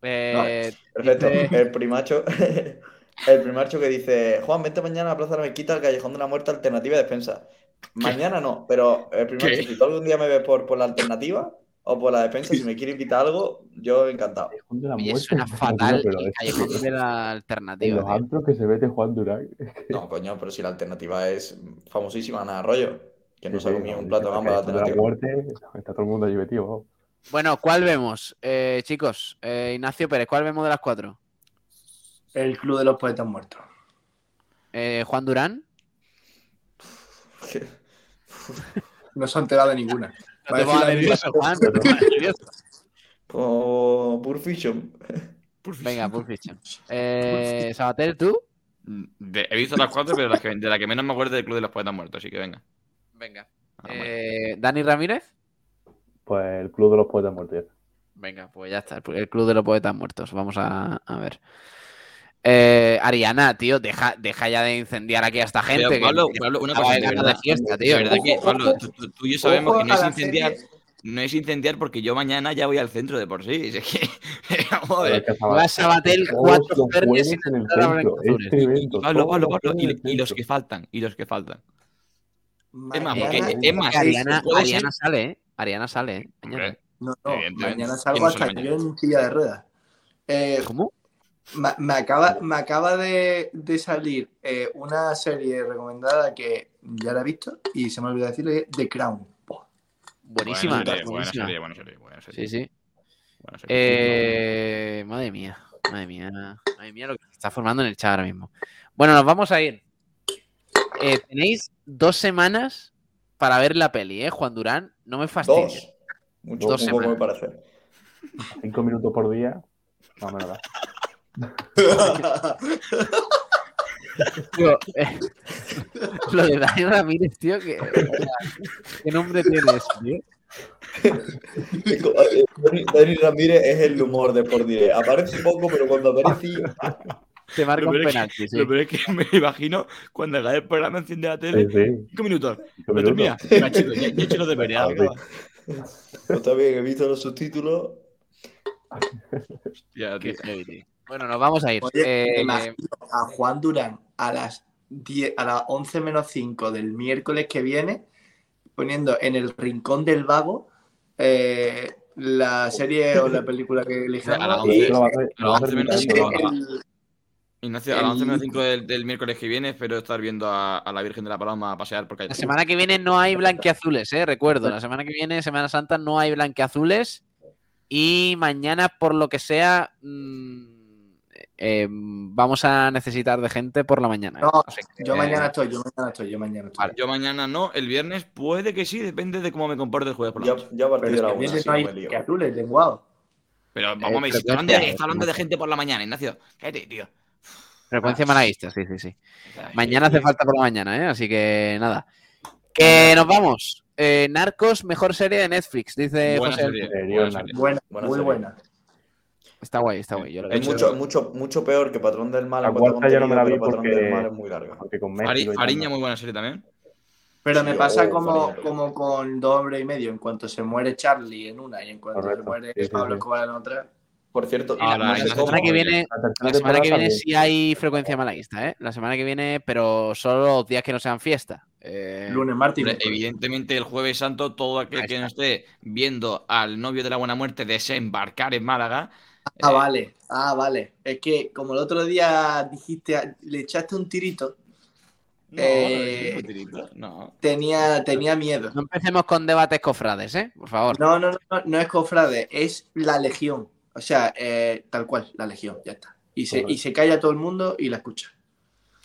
Eh, Perfecto. dice- El primacho. El primacho que dice, Juan, vente mañana a Plaza de la Mezquita al Callejón de la Muerte Alternativa de Defensa. Mañana no, pero el primacho, ¿Qué? si tú algún día me ves por, por la alternativa o por la defensa, si me quiere invitar a algo, yo encantado. Callejón de la Oye, muerte. suena fatal pero es- callejón de la En alternativa. los antros que se mete Juan Durán. No, coño, pero si la alternativa es famosísima, nada, rollo. Que no Sí, se ha comido no, un plato gamba de la alternativa. muerte, está todo el mundo allí metido. vamos. Bueno, ¿cuál vemos? Eh, chicos, eh, Ignacio Pérez, ¿cuál vemos de las cuatro? El Club de los Poetas Muertos. Eh, Juan Durán. No se ha enterado de ninguna. No Va a te pongas nervioso, Juan. no te pongas nervioso. O Pulp Fiction. Venga, Pulp Fiction. Eh, Sabater, ¿tú? De- he visto las cuatro, pero las que- de la que menos me acuerdo es del Club de los Poetas Muertos, así que venga. Venga. Ah, bueno. Eh, ¿Dani Ramírez? Pues el Club de los Poetas Muertos. Venga, pues ya está. El el Club de los Poetas Muertos. Vamos a, a ver. Eh, Ariana, tío, deja, deja ya de incendiar aquí a esta gente. Pero, que- Pablo, que Pablo, una cosa, de de ganas verdad, de fiesta, de tío. verdad que, Pablo, tú, tú- tú y yo sabemos que no es incendiar, serie. no es incendiar porque yo mañana ya voy al centro de por sí. Es que, vamos a Todos cuatro sin en el centro. Este. Pablo, Pablo, y, los que faltan, y los que faltan. Es más, porque, es más, Ariana, sale, ¿eh? Ariana sale, ¿eh? Mañana. No, no, mañana ¿Quién salgo hasta mañana? yo en silla de ruedas. Eh, ¿Cómo? Me, me acaba, me acaba de, de salir eh, una serie recomendada que ya la he visto y se me olvidó decirle The Crown. Buenísima. Buena serie, buena buenísima. serie, buena serie, buena serie. Sí, sí. Buena serie. Eh, madre mía, madre mía, madre mía lo que se está formando en el chat ahora mismo. Bueno, nos vamos a ir. Eh, tenéis dos semanas para ver la peli, ¿eh? Juan Durán, no me fastidies. Dos. Mucho, Dos muy poco me semanas. parece. Cinco minutos por día. No me lo da. Tío, eh, lo de Dani Ramírez, tío, que, o sea, ¿qué nombre tiene eso, tío? Dani- Dani Ramírez es el humor de por diré. Aparece poco, pero cuando aparece. Te marca un es que- penalti, sí. Lo peor es que me imagino cuando acabe el programa, enciende la tele. sí. Cinco minutos. Cinco minutos. Chicos, ya, ya he hecho los. Ah, va. Pues también he visto los subtítulos. Ya, Qué tío. heavy, tío. Bueno, nos vamos a ir. Oye, Eh, a Juan Durán a las 10 a las 11 menos 5 del miércoles que viene, poniendo en el rincón del vago eh, la serie o la película que elijamos. A las y- 11, Lo va a hacer- a lo va a las hacer 11 menos Miguel. 5. el- Ignacio, a las 11 menos el- 5 del, del miércoles que viene espero estar viendo a, a la Virgen de la Paloma a pasear por calle. La semana que viene no hay blanqueazules, ¿eh? Recuerdo, la semana que viene, Semana Santa, no hay blanqueazules. Y mañana, por lo que sea, mm, eh, vamos a necesitar de gente por la mañana. No, que, yo eh, mañana estoy, yo mañana estoy, yo mañana estoy. Vale. Yo mañana no, el viernes puede que sí, depende de cómo me comporte el jueves por la noche. Yo, yo a partir Pero de es la que una, viernes sí, no hay me lío. que azules, lenguado. Pero Eh, vamos a ver, si está hablando, de, está hablando de gente por la mañana, Ignacio. Cállate, tío. Frecuencia malaguista, sí, sí, sí. Mañana hace falta por la mañana, ¿eh? Así que nada. Que nos vamos. Eh, Narcos, mejor serie de Netflix, dice Buena José. serie, buena serie. Buena, muy buena. Está guay, está guay. Yo lo he Es hecho. mucho, mucho, mucho peor que Patrón del Mal. La cuarta yo no me la vi porque- del Mal es muy larga. Porque con no. muy buena serie también. Pero me pasa oh, como, Fariña. como con dos hombres y medio. En cuanto se muere Charlie en una y en cuanto Correcto. se muere Sí, Pablo sí. Escobar en otra. Por cierto, Ah, la- semana que viene, La semana que viene sí hay frecuencia malaguista, ¿eh? La semana que viene, pero solo los días que no sean fiesta. Eh, Lunes, martes evidentemente el jueves santo, todo aquel que no esté viendo al novio de la buena muerte desembarcar en Málaga, Ah, eh, vale. Ah, vale. Es que como el otro día dijiste, le echaste un tirito, no, Eh, no, tirito, no. tenía, tenía miedo. No empecemos con debates cofrades, ¿eh? Por favor. No, no, no, no es cofrade, es la legión. O sea, eh, tal cual, la legión, ya está. Y se, y se calla todo el mundo y la escucha.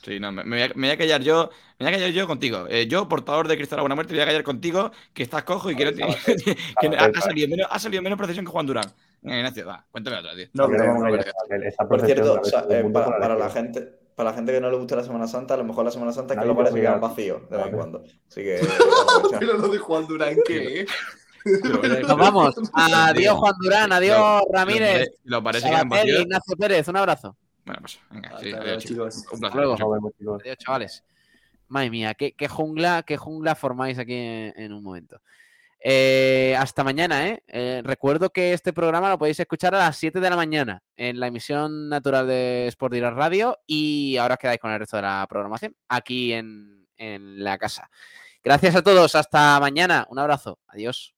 Sí, no, me, me voy a, me voy a callar yo, me voy a callar yo contigo. Eh, yo, portador de Cristal de la Buena Muerte, me voy a callar contigo, que estás cojo y que, no tiene- que ha, ha salido menos, ha salido menos procesión que Juan Durán. Venga, Ignacio, va, cuéntame otra, tío. No, vamos a esa Por cierto, o sea, eh, para, la gente, para la gente que no le gusta la Semana Santa, a lo mejor la Semana Santa es que los bares se quedan vacíos de vez en cuando. Así que. Pero lo de Juan Durán, ¿qué es? Nos vamos. Adiós, Juan Durán. Adiós, Ramírez. Los bares se quedan Sabater y vacíos. Ignacio Pérez. Un abrazo. Bueno, pues, venga, sí, adiós, chicos. Un placer. luego. Nos vemos, chicos. Adiós, chavales. Madre mía, qué, qué jungla, qué jungla formáis aquí en, en un momento. Eh, hasta mañana, ¿eh? Eh, Recuerdo que este programa lo podéis escuchar a las 7 de la mañana en la emisión natural de Sport Direct Radio y ahora os quedáis con el resto de la programación aquí en, en la casa. Gracias a todos, hasta mañana. Un abrazo. Adiós.